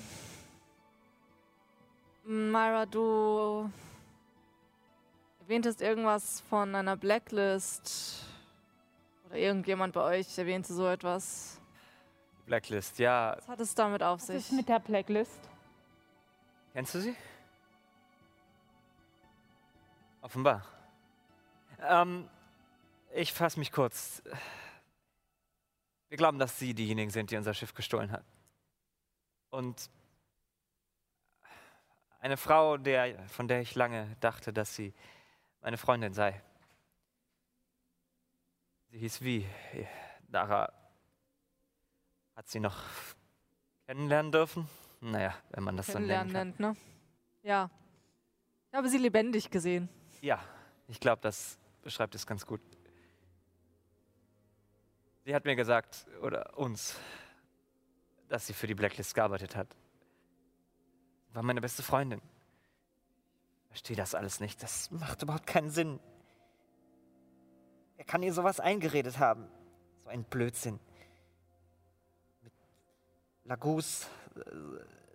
Myra, du erwähntest irgendwas von einer Blacklist. Oder irgendjemand bei euch erwähnte so etwas. Blacklist, ja. Was hat es damit auf Was sich? ist mit der Blacklist? Kennst du sie? Offenbar. Ähm, ich fasse mich kurz. Wir glauben, dass Sie diejenigen sind, die unser Schiff gestohlen hat. Und eine Frau, der, von der ich lange dachte, dass sie meine Freundin sei. Sie hieß wie? Dara hat sie noch kennenlernen dürfen? Naja, wenn man das so nennen kann. nennt, ne? Ja. Ich habe sie lebendig gesehen. Ja, ich glaube, das beschreibt es ganz gut. Sie hat mir gesagt, oder uns, dass sie für die Blacklist gearbeitet hat. War meine beste Freundin. Ich verstehe das alles nicht. Das macht überhaupt keinen Sinn. Wer kann ihr sowas eingeredet haben? So ein Blödsinn. Mit Lagus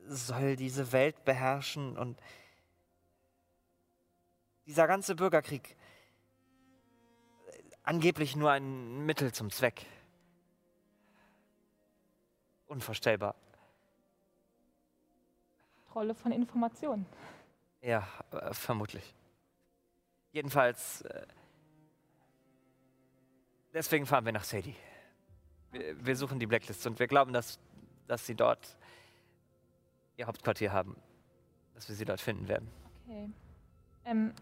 soll diese Welt beherrschen und dieser ganze Bürgerkrieg angeblich nur ein Mittel zum Zweck. Unvorstellbar. Rolle von Informationen. Ja, äh, vermutlich. Jedenfalls. Äh, deswegen fahren wir nach Sadie. Wir, wir suchen die Blacklist und wir glauben, dass, dass sie dort ihr Hauptquartier haben. Dass wir sie dort finden werden. Okay. Ähm,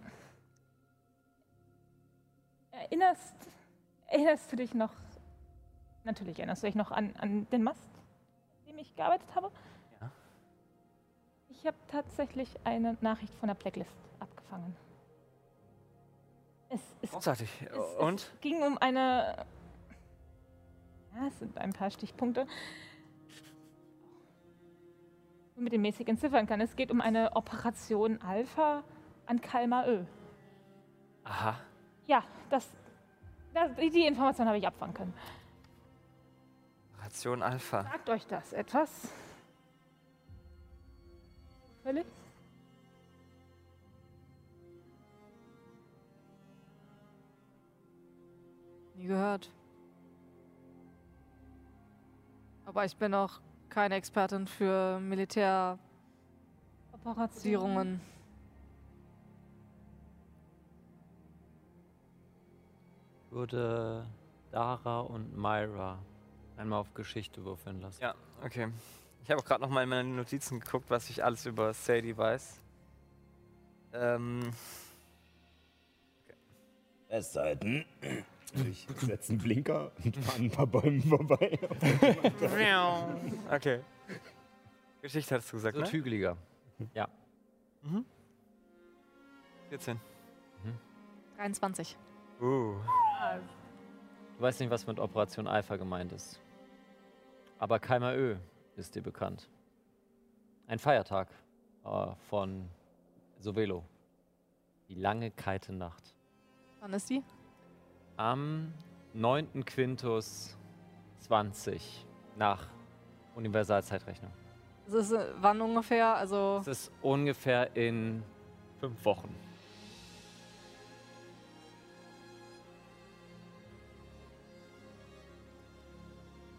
erinnerst, erinnerst du dich noch, natürlich erinnerst du dich noch an, an den Mast, an dem ich gearbeitet habe? Ja. Ich habe tatsächlich eine Nachricht von der Blacklist abgefangen. Es, es, Großartig. es, Und? es ging um eine, ja, es sind ein paar Stichpunkte, die man mit dem mäßig entziffern kann. Es geht um eine Operation Alpha an Kalmar-Ö. Aha. Ja, das, das, die Information habe ich abfangen können. Ration Alpha. Sagt euch das etwas? Völlig? Nie gehört. Aber ich bin auch keine Expertin für Militärregierungen. Operation. Würde Dara und Myra einmal auf Geschichte würfeln lassen. Ja, okay. Ich habe auch gerade noch mal in meine Notizen geguckt, was ich alles über Sadie weiß. Ähm, Festhalten. Ich setze einen Blinker und fahre ein paar Bäumen vorbei. okay. Geschichte hattest du gesagt, So ne? hügeliger. Ja. Mhm. 14. 23. Uh. Du weißt nicht, was mit Operation Alpha gemeint ist. Aber Keimer Ö ist dir bekannt. Ein Feiertag äh, von Sovelo. Die lange, kalte Nacht. Wann ist die? Am 9. Quintus 20 nach Universalzeitrechnung. Das ist äh, wann ungefähr? Also Das ist ungefähr in fünf Wochen.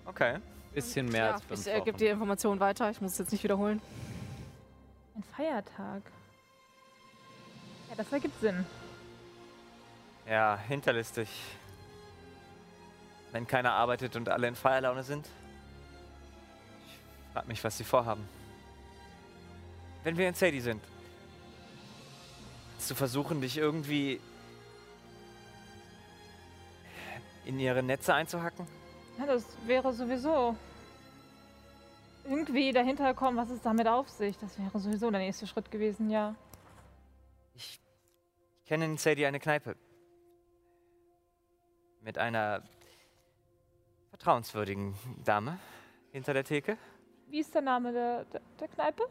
Okay. Bisschen mehr ja, als fünf ich äh, gebe Wochen. die Information weiter. Ich muss es jetzt nicht wiederholen. Ein Feiertag. Ja, das ergibt Sinn. Ja, hinterlistig. Wenn keiner arbeitet und alle in Feierlaune sind. Frag mich, was sie vorhaben. Wenn wir in Sadie sind, zu versuchen, dich irgendwie in ihre Netze einzuhacken? Ja, das wäre sowieso irgendwie dahinter kommen, was es damit auf sich. Das wäre sowieso der nächste Schritt gewesen, ja. Ich, ich kenne in Sadie eine Kneipe. Mit einer vertrauenswürdigen Dame hinter der Theke. Wie ist der Name der, der, der Kneipe?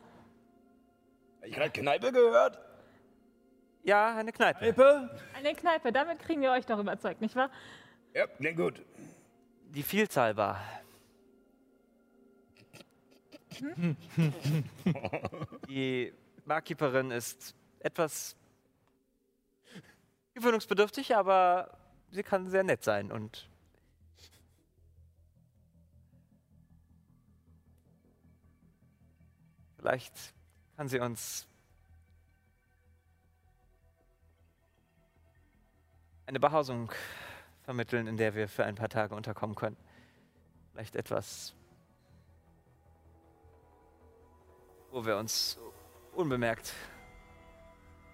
Hab ich gerade Kneipe gehört? Ja, eine Kneipe. Kneipe? Eine Kneipe, damit kriegen wir euch doch überzeugt, nicht wahr? Ja, klingt gut. Die Vielzahl war. Die Barkeeperin ist etwas gewöhnungsbedürftig, aber sie kann sehr nett sein und vielleicht kann sie uns eine Behausung vermitteln, in der wir für ein paar Tage unterkommen können. Vielleicht etwas, wo wir uns unbemerkt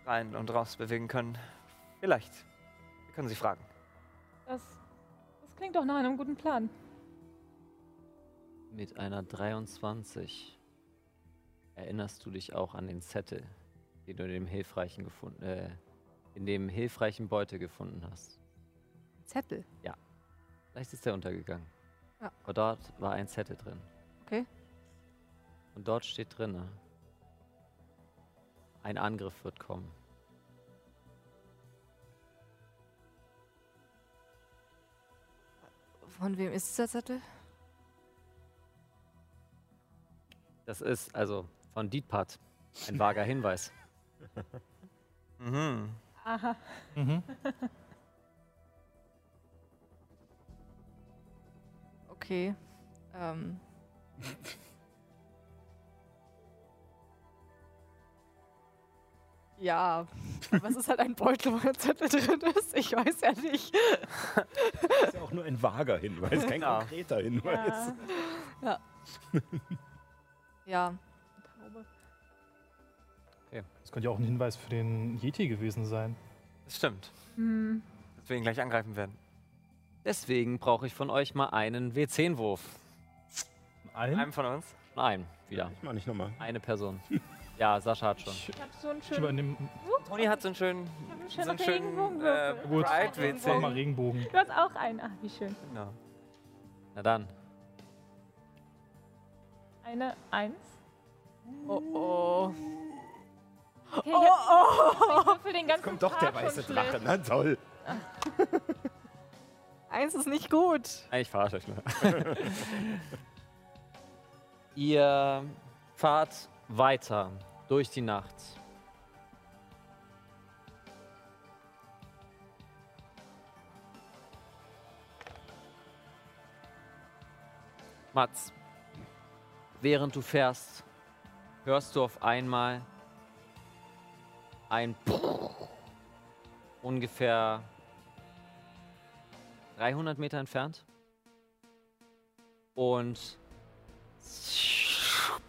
rein und raus bewegen können. Vielleicht. Wir können Sie fragen. Das, das klingt doch nach einem guten Plan. Mit einer 23 erinnerst du dich auch an den Zettel, den du in dem hilfreichen gefunden, äh, in dem hilfreichen Beute gefunden hast. Zettel. Vielleicht ist der untergegangen. Ja. Aber dort war ein Zettel drin. Okay. Und dort steht drinne: Ein Angriff wird kommen. Von wem ist dieser Zettel? Das ist also von Dietpart ein vager Hinweis. Mhm. Aha. Mhm. Okay. Ähm. ja, aber es ist halt ein Beutel, wo ein Zettel drin ist. Ich weiß ja nicht. Das ist ja auch nur ein vager Hinweis, kein Ja. konkreter Hinweis. Ja. Ja. Taube. Das könnte ja auch ein Hinweis für den Yeti gewesen sein. Das stimmt. Hm. Dass wir ihn gleich angreifen werden. Deswegen brauche ich von euch mal einen W10-Wurf. Ein? Einem von uns. Nein, wieder. Ich mach nicht nochmal. Eine Person. Ja, Sascha hat schon. Ich, Ich hab so einen schönen, übernehme. Toni hat so einen schönen, ich hab einen so schönen einen schönen Regenbogenwürfel. äh, Gut. Mal. Regenbogen. Du hast auch einen. Ach, wie schön. Genau. Na dann. Eine Eins. Oh oh. Okay, ich hab, ich den ganzen Kommt doch Tag der weiße Drache, na toll. Eins ist nicht gut. Ich verarsche euch nur. Ihr fahrt weiter durch die Nacht. Mats, während du fährst, hörst du auf einmal ein ungefähr 300 Meter entfernt und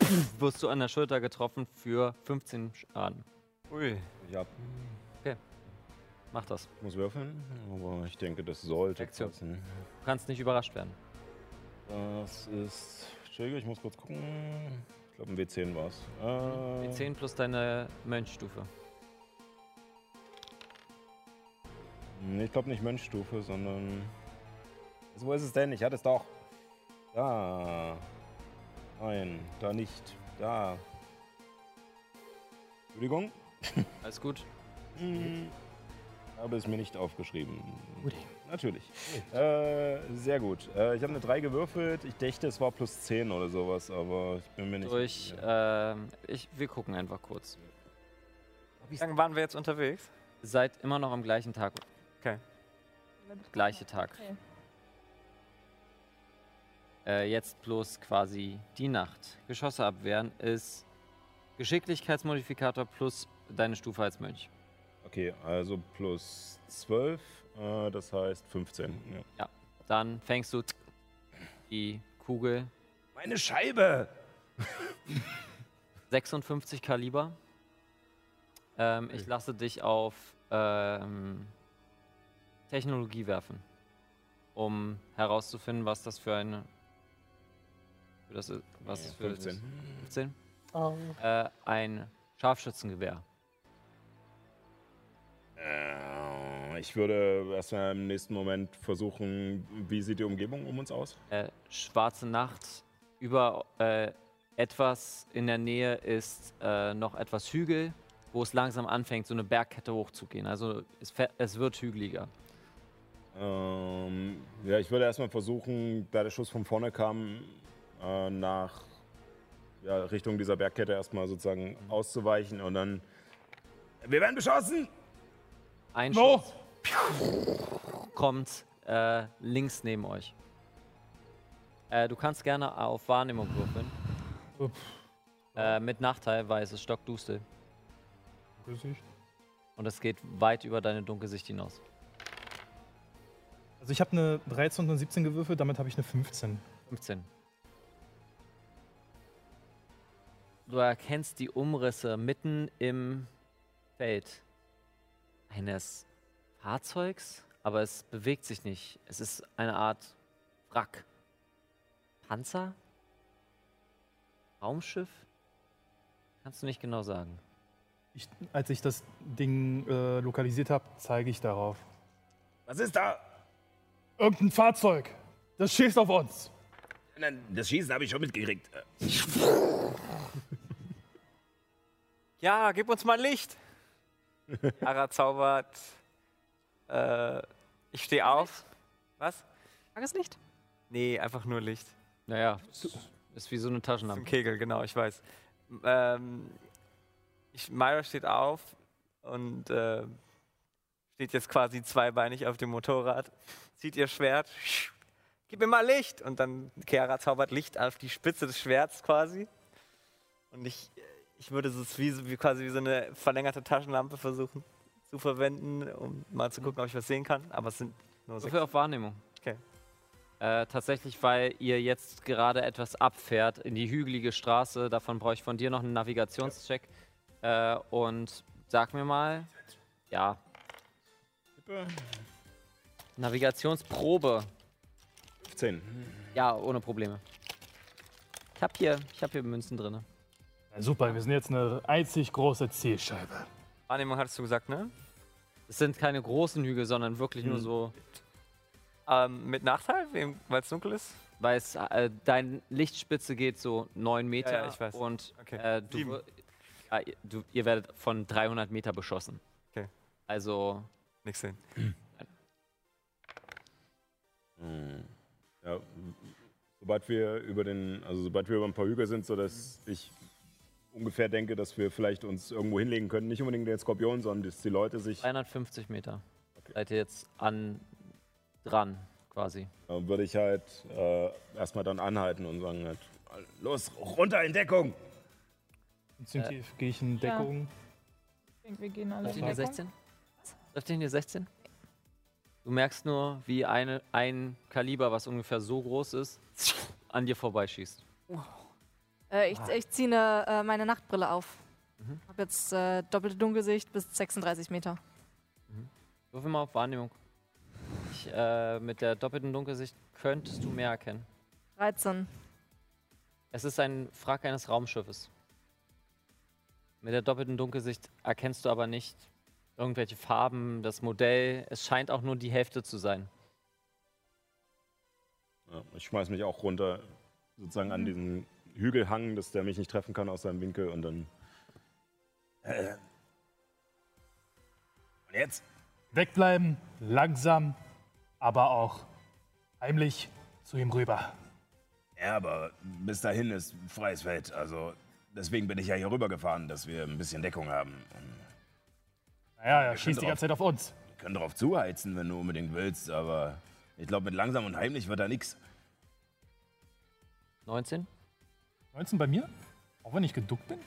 wirst du an der Schulter getroffen für 15 Schaden. Ui. Ich hab, Mach das. muss würfeln, aber ich denke, das sollte passen. Du kannst nicht überrascht werden. Das ist. Entschuldigung, ich muss kurz gucken. Ich glaube, ein W10 war es. Äh, Die 10 plus deine Mönchstufe. Nee, ich glaube nicht Mönchstufe, sondern. Also, wo ist es denn? Ich hatte es doch. Da. Nein, da nicht. Da. Entschuldigung. Alles gut? Hm, Habe es mir nicht aufgeschrieben. Natürlich. Äh, sehr gut. Äh, ich habe eine 3 gewürfelt. Ich dachte, es war plus 10 oder sowas, aber ich bin mir nicht Durch, sicher. ähm, ich, wir gucken einfach kurz. Wie lange waren wir jetzt unterwegs? Seid immer noch am gleichen Tag. Okay. Gleiche Tag. Okay. Äh, jetzt bloß quasi die Nacht. Geschosse abwehren ist Geschicklichkeitsmodifikator plus deine Stufe als Mönch. Okay, also plus 12, äh, das heißt 15. Ja. Dann fängst du die Kugel Meine Scheibe! 56 Kaliber. Ähm, ich lasse dich auf ähm, Technologie werfen, um herauszufinden, was das für eine. Für das ist, was es für 15. 15? Äh, ein Scharfschützengewehr. Äh, ich würde erstmal im nächsten Moment versuchen, wie sieht die Umgebung um uns aus? Äh, schwarze Nacht. Über äh, etwas in der Nähe ist äh, noch etwas Hügel, wo es langsam anfängt, so eine Bergkette hochzugehen. Also es, es wird hügeliger. Ähm, ja, ich würde erstmal versuchen, da der Schuss von vorne kam, äh, nach ja, Richtung dieser Bergkette erstmal sozusagen auszuweichen und dann. Wir werden beschossen! Ein Wo? Schuss kommt äh, links neben euch. Äh, du kannst gerne auf Wahrnehmung würfeln. Äh, mit Nachteil, weil es ist stockdustel. Gesicht. Und es geht weit über deine Dunkelsicht hinaus. Also ich habe eine 13 und eine 17 gewürfelt, damit habe ich eine 15. 15. Du erkennst die Umrisse mitten im Feld eines Fahrzeugs, aber es bewegt sich nicht. Es ist eine Art Wrack. Panzer? Raumschiff? Kannst du nicht genau sagen. Ich, als ich das Ding äh, lokalisiert habe, zeige ich darauf. Was ist da? Irgendein Fahrzeug. Das schießt auf uns. Nein, Das Schießen habe ich schon mitgekriegt. Ja, gib uns mal Licht. Ara zaubert. Äh, ich stehe auf. Was? Tageslicht? Nee, einfach nur Licht. Naja, ist wie so eine Zum Taschenlampe. Kegel, genau, ich weiß. Ähm, ich, Myra steht auf und äh, steht jetzt quasi zweibeinig auf dem Motorrad, zieht ihr Schwert, gib mir mal Licht! Und dann Kera zaubert Licht auf die Spitze des Schwerts quasi. Und ich, ich würde es wie, wie quasi wie so eine verlängerte Taschenlampe versuchen zu verwenden, um mal zu gucken, ob ich was sehen kann. Aber es sind nur sechs. Würfel auf Wahrnehmung. Okay. Äh, tatsächlich, weil ihr jetzt gerade etwas abfährt in die hügelige Straße. Davon brauche ich von dir noch einen Navigationscheck. Äh, und sag mir mal, ja, Navigationsprobe. 15. Ja, ohne Probleme. Ich habe hier, ich hab hier Münzen drin. Super, wir sind jetzt eine einzig große Zielscheibe. Wahrnehmung hattest du gesagt, ne? Es sind keine großen Hügel, sondern wirklich nur Hm. so, Ähm, mit Nachteil, weil es dunkel ist? weil es, äh, dein Lichtspitze geht so 9 Meter Ja, ja, ich weiß. und Okay. äh, du, ihr- du, ihr werdet von 300 Meter beschossen. Okay. Also Nix sehen. Hm. Ja, sobald wir über den, also sobald wir über ein paar Hügel sind, so dass ich ungefähr denke, dass wir vielleicht uns irgendwo hinlegen können, nicht unbedingt den Skorpion, sondern dass die Leute sich, 350 Meter. Okay. Seid ihr jetzt an dran quasi. äh, würde ich halt äh, erstmal dann anhalten und sagen halt, Los, runter in Deckung! Instinktiv gehe ich in Deckung. Ich denke, wir gehen alle Läuft in Deckung. 16? Läuft ihr hier 16? Du merkst nur, wie eine, ein Kaliber, was ungefähr so groß ist, an dir vorbeischießt. Äh, ich ich ziehe ne, äh, meine Nachtbrille auf. Mhm. Hab jetzt äh, doppelte Dunkelsicht bis 36 Meter. Würfel mal auf Wahrnehmung. Ich, äh, mit der doppelten Dunkelsicht könntest du mehr erkennen. 13. Es ist ein Wrack eines Raumschiffes. Mit der doppelten Dunkelsicht erkennst du aber nicht irgendwelche Farben, das Modell. Es scheint auch nur die Hälfte zu sein. ja, ich schmeiß mich auch runter, sozusagen an diesen Hügelhang, dass der mich nicht treffen kann aus seinem Winkel und dann Äh. Und jetzt? Wegbleiben, langsam, aber auch heimlich zu ihm rüber. Ja, aber bis dahin ist freies Feld. Also deswegen bin ich ja hier rübergefahren, dass wir ein bisschen Deckung haben. Naja, er schießt die ganze Zeit auf uns. wir können darauf zuheizen, wenn du unbedingt willst, aber ich glaube, mit langsam und heimlich wird da nichts. 19? 19 bei mir? Auch wenn ich geduckt bin?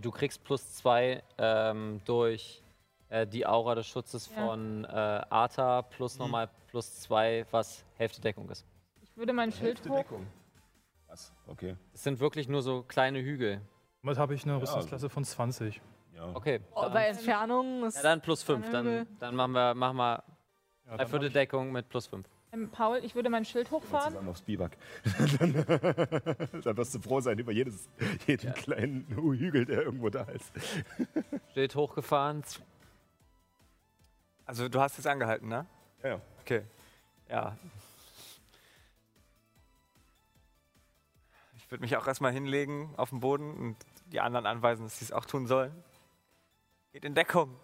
Du kriegst plus zwei ähm, durch äh, die Aura des Schutzes Ja. von äh, Arta plus nochmal plus zwei, was Hälfte Deckung ist. Ich würde mein Schild hoch. Was? Okay. Es sind wirklich nur so kleine Hügel. Damit habe ich eine Rüstungsklasse von 20. Ja. Okay. Oh, bei Entfernung ist. ja, dann plus 5. Hügel. Dann, dann machen wir, machen wir Ja, dreiviertel Deckung mit plus 5. Ähm, Paul, ich würde mein Schild hochfahren. Zusammen aufs Biwak. dann, dann wirst du froh sein über jedes, jeden kleinen Hügel, der irgendwo da ist. Steht hochgefahren. Also du hast jetzt angehalten, ne? Ja, ja. Okay. Ja. Ich würde mich auch erstmal hinlegen auf den Boden und die anderen anweisen, dass sie es auch tun sollen. Geht in Deckung.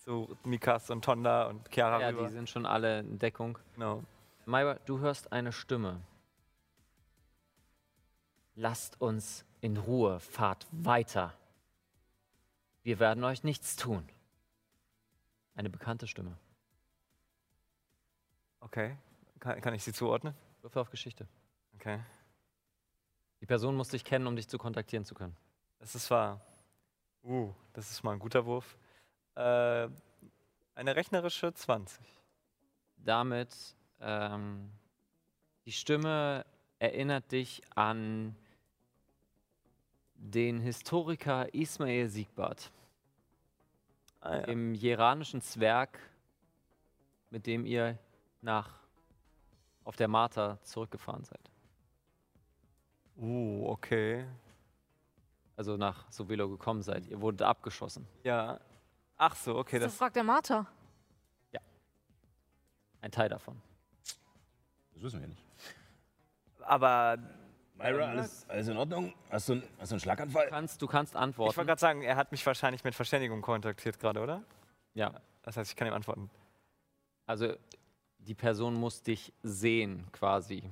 Zu Mikas und Tonda und Chiara Ja, rüber. die sind schon alle in Deckung. Genau. Myra, du hörst eine Stimme. Lasst uns in Ruhe, fahrt weiter. Wir werden euch nichts tun. Eine bekannte Stimme. Okay. Kann, kann ich sie zuordnen? Würfel auf Geschichte. Okay. Die Person muss dich kennen, um dich zu kontaktieren zu können. Das ist wahr. Uh, das ist mal ein guter Wurf. Äh, eine rechnerische 20. Damit, ähm, die Stimme erinnert dich an den Historiker Ismail Siegbart. Ah, ja. im jeranischen Zwerg, mit dem ihr nach auf der Marta zurückgefahren seid. Uh, okay. Also nach Sovelo gekommen seid. Ihr wurdet abgeschossen. Ja. Ach so, okay. So Das, fragt der Martha. Ein Teil davon. Das wissen wir nicht. aber Myra, alles, alles in Ordnung? Hast du, einen- hast du einen Du Schlaganfall? kannst, du kannst ich wollte antworten. gerade sagen, er hat mich wahrscheinlich mit Verständigung kontaktiert gerade, oder? Ja. Das heißt, ich kann ihm antworten. Also die Person muss dich sehen, quasi.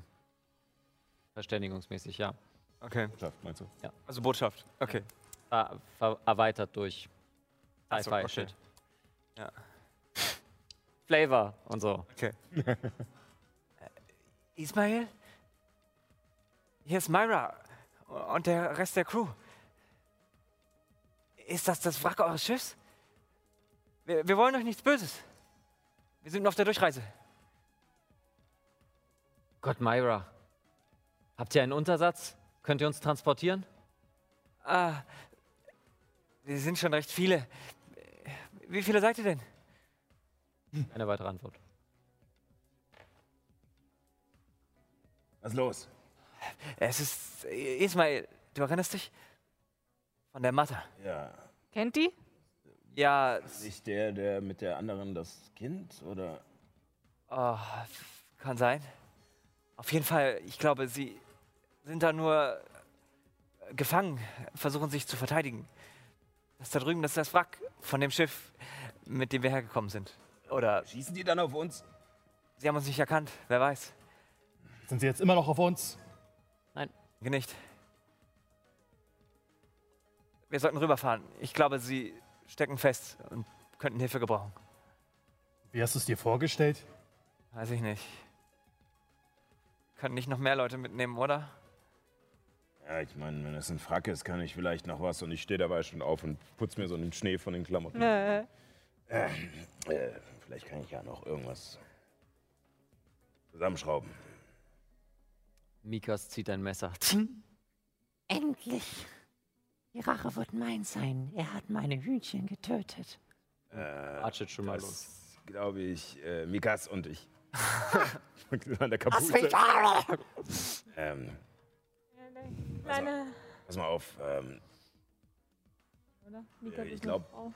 Verständigungsmäßig, ja. Okay. Schafft, meinst du? Also Botschaft. Okay. Ver erweitert durch Ach so, Sci-Fi okay. Shit. Ja. Flavor und so. Okay. Äh, Ismail? Hier ist Myra und der Rest der Crew. Ist das das Wrack eures Schiffs? Wir, wir wollen euch nichts Böses. Wir sind nur auf der Durchreise. Gott, Myra. Habt ihr einen Untersatz? Könnt ihr uns transportieren? Ah, wir sind schon recht viele. Wie viele seid ihr denn? Eine weitere Antwort. Was ist los? Es ist Ismail. Du erinnerst dich? Von der Mathe. Ja. Kennt die? Ja, Nicht der, der mit der anderen das Kind? Oder? Oh, kann sein. Auf jeden Fall, ich glaube, sie sind da nur gefangen, versuchen sich zu verteidigen. Das da drüben, das ist das Wrack von dem Schiff, mit dem wir hergekommen sind. Oder Schießen die dann auf uns? sie haben uns nicht erkannt, wer weiß. Sind sie jetzt immer noch auf uns? Denke Nicht. Wir sollten rüberfahren. Ich glaube, sie stecken fest und könnten Hilfe gebrauchen. Wie hast du es dir vorgestellt? Weiß ich nicht. Können nicht noch mehr Leute mitnehmen, oder? Ja, ich meine, wenn es ein Frack ist, kann ich vielleicht noch was. Und ich stehe dabei schon auf und putze mir so den Schnee von den Klamotten. Äh, Äh, vielleicht kann ich ja noch irgendwas zusammenschrauben. Mikas zieht ein Messer. Endlich! Die Rache wird mein sein. Er hat meine Hühnchen getötet. Äh, schon mal los. das glaube ich, äh, Mikas und ich. An der Was Kapuze. Ähm, Kleine. pass mal auf, ähm, Oder? Ich ist glaub- eine Frau.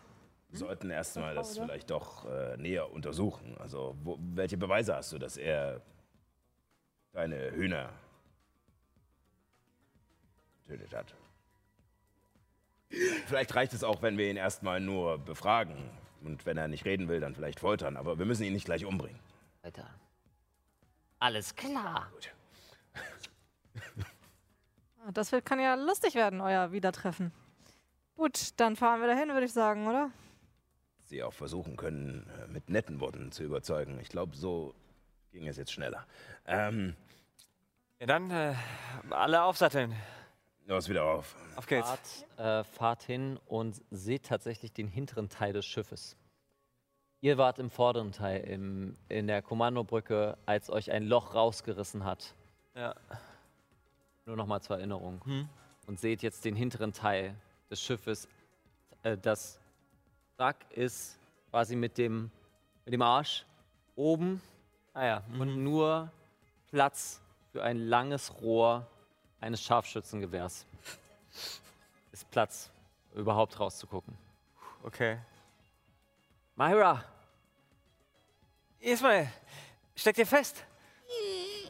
wir sollten erstmal das oder? vielleicht doch äh, näher untersuchen. Also, wo, welche Beweise hast du, dass er deine Hühner getötet hat? Vielleicht reicht es auch, wenn wir ihn erstmal nur befragen. Und wenn er nicht reden will, dann vielleicht foltern. Aber wir müssen ihn nicht gleich umbringen. Alter. Alles klar. das wird, kann ja lustig werden, euer Wiedertreffen. Gut, dann fahren wir dahin, würde ich sagen, oder? Sie auch versuchen können, äh, mit netten Worten zu überzeugen. Ich glaube, so ging es jetzt schneller. Ähm, Ja, dann äh, alle aufsatteln. los wieder auf. Auf geht's. Fahrt, äh, fahrt hin und seht tatsächlich den hinteren Teil des Schiffes. Ihr wart im vorderen Teil, im, in der Kommandobrücke, als euch ein Loch rausgerissen hat. Ja. Nur noch mal zur Erinnerung. Hm. Und seht jetzt den hinteren Teil des Schiffes. Äh, das Wrack ist quasi mit dem, mit dem Arsch oben Ah ja. und nur Platz für ein langes Rohr eines Scharfschützengewehrs. Ist Platz, überhaupt rauszugucken. Okay. Myra! Ismail, steckt ihr fest?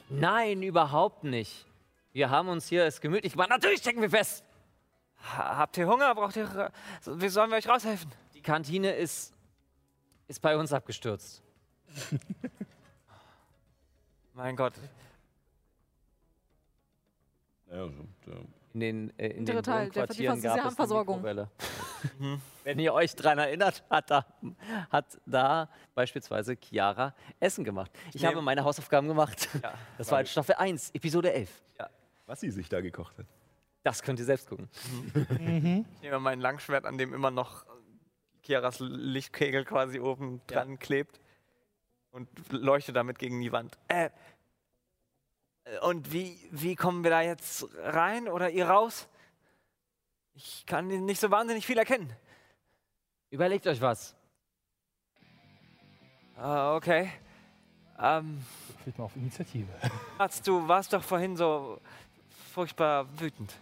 Nein, überhaupt nicht. Wir haben uns hier es gemütlich gemacht. Natürlich stecken wir fest. Ha habt ihr Hunger? Braucht ihr. Wie sollen wir euch raushelfen? Die Kantine ist, ist bei uns abgestürzt. Mein Gott. Ja, so, ja. In den, äh, in den Teil, der- die gab sie es Versorgung. Mikrowelle. Wenn ihr euch daran erinnert, hat da, hat da beispielsweise Chiara Essen gemacht. Ich Nee. habe meine Hausaufgaben gemacht. Ja. Das war in Staffel 1, Episode 11. Was sie sich da gekocht hat. Das könnt ihr selbst gucken. Ich nehme mein Langschwert, an dem immer noch Kiaras Lichtkegel quasi oben Ja. dran klebt und leuchte damit gegen die Wand. Äh, und wie, wie kommen wir da jetzt rein oder ihr raus? Ich kann nicht so wahnsinnig viel erkennen. Überlegt euch was. Ah, okay. Ähm, Fehlt mal auf Initiative. Arzt, du warst doch vorhin so furchtbar wütend.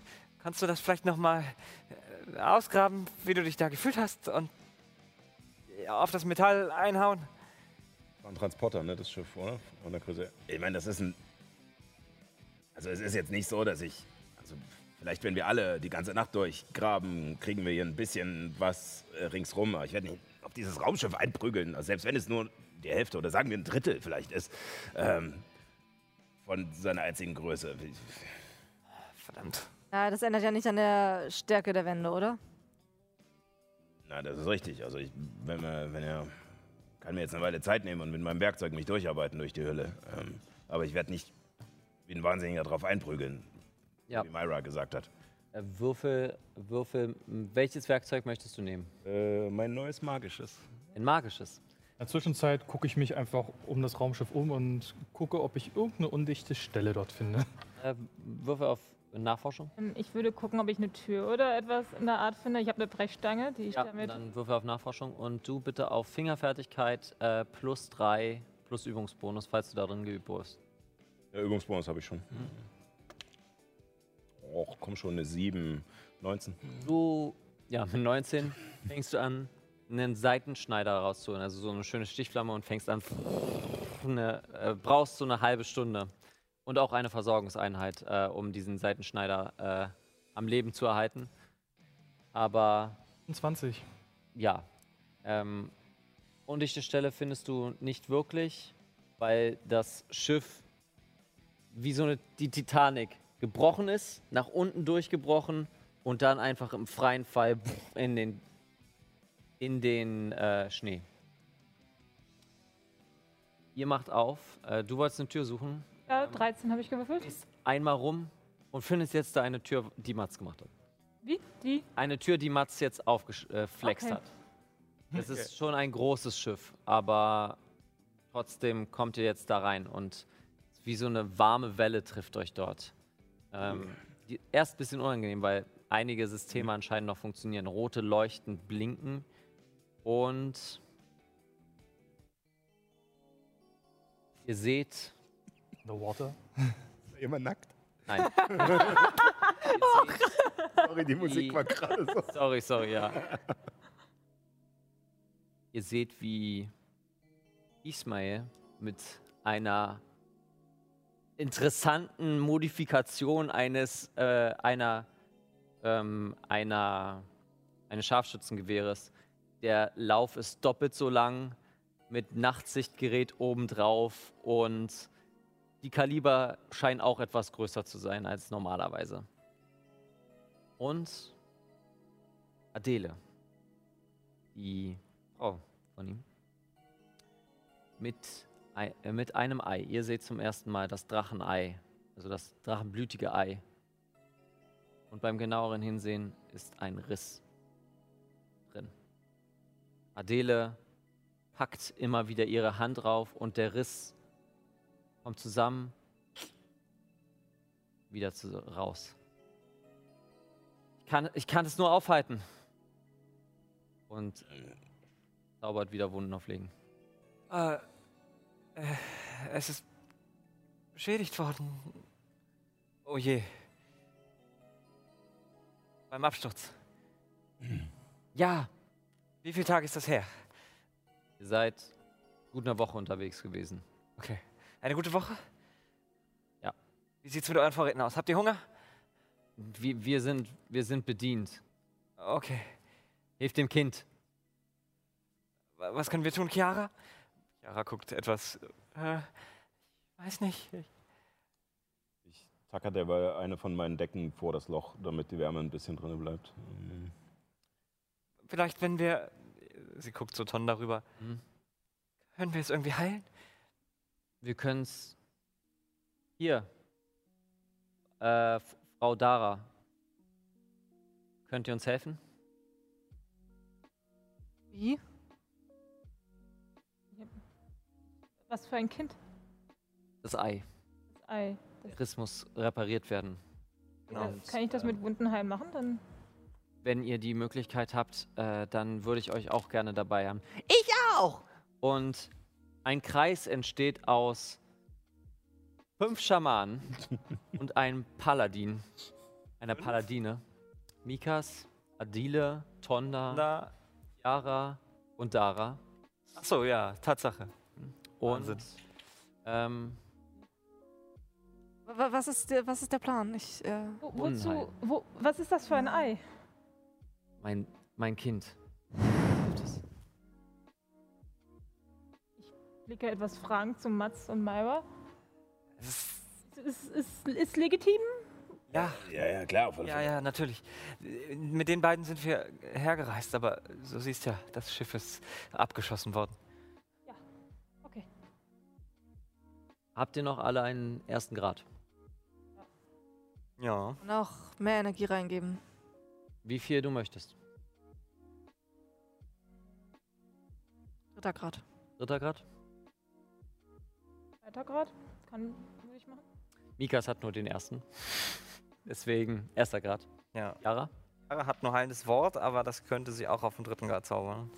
Kannst du das vielleicht nochmal ausgraben, wie du dich da gefühlt hast und auf das Metall einhauen? War ein Transporter, ne, das Schiff, oder? Von der Größe. Ich meine, das ist ein. Also, es ist jetzt nicht so, dass ich. Also, vielleicht, wenn wir alle die ganze Nacht durchgraben, kriegen wir hier ein bisschen was äh, ringsrum. Aber ich werde nicht auf dieses Raumschiff einprügeln. Also, selbst wenn es nur die Hälfte oder sagen wir ein Drittel vielleicht ist. Ähm, von seiner einzigen Größe. Verdammt. Ja, das ändert ja nicht an der Stärke der Wände, oder? Na, das ist richtig. Also, ich, wenn, wir, wenn er. Kann mir jetzt eine Weile Zeit nehmen und mit meinem Werkzeug mich durcharbeiten durch die Hölle. Ähm, aber ich werde nicht wie ein Wahnsinniger drauf einprügeln, Ja. wie Myra gesagt hat. Äh, Würfel, Würfel, welches Werkzeug möchtest du nehmen? Äh, mein neues magisches. Ein magisches. In der Zwischenzeit gucke ich mich einfach um das Raumschiff um und gucke, ob ich irgendeine undichte Stelle dort finde. Äh, Würfel auf Nachforschung. Ähm, Ich würde gucken, ob ich eine Tür oder etwas in der Art finde. Ich habe eine Brechstange, die ich Ja, damit. dann Würfel auf Nachforschung und du bitte auf Fingerfertigkeit äh, plus 3 plus Übungsbonus, falls du darin geübt wurdest. Der Übungsbonus habe ich schon. Och, komm schon, eine 7, 19. Du, ja, mit 19 fängst du an, einen Seitenschneider rauszuholen, also so eine schöne Stichflamme und fängst an, eine, äh, brauchst so eine halbe Stunde und auch eine Versorgungseinheit, äh, um diesen Seitenschneider äh, am Leben zu erhalten. Aber 20. ja, ähm, undichte Stelle findest du nicht wirklich, weil das Schiff wie so eine, die Titanic gebrochen ist, nach unten durchgebrochen und dann einfach im freien Fall in den, in den äh, Schnee. Ihr macht auf. Äh, du wolltest eine Tür suchen. Ja, 13 habe ich gewürfelt. Gehst einmal rum und findest jetzt da eine Tür, die Mats gemacht hat. Wie? Die? Eine Tür, die Mats jetzt aufgeflext Okay. hat. Es ist schon ein großes Schiff, aber trotzdem kommt ihr jetzt da rein und wie so eine warme Welle trifft euch dort. Ähm, die, erst ein bisschen unangenehm, weil einige Systeme anscheinend noch funktionieren. Rote Leuchten blinken und ihr seht, The Water. Immer nackt. nein, Sorry, die Musik war gerade so. Sorry, sorry, ja. Ihr seht, wie Ismail mit einer interessanten Modifikation eines äh, einer ähm, einer eines Scharfschützengewehres. Der Lauf ist doppelt so lang mit Nachtsichtgerät obendrauf und die Kaliber scheinen auch etwas größer zu sein als normalerweise. Und Adele, die Frau von ihm, mit, äh, mit einem Ei. Ihr seht zum ersten Mal das Drachenei, also das drachenblütige Ei. Und beim genaueren Hinsehen ist ein Riss drin. Adele packt immer wieder ihre Hand drauf und der Riss kommt zusammen wieder zu, raus. Ich kann, ich kann es nur aufhalten. Und zaubert wieder Wunden auflegen. Äh, äh, es ist beschädigt worden. Oh je. Beim Absturz. Ja, Wie viele Tage ist das her? ihr seid gut eine Woche unterwegs gewesen. Okay. Eine gute Woche? Ja. Wie sieht's mit euren Vorräten aus? Habt ihr Hunger? Wir, wir, sind, wir sind bedient. Okay. Hilft dem Kind. Wa- Was können wir tun, Chiara? Chiara guckt etwas. Äh, ich weiß nicht. Ich, tacker derweil eine von meinen Decken vor das Loch, damit die Wärme ein bisschen drin bleibt. Ähm, vielleicht, wenn wir. Sie guckt zu Ton darüber. Hm? Können wir es irgendwie heilen? Wir können es. Hier. Äh, Frau Dara. Könnt ihr uns helfen? Wie? Was für ein Kind? Das Ei. Das Ei. Chris muss repariert werden. Genau. Kann ich das äh, mit Wundenheim machen? Dann Wenn ihr die Möglichkeit habt, äh, dann würde ich euch auch gerne dabei haben. Ich auch! Und ein Kreis entsteht aus fünf Schamanen und einem Paladin. Einer Paladine. Mikas, Adile, Tonda, Na, Yara und Dara. ach so, ja, Tatsache. Und Wahnsinn. ähm, Wa- Was ist der, was ist der Plan? Ich, äh, wo, wozu? Wo, was ist das für ein Ei? mein, mein Kind. Blicke etwas fragend zu Mats und Myra. Es ist, Ist, ist, ist legitim? ja, Ja, ja, klar, ja, ja, natürlich. Mit den beiden sind wir hergereist, aber so siehst ja, das Schiff ist abgeschossen worden. Okay. Habt ihr noch alle einen ersten Grad? Ja. und auch mehr Energie reingeben. Wie viel du möchtest? Dritter Grad. Dritter Grad? Grad? Kann würde ich machen. Mikas hat nur den ersten. Deswegen erster Grad. Ja. Yara? Clara hat nur heilendes Wort, aber das könnte sie auch auf dem dritten Grad zaubern.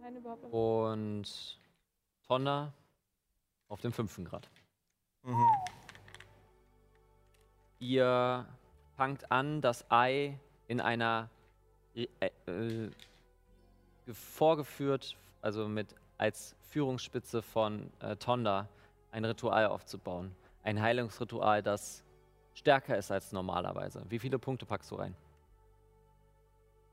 Nein, überhaupt nicht. Und Tonda auf dem fünften Grad. Mhm. Ihr fangt an, das Ei in einer äh, äh, ge- vorgeführt, also mit als Führungsspitze von äh, Tonda ein Ritual aufzubauen. Ein Heilungsritual, das stärker ist als normalerweise. Wie viele Punkte packst du rein?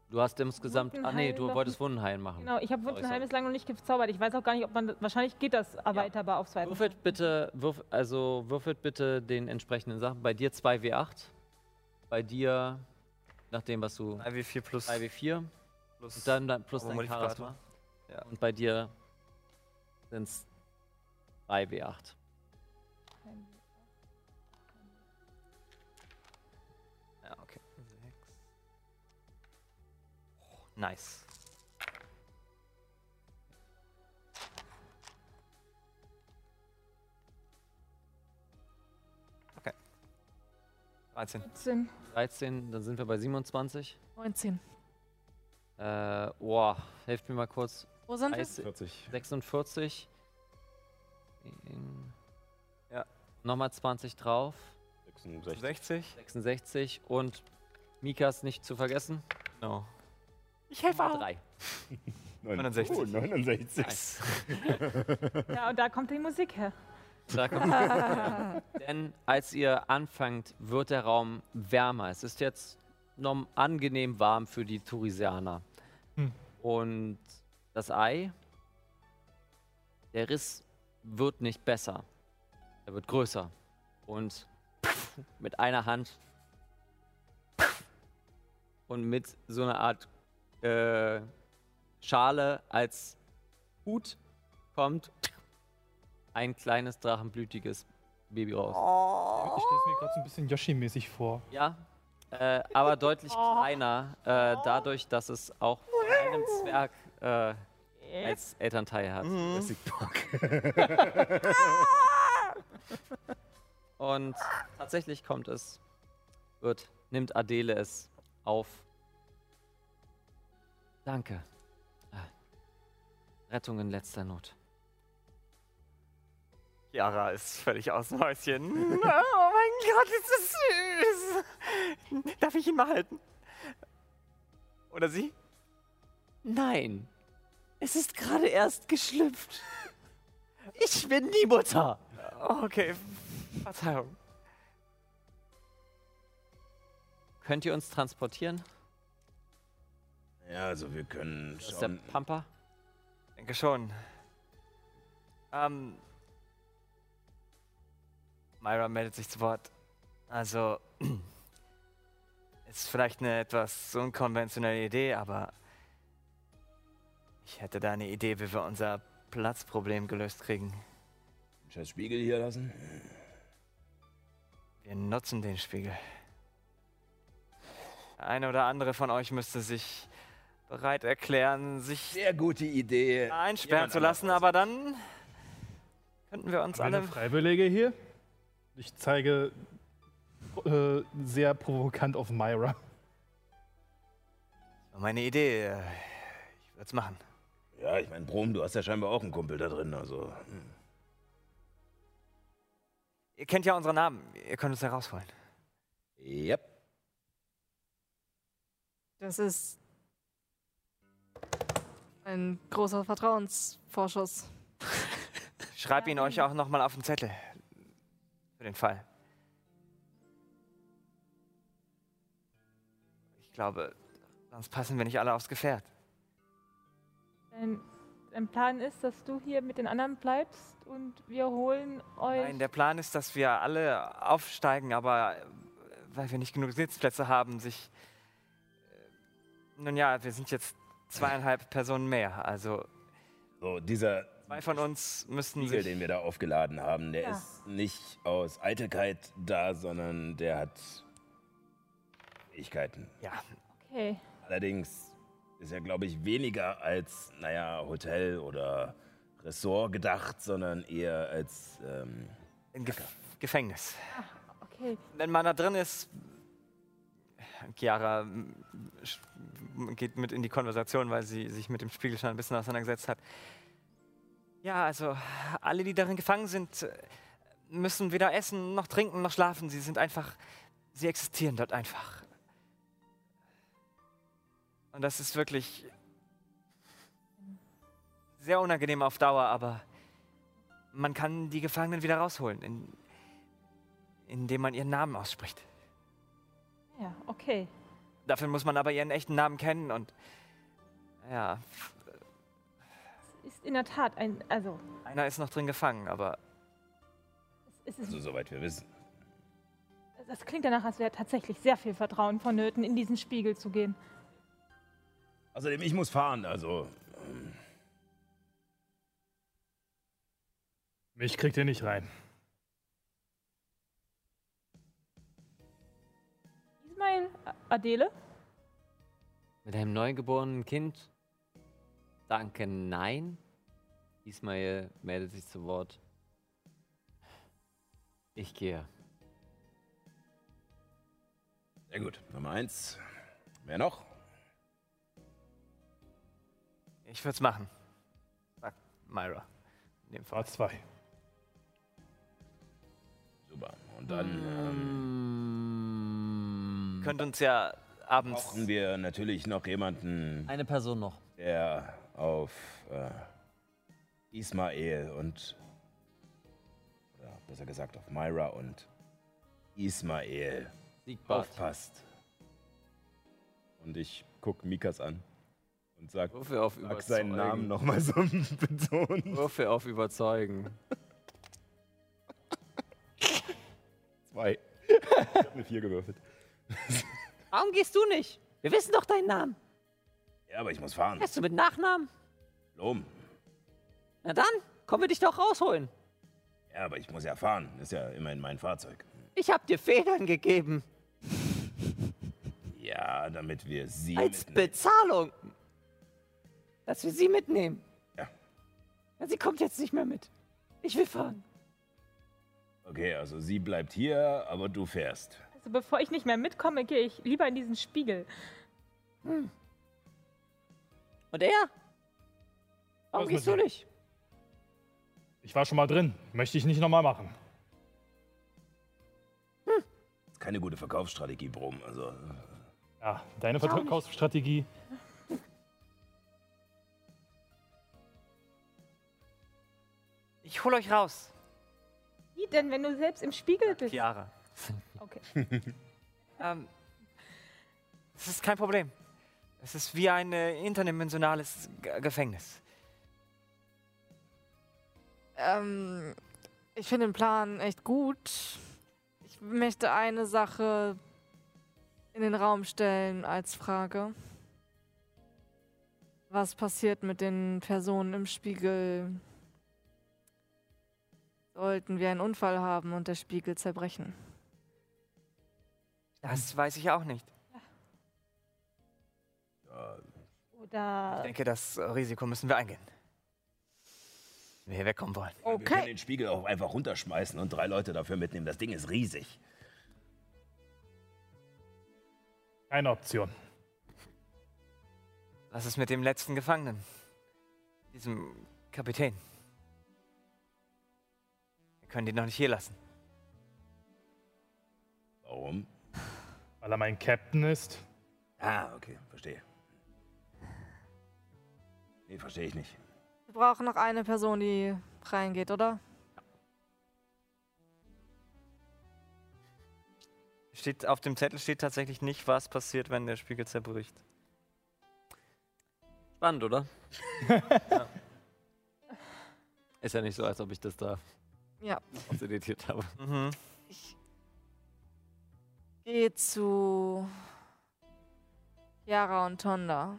Du hast insgesamt. Ah, nee, du wolltest Wundenheilen machen. Genau, ich habe Wundenheim sorry. bislang noch nicht gezaubert. Ich weiß auch gar nicht, ob man. Wahrscheinlich geht das erweiterbar auf zweiten. Würfelt bitte, würf, also würfelt bitte den entsprechenden Sachen. Bei dir 2W8. Bei dir, nach dem, was du. 3W4 plus, 3W4. plus Und dann, dann plus dein. Charisma. Ja. Und bei dir sind es 3W8. Ja, okay. Sechs. Oh, nice. Okay. 13. 14. 13, dann sind wir bei 27. 19. Äh, boah, helft mir mal kurz. Wo sind wir? 30, 40. 46. In- Ja. Nochmal 20 drauf. 66. 60. 66 und Mikas nicht zu vergessen. No. Ich helfe auch. Drei. 69. Oh, 69. Nice. Ja, und da kommt die Musik her. Da kommt Denn als ihr anfangt, wird der Raum wärmer. Es ist jetzt noch angenehm warm für die Turisianer. Hm. Und das Ei, der Riss wird nicht besser. Er wird größer. Und mit einer Hand und mit so einer Art äh, Schale als Hut kommt ein kleines drachenblütiges Baby raus. Ich stelle es mir gerade so ein bisschen Yoshi-mäßig vor. Ja, äh, aber deutlich kleiner, äh, dadurch, dass es auch von einem Zwerg äh, als Elternteil hat. Mhm. Jurassic Park. Und tatsächlich kommt es, wird, nimmt Adele es auf. Danke. Ah. Rettung in letzter Not. Chiara ist völlig aus dem Häuschen. oh mein Gott, ist das süß. Darf ich ihn mal halten? Oder sie? Nein, es ist gerade erst geschlüpft. Ich bin die Mutter. Okay, Verzeihung. Könnt ihr uns transportieren? Ja, also wir können Das ist der schon. Pampa. Denke schon. Ähm. Myra meldet sich zu Wort. Also. Ist vielleicht eine etwas unkonventionelle Idee, aber. Ich hätte da eine Idee, wie wir unser Platzproblem gelöst kriegen. Scheiß Spiegel hier lassen. Wir nutzen den Spiegel. Der eine oder andere von euch müsste sich bereit erklären, sich Sehr gute Idee. einsperren zu lassen, aber dann könnten wir uns alle. Freiwillige hier? Ich zeige äh, sehr provokant auf Myra. Meine Idee, ich würde es machen. Ja, ich meine, Brom, du hast ja scheinbar auch einen Kumpel da drin, also. hm. Ihr kennt ja unsere Namen, ihr könnt uns herausholen. Yep. Das ist ein großer Vertrauensvorschuss. Ich schreibe ihn euch auch nochmal auf den Zettel. Für den Fall. Ich glaube, sonst passen wir nicht alle aufs Gefährt. Dein, dein Plan ist, dass du hier mit den anderen bleibst und wir holen euch. Nein, der Plan ist, dass wir alle aufsteigen, aber äh, weil wir nicht genug Sitzplätze haben, sich. äh, Nun ja, wir sind jetzt zweieinhalb Personen mehr. Also So, dieser zwei von uns müssten Spiegel, sich. den wir da aufgeladen haben, der Ja. ist nicht aus Eitelkeit da, sondern der hat Fähigkeiten. Ja, okay. Allerdings ist er, glaube ich, weniger als, naja, Hotel oder Ressort gedacht, sondern eher als, ähm, im Gef Gefängnis. Okay. Wenn man da drin ist, Chiara geht mit in die Konversation, weil sie sich mit dem Spiegel schon ein bisschen auseinandergesetzt hat. Ja, also alle, die darin gefangen sind, müssen weder essen, noch trinken, noch schlafen. Sie sind einfach, sie existieren dort einfach. Und das ist wirklich sehr unangenehm auf Dauer, aber man kann die Gefangenen wieder rausholen, in, indem man ihren Namen ausspricht. Ja, okay. Dafür muss man aber ihren echten Namen kennen und ja, Es ist in der Tat ein. Also, einer ist noch drin gefangen, aber es ist, also soweit wir wissen. das klingt danach, als wäre tatsächlich sehr viel Vertrauen vonnöten, in diesen Spiegel zu gehen. Außerdem, ich muss fahren, also. ähm, Mich kriegt ihr nicht rein. Ismail, Adele? Mit einem neugeborenen Kind? Danke, nein. Ismail meldet sich zu Wort. Ich gehe. Sehr gut. Nummer eins. Wer noch? Ich würde es machen. Sagt Myra. In dem Fall. Zwei. Super. Und dann ähm, Mm, Könnt uns ja abends. brauchen wir natürlich noch jemanden, Eine Person noch. der auf äh, Ismael und. Oder besser gesagt auf Myra und Ismael Siegbart. aufpasst. Und ich guck Mikas an und sag, Würfel auf sag Überzeugen. seinen Namen nochmal so betonen. Würfel auf Überzeugen. Zwei. Ich hab eine vier gewürfelt. Warum gehst du nicht? Wir wissen doch deinen Namen. Ja, aber ich muss fahren. Hast du mit Nachnamen? Lom. Na dann, kommen wir dich doch rausholen. Ja, aber ich muss ja fahren. Ist ja immerhin mein Fahrzeug. Ich hab dir Federn gegeben. Ja, damit wir sie Als mitnehmen. Bezahlung. Dass wir sie mitnehmen. Ja. Sie kommt jetzt nicht mehr mit. Ich will fahren. Okay, also sie bleibt hier, aber du fährst. Also bevor ich nicht mehr mitkomme, gehe ich lieber in diesen Spiegel. Und er? Warum Was gehst du dir? nicht? Ich war schon mal drin. Möchte ich nicht nochmal machen. Das ist keine gute Verkaufsstrategie, Brom. Also, Ja, deine Verkaufsstrategie. Ich hol euch raus. Wie denn, wenn du selbst im Spiegel bist? Chiara. Okay. Ähm, das ist kein Problem. Es ist wie ein äh, interdimensionales G Gefängnis. Ähm, ich finde den Plan echt gut. Ich möchte eine Sache in den Raum stellen als Frage. Was passiert mit den Personen im Spiegel? Sollten wir einen Unfall haben und der Spiegel zerbrechen? Das weiß ich auch nicht. ja, Oder Ich denke, das Risiko müssen wir eingehen. Wenn wir hier wegkommen wollen. Wir können Okay. den Spiegel auch einfach runterschmeißen und drei Leute dafür mitnehmen. Das Ding ist riesig. Keine Option. Was ist mit dem letzten Gefangenen? Diesem Kapitän. Wir können den noch nicht hier lassen. Warum? Weil er mein Captain ist. Ah, okay, verstehe. Nee, verstehe ich nicht. Wir brauchen noch eine Person, die reingeht, oder? Steht, auf dem Zettel steht tatsächlich nicht, was passiert, wenn der Spiegel zerbricht. Spannend, oder? Ist ja nicht so, als ob ich das da Ja. auseditiert habe. Mhm. Ich gehe zu Chiara und Tonda.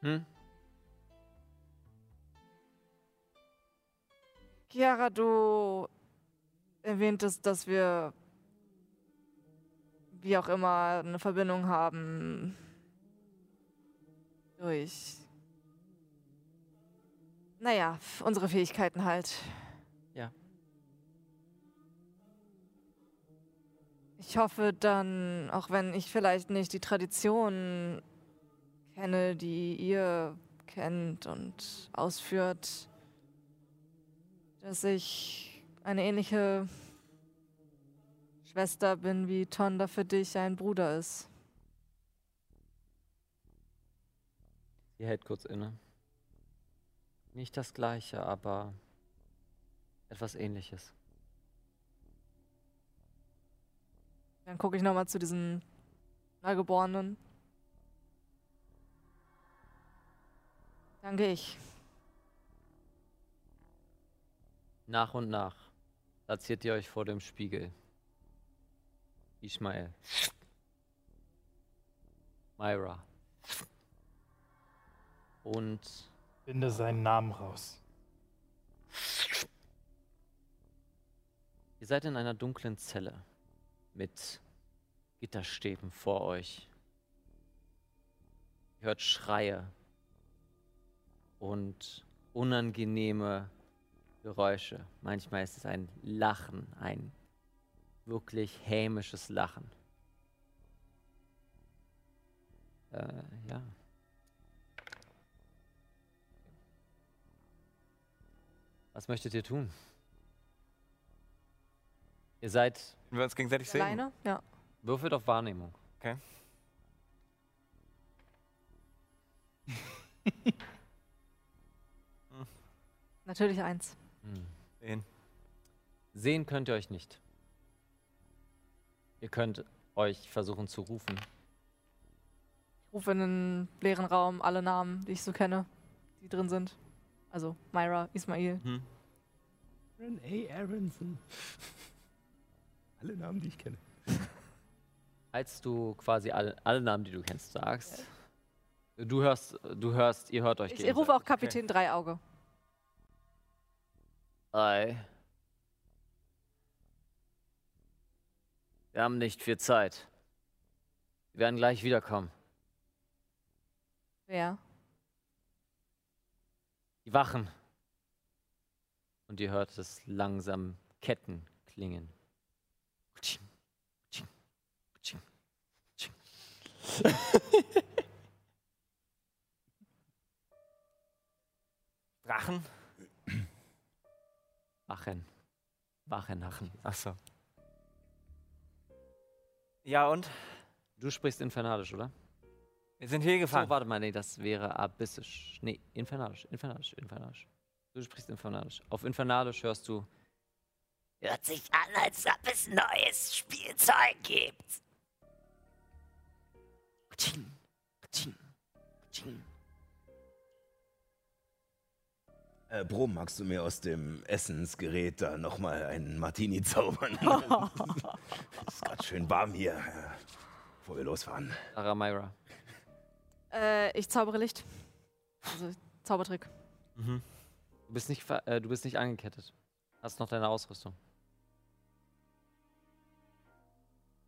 Hm? Chiara, du erwähntest, dass wir wie auch immer eine Verbindung haben durch, naja, unsere Fähigkeiten halt. Ich hoffe dann, auch wenn ich vielleicht nicht die Traditionen kenne, die ihr kennt und ausführt, dass ich eine ähnliche Schwester bin, wie Tonda für dich ein Bruder ist. Sie hält kurz inne. Nicht das gleiche, aber etwas ähnliches. Dann gucke ich nochmal zu diesen Neugeborenen. Dann gehe ich. Nach und nach platziert ihr euch vor dem Spiegel. Ismael. Myra. Und Finde seinen Namen raus. ihr seid in einer dunklen Zelle mit Gitterstäben vor euch. Ihr hört Schreie und unangenehme Geräusche. Manchmal ist es ein Lachen, ein wirklich hämisches Lachen. Äh, ja. Was möchtet ihr tun? Ihr seid, Wenn wir uns gegenseitig sehen. Alleine? Ja. würfelt auf Wahrnehmung. Natürlich eins. Hm. Sehen. Sehen könnt ihr euch nicht. Ihr könnt euch versuchen zu rufen. Ich rufe in den leeren Raum alle Namen, die ich so kenne, die drin sind. Also Myra, Ismail. Hm. Aaron A. Aronson. Alle Namen, die ich kenne. Als du quasi alle, alle Namen, die du kennst, sagst, du hörst, du hörst, ihr hört euch Ich, ich rufe auch. Kapitän Dreiauge. Ei. Wir haben nicht viel Zeit. Wir werden gleich wiederkommen. Wer? Die Wachen. Und ihr hört es langsam Ketten klingen. Drachen? Wachen. Wachenachen. Achso. Ja, und? Du sprichst Infernalisch, oder? Wir sind hier So, gefangen. warte mal, nee, das wäre Abyssisch. Nee, Infernalisch, Infernalisch, Infernalisch. Du sprichst Infernalisch. Auf Infernalisch hörst du Hört sich an, als ob es neues Spielzeug gibt. Tsching, tsching, tsching. Äh, Brom, magst du mir aus dem Essensgerät da nochmal einen Martini zaubern? Es ist gerade schön warm hier, bevor wir losfahren. Aramyra. Äh, ich zaubere Licht. Also Zaubertrick. Mhm. Du bist nicht, äh, du bist nicht angekettet. Hast noch deine Ausrüstung.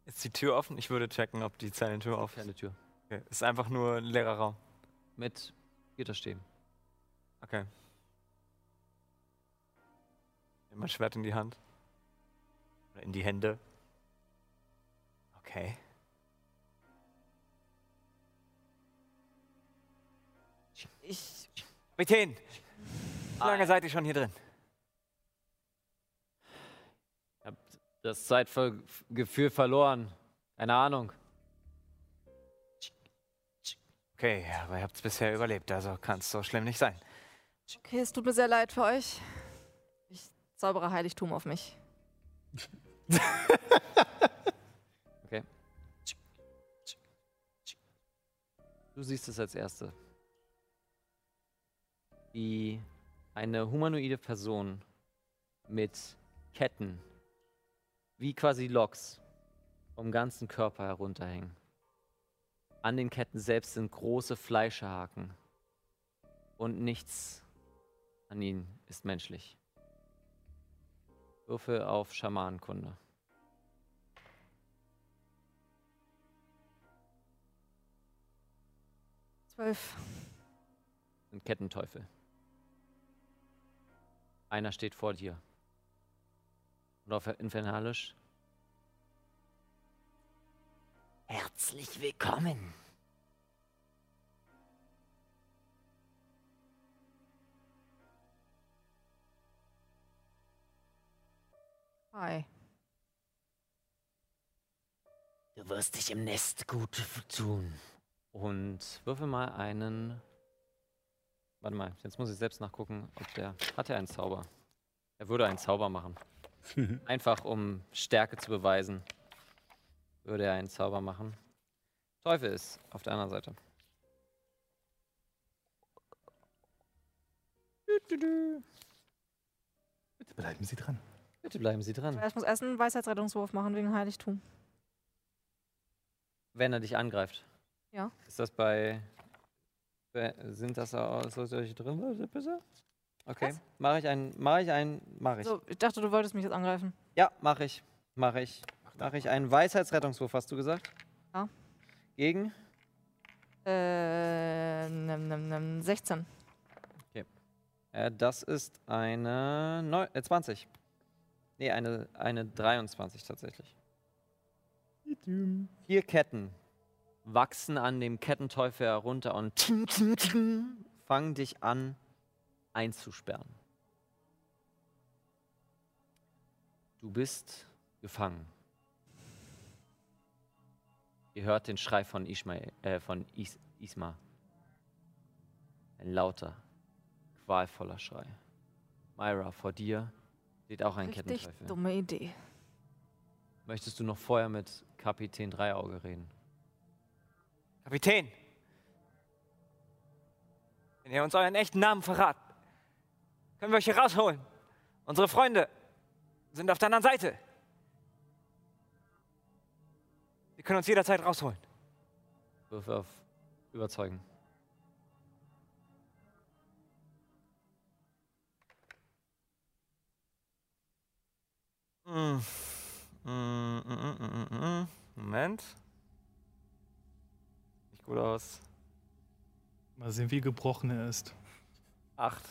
Ist die Tür offen? Ich würde checken, ob die Zellentür offen Keine Tür. Ist. Okay. Ist einfach nur ein leerer Raum. Mit Gitterstäben. Okay. Nimm mein Schwert in die Hand. Oder in die Hände. Okay. Ich. Kapitän! Wie lange seid ihr schon hier drin? Ich hab das Zeitgefühl verloren. Keine Ahnung. Okay, aber ihr habt es bisher überlebt, also kann es so schlimm nicht sein. Okay, es tut mir sehr leid für euch. Ich zaubere Heiligtum auf mich. Okay. Du siehst es als Erste. Wie eine humanoide Person mit Ketten, wie quasi Loks, vom ganzen Körper herunterhängen. An den Ketten selbst sind große Fleischhaken. Und nichts an ihnen ist menschlich. Würfel auf Schamanenkunde. Zwölf. sind Kettenteufel. Einer steht vor dir. Und auf Infernalisch Herzlich willkommen. Hi. Du wirst dich im Nest gut tun. und würfel mal einen. Warte mal, jetzt muss ich selbst nachgucken, ob der. Hat er einen Zauber? Er würde einen Zauber machen. Einfach um Stärke zu beweisen, würde er einen Zauber machen. Teufel ist auf der anderen Seite. Bitte bleiben Sie dran. Bitte bleiben Sie dran. Ich muss erst einen Weisheitsrettungswurf machen wegen Heiligtum. Wenn er dich angreift. Ja. Ist das bei. Sind das auch so solche drin? Bitte? Okay. Mache ich einen. Mache ich einen. Mache ich. So, ich dachte, du wolltest mich jetzt angreifen. Ja, mache ich. Mache ich. Mache ich einen Weisheitsrettungswurf, hast du gesagt? Ja. Gegen? Äh, nem, nem, nem, 16. Äh, das ist eine Neu äh, 20. Nee, eine, eine 23 tatsächlich. Vier Ketten wachsen an dem Kettenteufel herunter und fangen dich an einzusperren. Du bist gefangen. Ihr hört den Schrei von Ismail, äh, von Is Isma. Ein lauter, qualvoller Schrei. Myra, vor dir steht auch ein Richtig Kettenteufel. dumme Idee. Möchtest du noch vorher mit Kapitän Dreiauge reden? Kapitän! Wenn ihr uns euren echten Namen verraten, können wir euch hier rausholen. Unsere Freunde sind auf der anderen Seite. Sie können uns jederzeit rausholen. Würfe auf Überzeugen. Mm. Mm, mm. Moment. Nicht gut aus. Mal sehen, wie gebrochen er ist. Acht.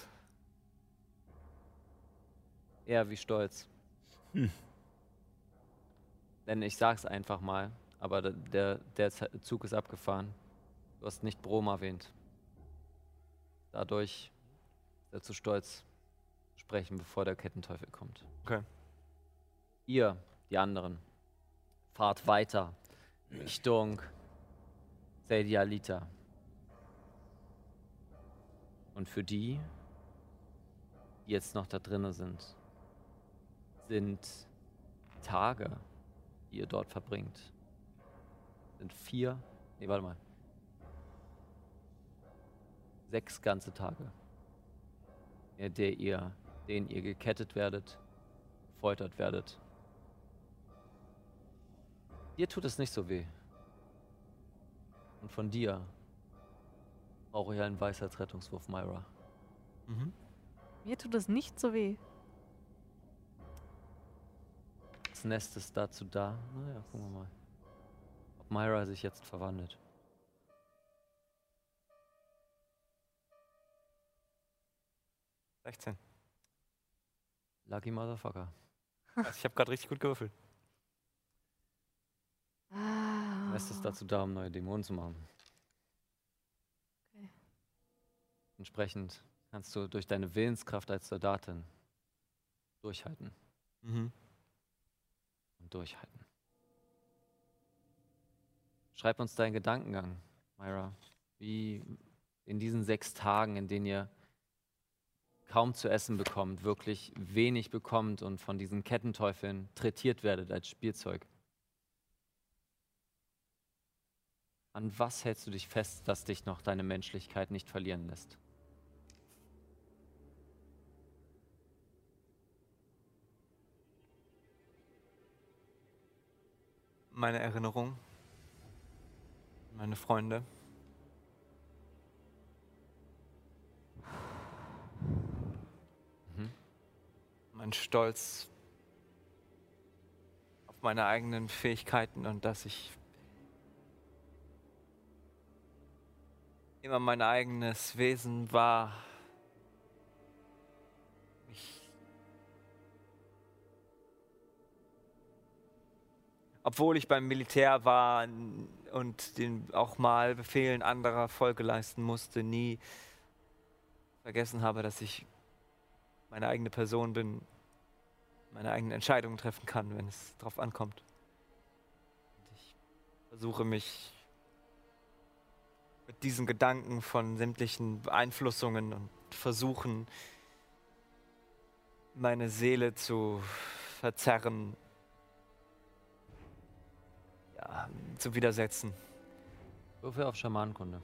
Eher wie stolz. Denn ich sag's einfach mal, aber der- der, Zug ist abgefahren. Du hast nicht Brom erwähnt. Dadurch ist er zu stolz zu sprechen, bevor der Kettenteufel kommt. Okay. Ihr, die anderen, fahrt weiter Richtung Sedialita. Und für die, die jetzt noch da drinnen sind, sind Tage, die ihr dort verbringt, sind vier, nee, warte mal, sechs ganze Tage, in der ihr, denen ihr gekettet werdet, gefoltert werdet. Dir tut es nicht so weh. Und von dir brauche ich einen Weisheitsrettungswurf, Myra. Mhm. Mir tut es nicht so weh. Das Nest ist dazu da. Naja, gucken wir mal. Myra sich jetzt verwandelt. 16. Lucky Motherfucker. Also ich habe gerade richtig gut gewürfelt. Ah. Das Nest ist dazu da, um neue Dämonen zu machen. Okay. Entsprechend kannst du durch deine Willenskraft als Soldatin durchhalten Mhm. und durchhalten. Schreib uns deinen Gedankengang, Myra. Wie in diesen sechs Tagen, in denen ihr kaum zu essen bekommt, wirklich wenig bekommt und von diesen Kettenteufeln trätiert werdet als Spielzeug. An was hältst du dich fest, dass dich noch deine Menschlichkeit nicht verlieren lässt? Meine Erinnerung. Meine Freunde. Mhm. Mein Stolz auf meine eigenen Fähigkeiten und dass ich immer mein eigenes Wesen war. Ich obwohl ich beim Militär war und den auch mal Befehlen anderer Folge leisten musste, nie vergessen habe, dass ich meine eigene Person bin, meine eigenen Entscheidungen treffen kann, wenn es drauf ankommt. Und ich versuche mich mit diesen Gedanken von sämtlichen Beeinflussungen und Versuchen, meine Seele zu verzerren, ja, zu widersetzen. Würfel auf Schamanenkunde.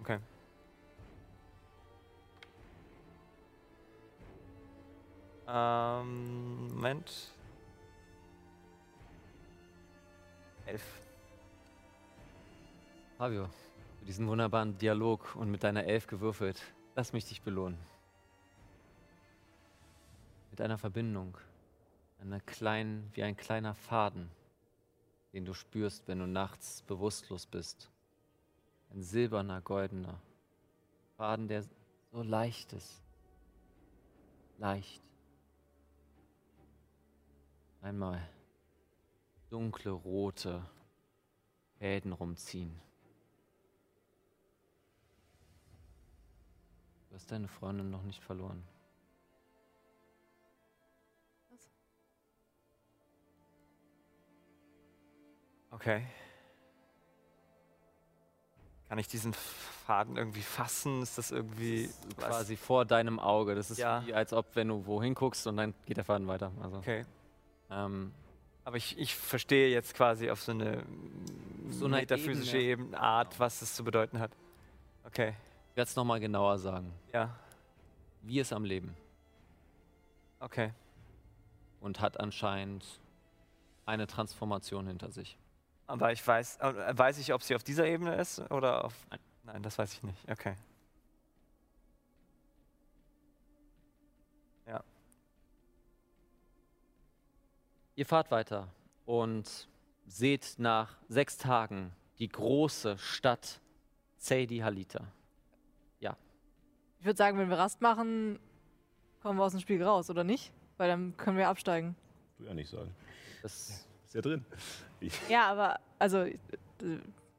Okay. Ähm, Moment. Elf. Fabio, für diesen wunderbaren Dialog und mit deiner Elf gewürfelt, lass mich dich belohnen. Mit einer Verbindung, einer kleinen, wie ein kleiner Faden, den du spürst, wenn du nachts bewusstlos bist. Ein silberner, goldener Faden, der so leicht ist. Leicht. Einmal dunkle, rote Fäden rumziehen. Du hast deine Freundin noch nicht verloren. Okay. Kann ich diesen Faden irgendwie fassen? Ist das irgendwie was? Quasi vor deinem Auge. Das ist Ja. wie, als ob, wenn du wohin guckst und dann geht der Faden weiter. Also, Okay. ähm, Aber ich, ich verstehe jetzt quasi auf so eine So einer metaphysische Ebene. Art, was es zu bedeuten hat. Okay. ich werde es nochmal genauer sagen. Ja. Wie ist am Leben Okay. und hat anscheinend eine Transformation hinter sich. Aber ich weiß, äh, weiß ich, ob sie auf dieser Ebene ist oder auf. Nein. Nein, das weiß ich nicht. Okay. Ihr fahrt weiter und seht nach sechs Tagen die große Stadt Zeidi Halita. Ich würde sagen, wenn wir Rast machen, kommen wir aus dem Spiel raus, oder nicht? Weil dann können wir absteigen. du ja nicht sagen. Das, Ist ja drin. Ja, aber also äh,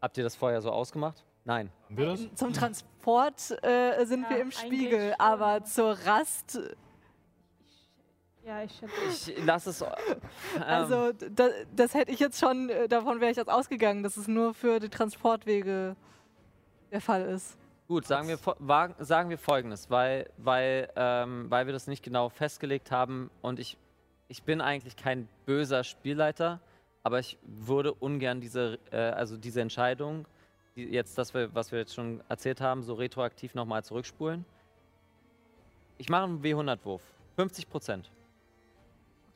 habt ihr das vorher so ausgemacht? Nein. Haben wir das? zum Transport äh, sind Ja, wir im Spiegel, schon. aber zur Rast, Ja, ich schätze. Ich lasse es. Ähm, also da, das hätte ich jetzt schon, äh, davon wäre ich jetzt ausgegangen, dass es nur für die Transportwege der Fall ist. Gut, sagen wir, sagen wir folgendes, weil, weil, ähm, weil wir das nicht genau festgelegt haben und ich, ich bin eigentlich kein böser Spielleiter, aber ich würde ungern diese, äh, also diese Entscheidung, die jetzt das, was wir jetzt schon erzählt haben, so retroaktiv nochmal zurückspulen. Ich mache einen W100-Wurf. 50 Prozent.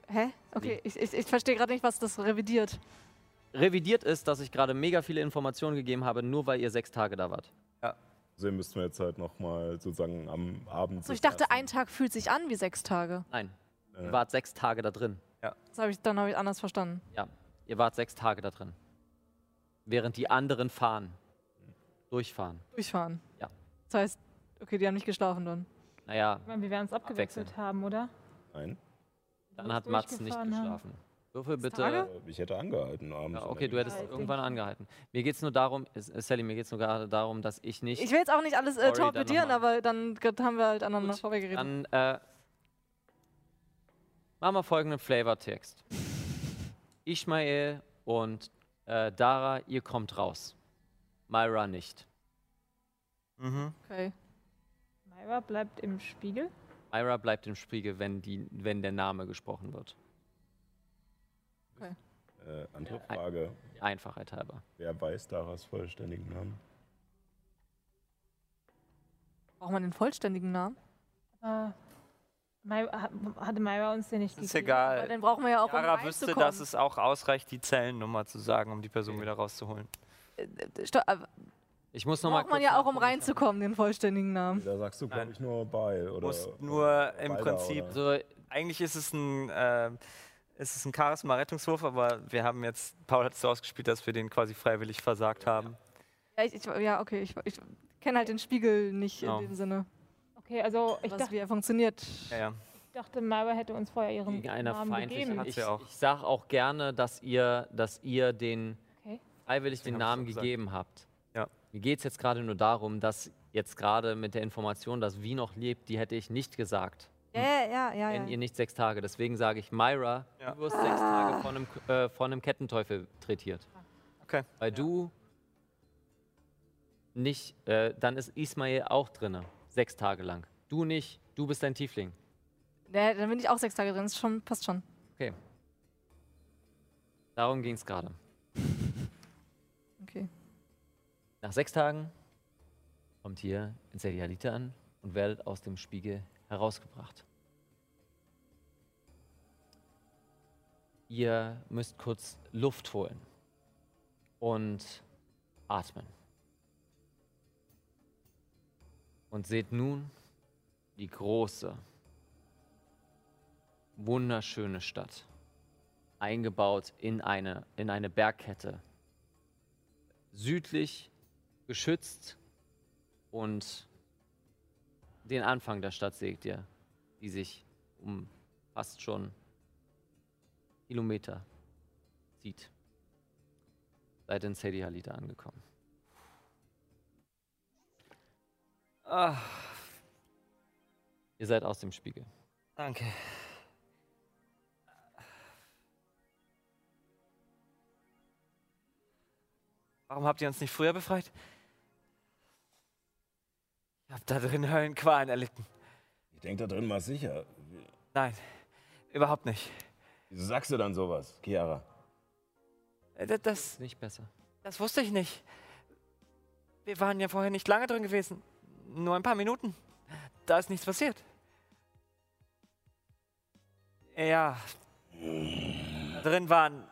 Hä? Okay, ich, ich, ich verstehe gerade nicht, was das revidiert. Revidiert ist, dass ich gerade mega viele Informationen gegeben habe, nur weil ihr sechs Tage da wart. So müssten wir jetzt halt nochmal sozusagen am Abend. So, ich dachte, ein Tag fühlt sich an wie sechs Tage. Nein, Äh, ihr wart sechs Tage da drin. Das hab ich, dann habe ich anders verstanden. Ihr wart sechs Tage da drin. Während die anderen fahren. Durchfahren. Durchfahren. Ja. Das heißt, okay, die haben nicht geschlafen dann. Naja, Ich meine, wir werden uns abgewechselt Abwechseln. haben, oder? Nein, dann hat es Mats nicht haben. geschlafen. Würfel bitte. Tage? ich hätte angehalten abends. Ja, okay, du hättest Ja, irgendwann angehalten. Mir geht es nur darum, äh, Sally, mir geht es nur gerade darum, dass ich nicht. Ich will jetzt auch nicht alles äh, torpedieren, aber dann haben wir halt aneinander vorbeigeredet. Dann äh, machen wir folgenden Flavortext. Ishmael und äh, Dara, ihr kommt raus. Myra nicht. Mhm. Okay. Myra bleibt im Spiegel. Myra bleibt im Spiegel, wenn, die, wenn der Name gesprochen wird. Äh, andere Frage. Einfachheit halber. Wer weiß Daras vollständigen Namen? Braucht man den vollständigen Namen? Äh, Myra, hatte Myra uns den nicht ist gegeben? Weil egal. den brauchen wir ja auch, um Yara wüsste, reinzukommen. dass es auch ausreicht, die Zellennummer zu sagen, um die Person wieder rauszuholen. Äh, sto- äh, Ich muss noch mal braucht man ja auch, um reinzukommen, den vollständigen Namen. Da sagst du, glaube ich, nur bei. Oder, Muss oder nur im Prinzip Oder, So, Eigentlich ist es ein, äh, ist es ein Charisma-Rettungswurf, aber wir haben jetzt, Paul hat es so ausgespielt, dass wir den quasi freiwillig versagt haben. Ja, ich, ich, ja okay, ich, ich kenne halt den Spiegel nicht Genau. in dem Sinne, Okay, also ich was, dachte, wie er funktioniert. Ja, ja. ich dachte, Myra hätte uns vorher ihren gegen einer Namen gegeben. Hat Ich, sie auch. ich sage auch gerne, dass ihr, dass ihr den Okay. freiwillig Deswegen den Namen gegeben habt. Ja. Mir geht es jetzt gerade nur darum, dass jetzt gerade mit der Information, dass Wie noch lebt, die hätte ich nicht gesagt. Ja, ja, ja, ja. Wenn ja. ihr nicht sechs Tage. Deswegen sage ich, Myra, Ja. du wirst sechs Tage von einem, äh, von einem Kettenteufel trätiert. Okay. Weil du nicht, äh, dann ist Ismail auch drinne, sechs Tage lang. Du nicht, du bist ein Tiefling. Ja, dann bin ich auch sechs Tage drin, das schon, passt schon. Okay. Darum ging es gerade. Okay. Nach sechs Tagen kommt ihr in Serialite an und werdet aus dem Spiegel herausgebracht. Ihr müsst kurz Luft holen und atmen. Und seht nun die große, wunderschöne Stadt, eingebaut in eine, in eine Bergkette, südlich geschützt und den Anfang der Stadt seht ihr, die sich um fast schon Kilometer zieht. Seid in Sadi Halida angekommen. Ah, Ihr seid aus dem Spiegel. danke. Warum habt ihr uns nicht früher befreit? Ich hab da drin Höllenqualen erlitten. ich denke, da drin war es sicher. Nein, überhaupt nicht. Wieso sagst du dann sowas, Chiara? Äh, da- Das, Ist nicht besser. das wusste ich nicht. Wir waren ja vorher nicht lange drin gewesen. Nur ein paar Minuten. Da ist nichts passiert. Ja. Drin waren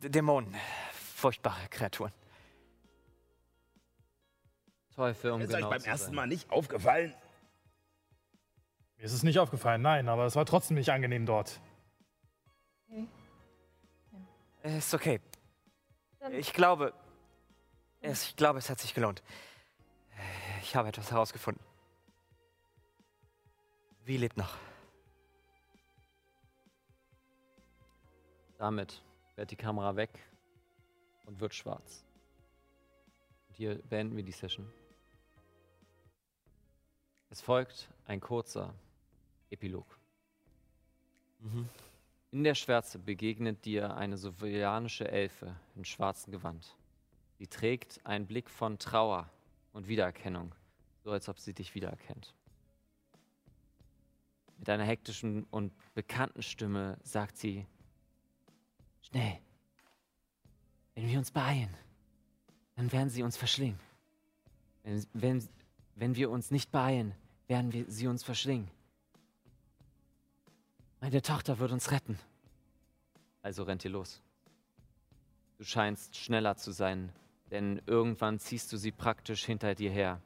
Dämonen. Furchtbare Kreaturen. Teufel, um Ist euch genau beim zu ersten sein. Mal nicht aufgefallen? Mir ist es nicht aufgefallen, nein, aber es war trotzdem nicht angenehm dort. Ist okay. Ich glaube, es, ich glaube, es hat sich gelohnt. Ich habe etwas herausgefunden. Wie lebt noch? Damit fährt die Kamera weg und wird schwarz. Und hier beenden wir die Session. Es folgt ein kurzer Epilog. In der Schwärze begegnet dir eine sowjanianische Elfe in schwarzem Gewand. Sie trägt einen Blick von Trauer und Wiedererkennung, so als ob sie dich wiedererkennt. Mit einer hektischen und bekannten Stimme sagt sie: Schnell! Wenn wir uns beeilen, dann werden sie uns verschlingen. Wenn, wenn, wenn wir uns nicht beeilen, werden wir sie uns verschlingen. Meine Tochter wird uns retten. Also rennt ihr los. Du scheinst schneller zu sein, denn irgendwann ziehst du sie praktisch hinter dir her.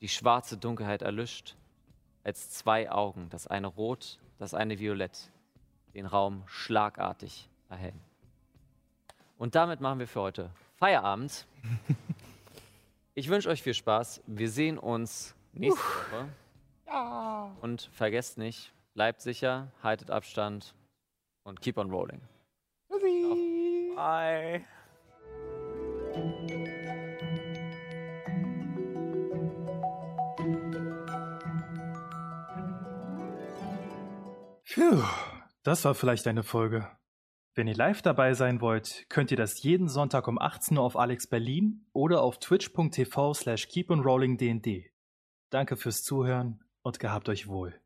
Die schwarze Dunkelheit erlischt, als zwei Augen, das eine rot, das eine violett, den Raum schlagartig erhellen. Und damit machen wir für heute Feierabend. Ich wünsche euch viel Spaß. Wir sehen uns nächste Woche. Und vergesst nicht, bleibt sicher, haltet Abstand und keep on rolling. Bye. Puh, das war vielleicht eine Folge. Wenn ihr live dabei sein wollt, könnt ihr das jeden Sonntag um 18 Uhr auf Alex Berlin oder auf twitch.tv slash keeponrollingdnd. Danke fürs Zuhören und gehabt euch wohl.